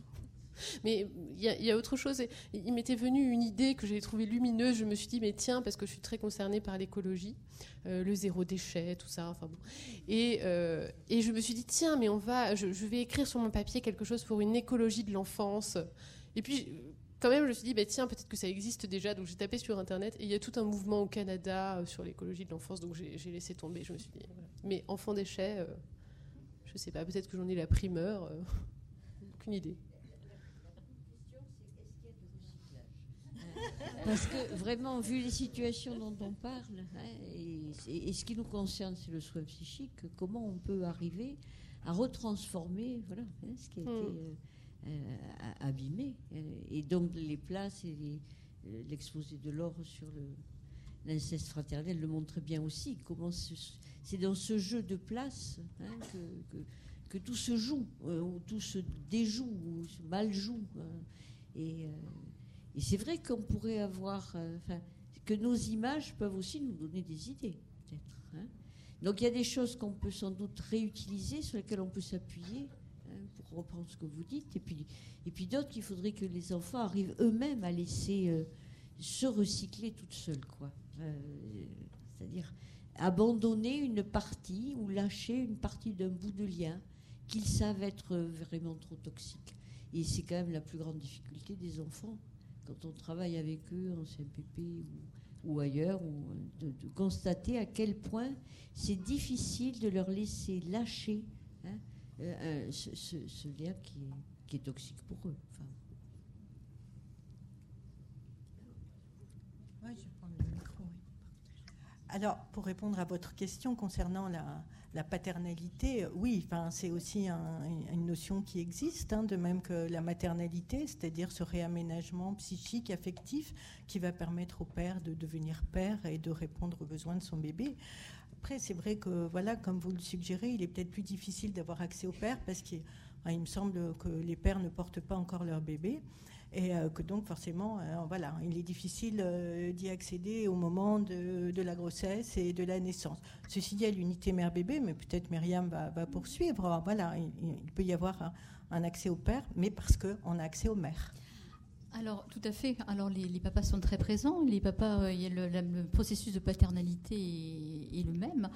[SPEAKER 3] Mais il y, a autre chose. Il m'était venu une idée que j'ai trouvée lumineuse. Je me suis dit, mais tiens, parce que je suis très concernée par l'écologie, euh, le zéro déchet, tout ça. Enfin bon. Et, euh, et, je me suis dit, tiens, mais on va, je, je, vais écrire sur mon papier quelque chose pour une écologie de l'enfance. Et puis, quand même, je me suis dit, bah, tiens, peut-être que ça existe déjà. Donc j'ai tapé sur Internet et il y a tout un mouvement au Canada euh, sur l'écologie de l'enfance. Donc j'ai laissé tomber. Je me suis dit, mais enfant déchet, euh, je sais pas, peut-être que j'en ai la primeur. Euh, aucune idée.
[SPEAKER 10] Parce que vraiment, vu les situations dont on parle, hein, et, ce qui nous concerne, c'est le soin psychique, comment on peut arriver à retransformer voilà, hein, ce qui a hmm. été euh, abîmé. Euh, et donc les places et euh, l'exposé de l'or sur l'inceste fraternel le montre bien aussi. Comment c'est dans ce jeu de place hein, que, tout se joue, euh, ou tout se déjoue, ou se mal joue. Hein. Et, c'est vrai qu'on pourrait avoir, que nos images peuvent aussi nous donner des idées, peut-être. Hein. Donc il y a des choses qu'on peut sans doute réutiliser, sur lesquelles on peut s'appuyer, reprendre ce que vous dites, et puis, et puis d'autres qu'il faudrait que les enfants arrivent eux-mêmes à laisser euh, se recycler toutes seules, quoi. Euh, c'est-à-dire abandonner une partie ou lâcher une partie d'un bout de lien qu'ils savent être vraiment trop toxique. Et c'est quand même la plus grande difficulté des enfants quand on travaille avec eux en CMPP ou, ailleurs, ou de, constater à quel point c'est difficile de leur laisser lâcher euh, ce, lien qui est, toxique pour eux.
[SPEAKER 6] Alors, pour répondre à votre question concernant la, la paternalité, oui, enfin, c'est aussi une notion qui existe, hein, de même que la maternalité, c'est-à-dire ce réaménagement psychique, affectif, qui va permettre au père de devenir père et de répondre aux besoins de son bébé. Après, c'est vrai que, voilà, comme vous le suggérez, il est peut-être plus difficile d'avoir accès au père parce qu'il me semble que les pères ne portent pas encore leur bébé et euh, que donc forcément, euh, voilà, il est difficile euh, d'y accéder au moment de, la grossesse et de la naissance. Ceci dit, à l'unité mère-bébé, mais peut-être Myriam va, poursuivre. Voilà, il, peut y avoir un, accès au père, mais parce qu'on a accès aux mères.
[SPEAKER 5] Alors, tout à fait. Alors, les, papas sont très présents. Les papas, y a le, processus de paternalité est, le même.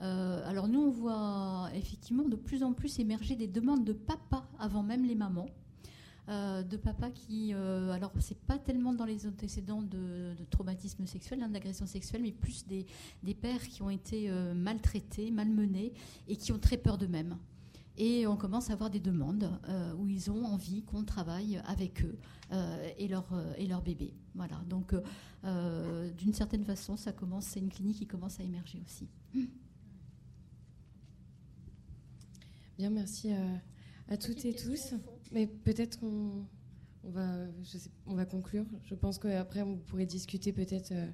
[SPEAKER 5] alors, nous, on voit effectivement de plus en plus émerger des demandes de papa avant même les mamans. Euh, de papa qui, euh, alors c'est pas tellement dans les antécédents de, traumatisme sexuel, hein, d'agression sexuelle, mais plus des, pères qui ont été euh, maltraités, malmenés et qui ont très peur d'eux-mêmes. Et on commence à avoir des demandes où ils ont envie qu'on travaille avec eux et, leur, et leur bébé. Voilà. Donc, d'une certaine façon, ça commence. C'est une clinique qui commence à émerger aussi.
[SPEAKER 9] Bien, merci à toutes et tous. Mais peut-être qu'on on va, on va conclure. Je pense qu'après, on pourrait discuter peut-être euh,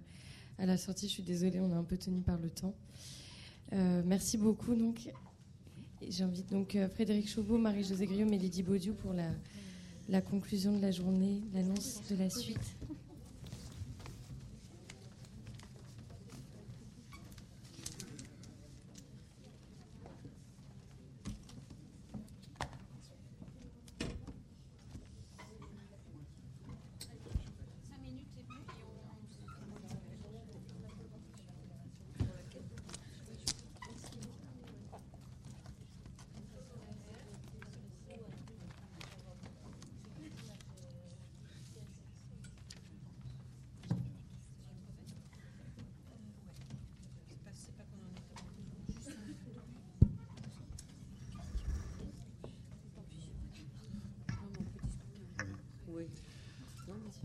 [SPEAKER 9] à la sortie. Je suis désolée, on est un peu tenu par le temps. Euh, merci beaucoup. Donc, j'invite donc euh, Frédéric Chauveau, Marie-Josée Griot et Lydie pour la conclusion de la journée, l'annonce de la suite.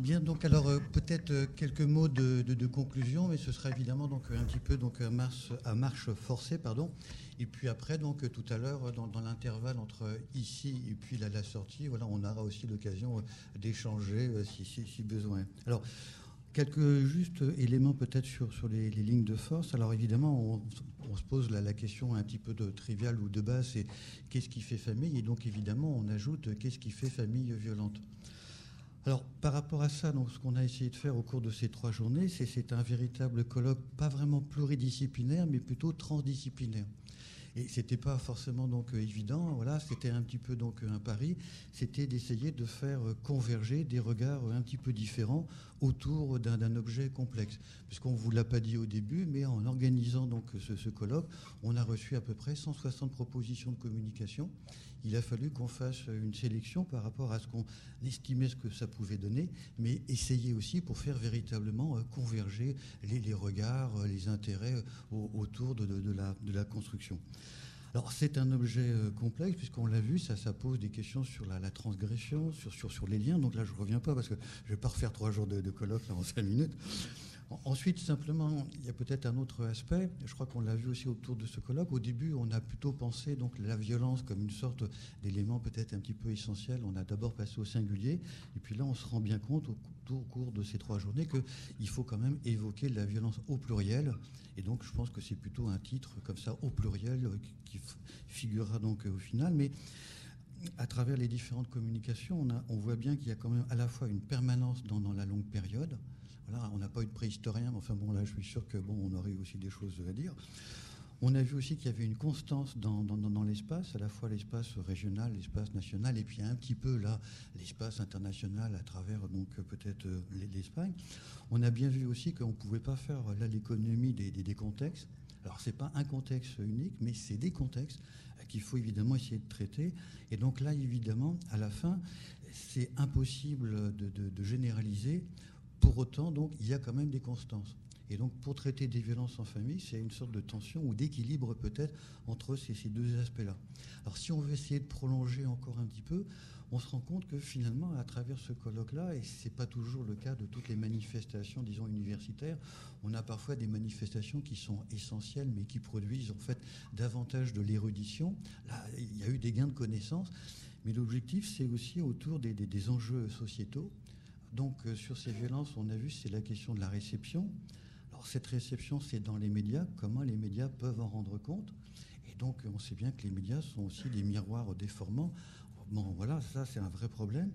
[SPEAKER 11] Bien, alors euh, peut-être euh, quelques mots de, conclusion, mais ce sera évidemment donc un petit peu donc à marche, forcée, pardon. Et puis après, donc tout à l'heure, dans, l'intervalle entre ici et puis la, sortie, voilà, on aura aussi l'occasion euh, d'échanger si, besoin. Alors, quelques justes éléments peut-être sur, sur les, lignes de force. Alors évidemment, on, se pose la, la, question un petit peu de triviale ou de base, c'est qu'est-ce qui fait famille? Et donc évidemment, on ajoute qu'est-ce qui fait famille violente? Alors, par rapport à ça, donc, ce qu'on a essayé de faire au cours de ces trois journées, c'est un véritable colloque, pas vraiment pluridisciplinaire, mais plutôt transdisciplinaire. Et c'était pas forcément donc évident. Voilà, c'était un petit peu donc un pari. C'était d'essayer de faire converger des regards un petit peu différents autour d'un objet complexe. Puisqu'on vous l'a pas dit au début, mais en organisant donc ce, ce colloque, on a reçu à peu près 160 propositions de communication il a fallu qu'on fasse une sélection par rapport à ce qu'on estimait ce que ça pouvait donner, mais essayer aussi pour faire véritablement euh, converger les, regards, euh, les intérêts euh, autour de, la, construction. Alors c'est un objet complexe puisqu'on l'a vu, ça, ça pose des questions sur la, transgression, sur, les liens. Donc là je ne reviens pas parce que je ne vais pas refaire trois jours de, colloque là, en cinq minutes. Ensuite, simplement, il y a peut-être un autre aspect. Je crois qu'on l'a vu aussi autour de ce colloque. Au début, on a plutôt pensé donc la violence comme une sorte d'élément peut-être un petit peu essentiel. On a d'abord passé au singulier, et puis là, on se rend bien compte au, cours de ces trois journées qu'il faut quand même évoquer la violence au pluriel. Et donc, je pense que c'est plutôt un titre comme ça au pluriel qui figurera donc au final. Mais à travers les différentes communications, on, voit bien qu'il y a quand même à la fois une permanence dans la longue période on n'a pas eu de préhistorien, mais enfin bon, là, je suis sûr que bon, on aurait aussi des choses à dire. On a vu aussi qu'il y avait une constance dans, l'espace, à la fois l'espace régional, l'espace national, et puis un petit peu là l'espace international à travers donc peut-être euh, l'Espagne. On a bien vu aussi qu'on ne pouvait pas faire là l'économie des, contextes. Alors c'est pas un contexte unique, mais c'est des contextes qu'il faut évidemment essayer de traiter. Et donc là, évidemment, à la fin, c'est impossible de généraliser pour autant, donc, il y a quand même des constances. Et donc, pour traiter des violences en famille, c'est une sorte de tension ou d'équilibre peut-être entre ces, deux aspects-là. Alors, si on veut essayer de prolonger encore un petit peu, on se rend compte que finalement, à travers ce colloque-là, et ce n'est pas toujours le cas de toutes les manifestations, disons, universitaires, on a parfois des manifestations qui sont essentielles, mais qui produisent en fait davantage de l'érudition. Là, il y a eu des gains de connaissances, mais l'objectif, c'est aussi autour des, des enjeux sociétaux. Donc euh, sur ces violences, on a vu, c'est la question de la réception. Alors cette réception, c'est dans les médias, comment les médias peuvent en rendre compte? Et donc on sait bien que les médias sont aussi des miroirs déformants. Bon voilà, ça c'est un vrai problème.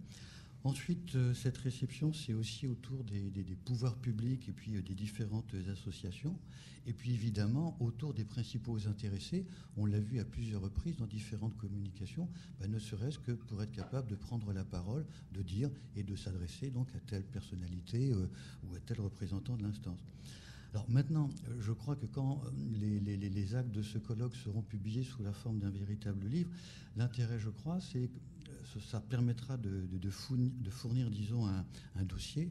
[SPEAKER 11] Ensuite, euh, cette réception, c'est aussi autour des, pouvoirs publics et puis euh, des différentes associations. Et puis évidemment, autour des principaux intéressés, on l'a vu à plusieurs reprises dans différentes communications, bah, ne serait-ce que pour être capable de prendre la parole, de dire et de s'adresser donc à telle personnalité euh, ou à tel représentant de l'instance. Alors maintenant, je crois que quand les, les, actes de ce colloque seront publiés sous la forme d'un véritable livre, l'intérêt, je crois, c'est ça permettra de, fournir, disons, un, dossier,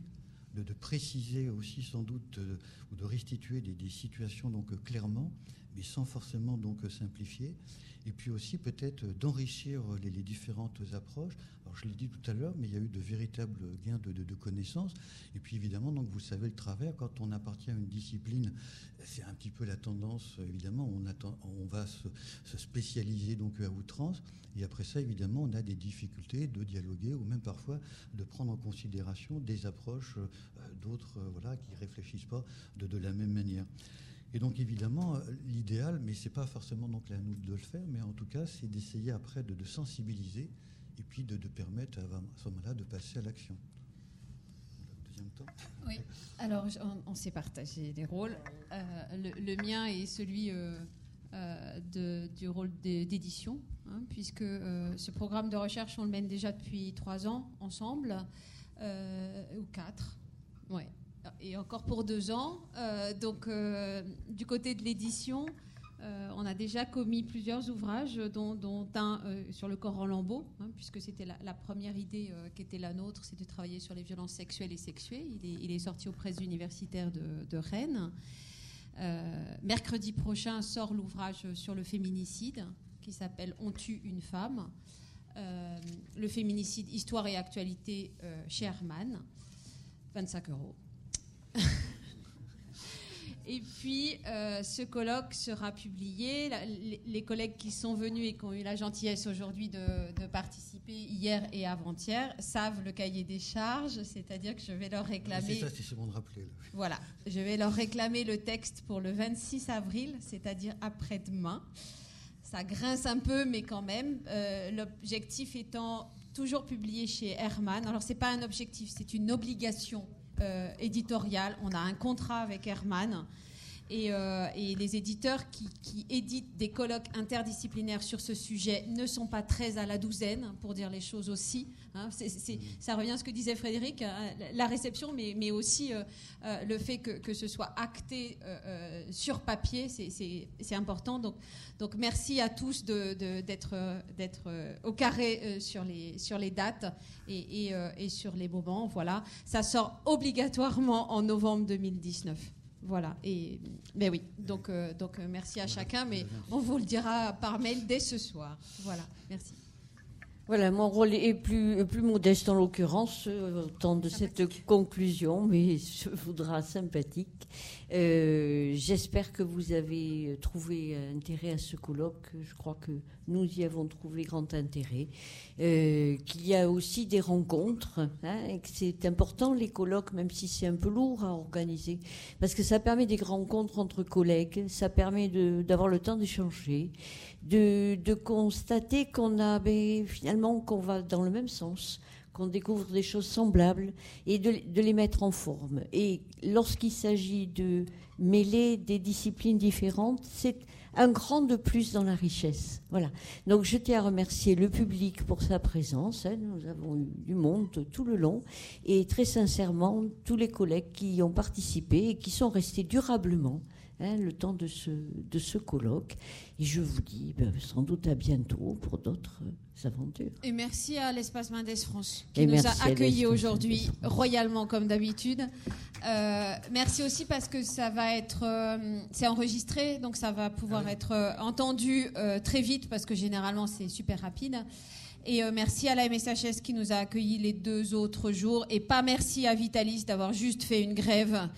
[SPEAKER 11] de, préciser aussi sans doute euh, ou de restituer des, situations donc clairement, mais sans forcément donc simplifier, et puis aussi peut-être d'enrichir les, différentes approches. Alors je l'ai dit tout à l'heure, mais il y a eu de véritables gains de, connaissances. Et puis évidemment, donc vous savez le travers, quand on appartient à une discipline, c'est un petit peu la tendance, évidemment, on, va se, spécialiser donc à outrance. Et après ça, évidemment, on a des difficultés de dialoguer ou même parfois de prendre en considération des approches euh, d'autres euh, voilà, qui réfléchissent pas de la même manière. Et donc évidemment, euh, l'idéal, mais ce n'est pas forcément donc à nous de le faire, mais en tout cas, c'est d'essayer après de, sensibiliser et puis de, permettre à, ce moment-là de passer à l'action.
[SPEAKER 12] Deuxième temps. Oui, alors on, s'est partagé les rôles. Euh, le, mien est celui euh, du rôle d'édition, hein, puisque ce programme de recherche, on le mène déjà depuis trois ans ensemble, ou quatre. Ouais et encore pour deux ans. Euh, donc, euh, du côté de l'édition, euh, on a déjà commis plusieurs ouvrages, dont, un sur le corps en lambeaux, hein, puisque c'était la, première idée qui était la nôtre, c'est de travailler sur les violences sexuelles et sexuées. Il est, sorti aux presses universitaires de, de Rennes. mercredi prochain sort l'ouvrage sur le féminicide, qui s'appelle On tue une femme. le féminicide, histoire et actualité chez Herman. 25 euros. Et puis, euh, ce colloque sera publié. les, collègues qui sont venus et qui ont eu la gentillesse aujourd'hui de, participer hier et avant-hier savent le cahier des charges, c'est-à-dire que je vais leur réclamer.
[SPEAKER 11] C'est ça, c'est bon de rappeler.
[SPEAKER 12] Voilà, je vais leur réclamer le texte pour le 26 avril, c'est-à-dire après-demain. Ça grince un peu, mais quand même. Euh, l'objectif étant toujours publié chez Herman. Alors, ce n'est pas un objectif, c'est une obligation euh. On a un contrat avec Herman. Et, euh, les éditeurs qui, qui, éditent des colloques interdisciplinaires sur ce sujet ne sont pas très à la douzaine, pour dire les choses aussi. Hein, ça revient à ce que disait Frédéric, hein, la réception, mais, mais aussi euh, euh, le fait que, que, ce soit acté euh, sur papier, c'est important. Donc, donc merci à tous d'être au carré sur, les, sur les dates et, et, et sur les moments. Voilà, ça sort obligatoirement en novembre 2019. Voilà. Et mais oui. Donc donc merci à chacun, mais on vous le dira par mail dès ce soir. Voilà. Merci.
[SPEAKER 10] Voilà, mon rôle est plus, plus modeste en l'occurrence, au temps de cette conclusion, mais je voudrais sympathique. Euh, j'espère que vous avez trouvé intérêt à ce colloque. Je crois que nous y avons trouvé grand intérêt. Euh, qu'il y a aussi des rencontres, hein, et que c'est important les colloques, même si c'est un peu lourd à organiser, parce que ça permet des rencontres entre collègues, ça permet d'avoir le temps d'échanger, de, de, constater qu'on a ben, finalement qu'on va dans le même sens qu'on découvre des choses semblables et de, les mettre en forme. Et lorsqu'il s'agit de mêler des disciplines différentes, c'est un grand de plus dans la richesse. Voilà. Donc je tiens à remercier le public pour sa présence. Hein. Nous avons eu du monde tout le long et très sincèrement tous les collègues qui y ont participé et qui sont restés durablement hein, le temps de ce, de ce colloque. Et je vous dis ben, sans doute à bientôt pour d'autres aventures.
[SPEAKER 12] Et merci à l'espace Mendes France qui nous a accueillis aujourd'hui royalement comme d'habitude. Euh, merci aussi parce que ça va être, euh, c'est enregistré, donc ça va pouvoir ah être euh, entendu très vite parce que généralement c'est super rapide. Et merci à la MSHS qui nous a accueillis les deux autres jours. Et pas merci à Vitalis d'avoir juste fait une grève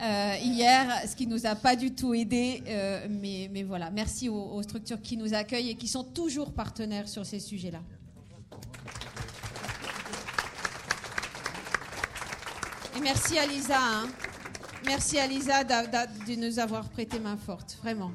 [SPEAKER 12] hier, ce qui nous a pas du tout aidé. mais, mais, voilà, merci aux structures qui nous accueillent et qui sont toujours partenaires sur ces sujets-là. merci à Lisa. Hein. Merci à Lisa de nous avoir prêté main forte, vraiment.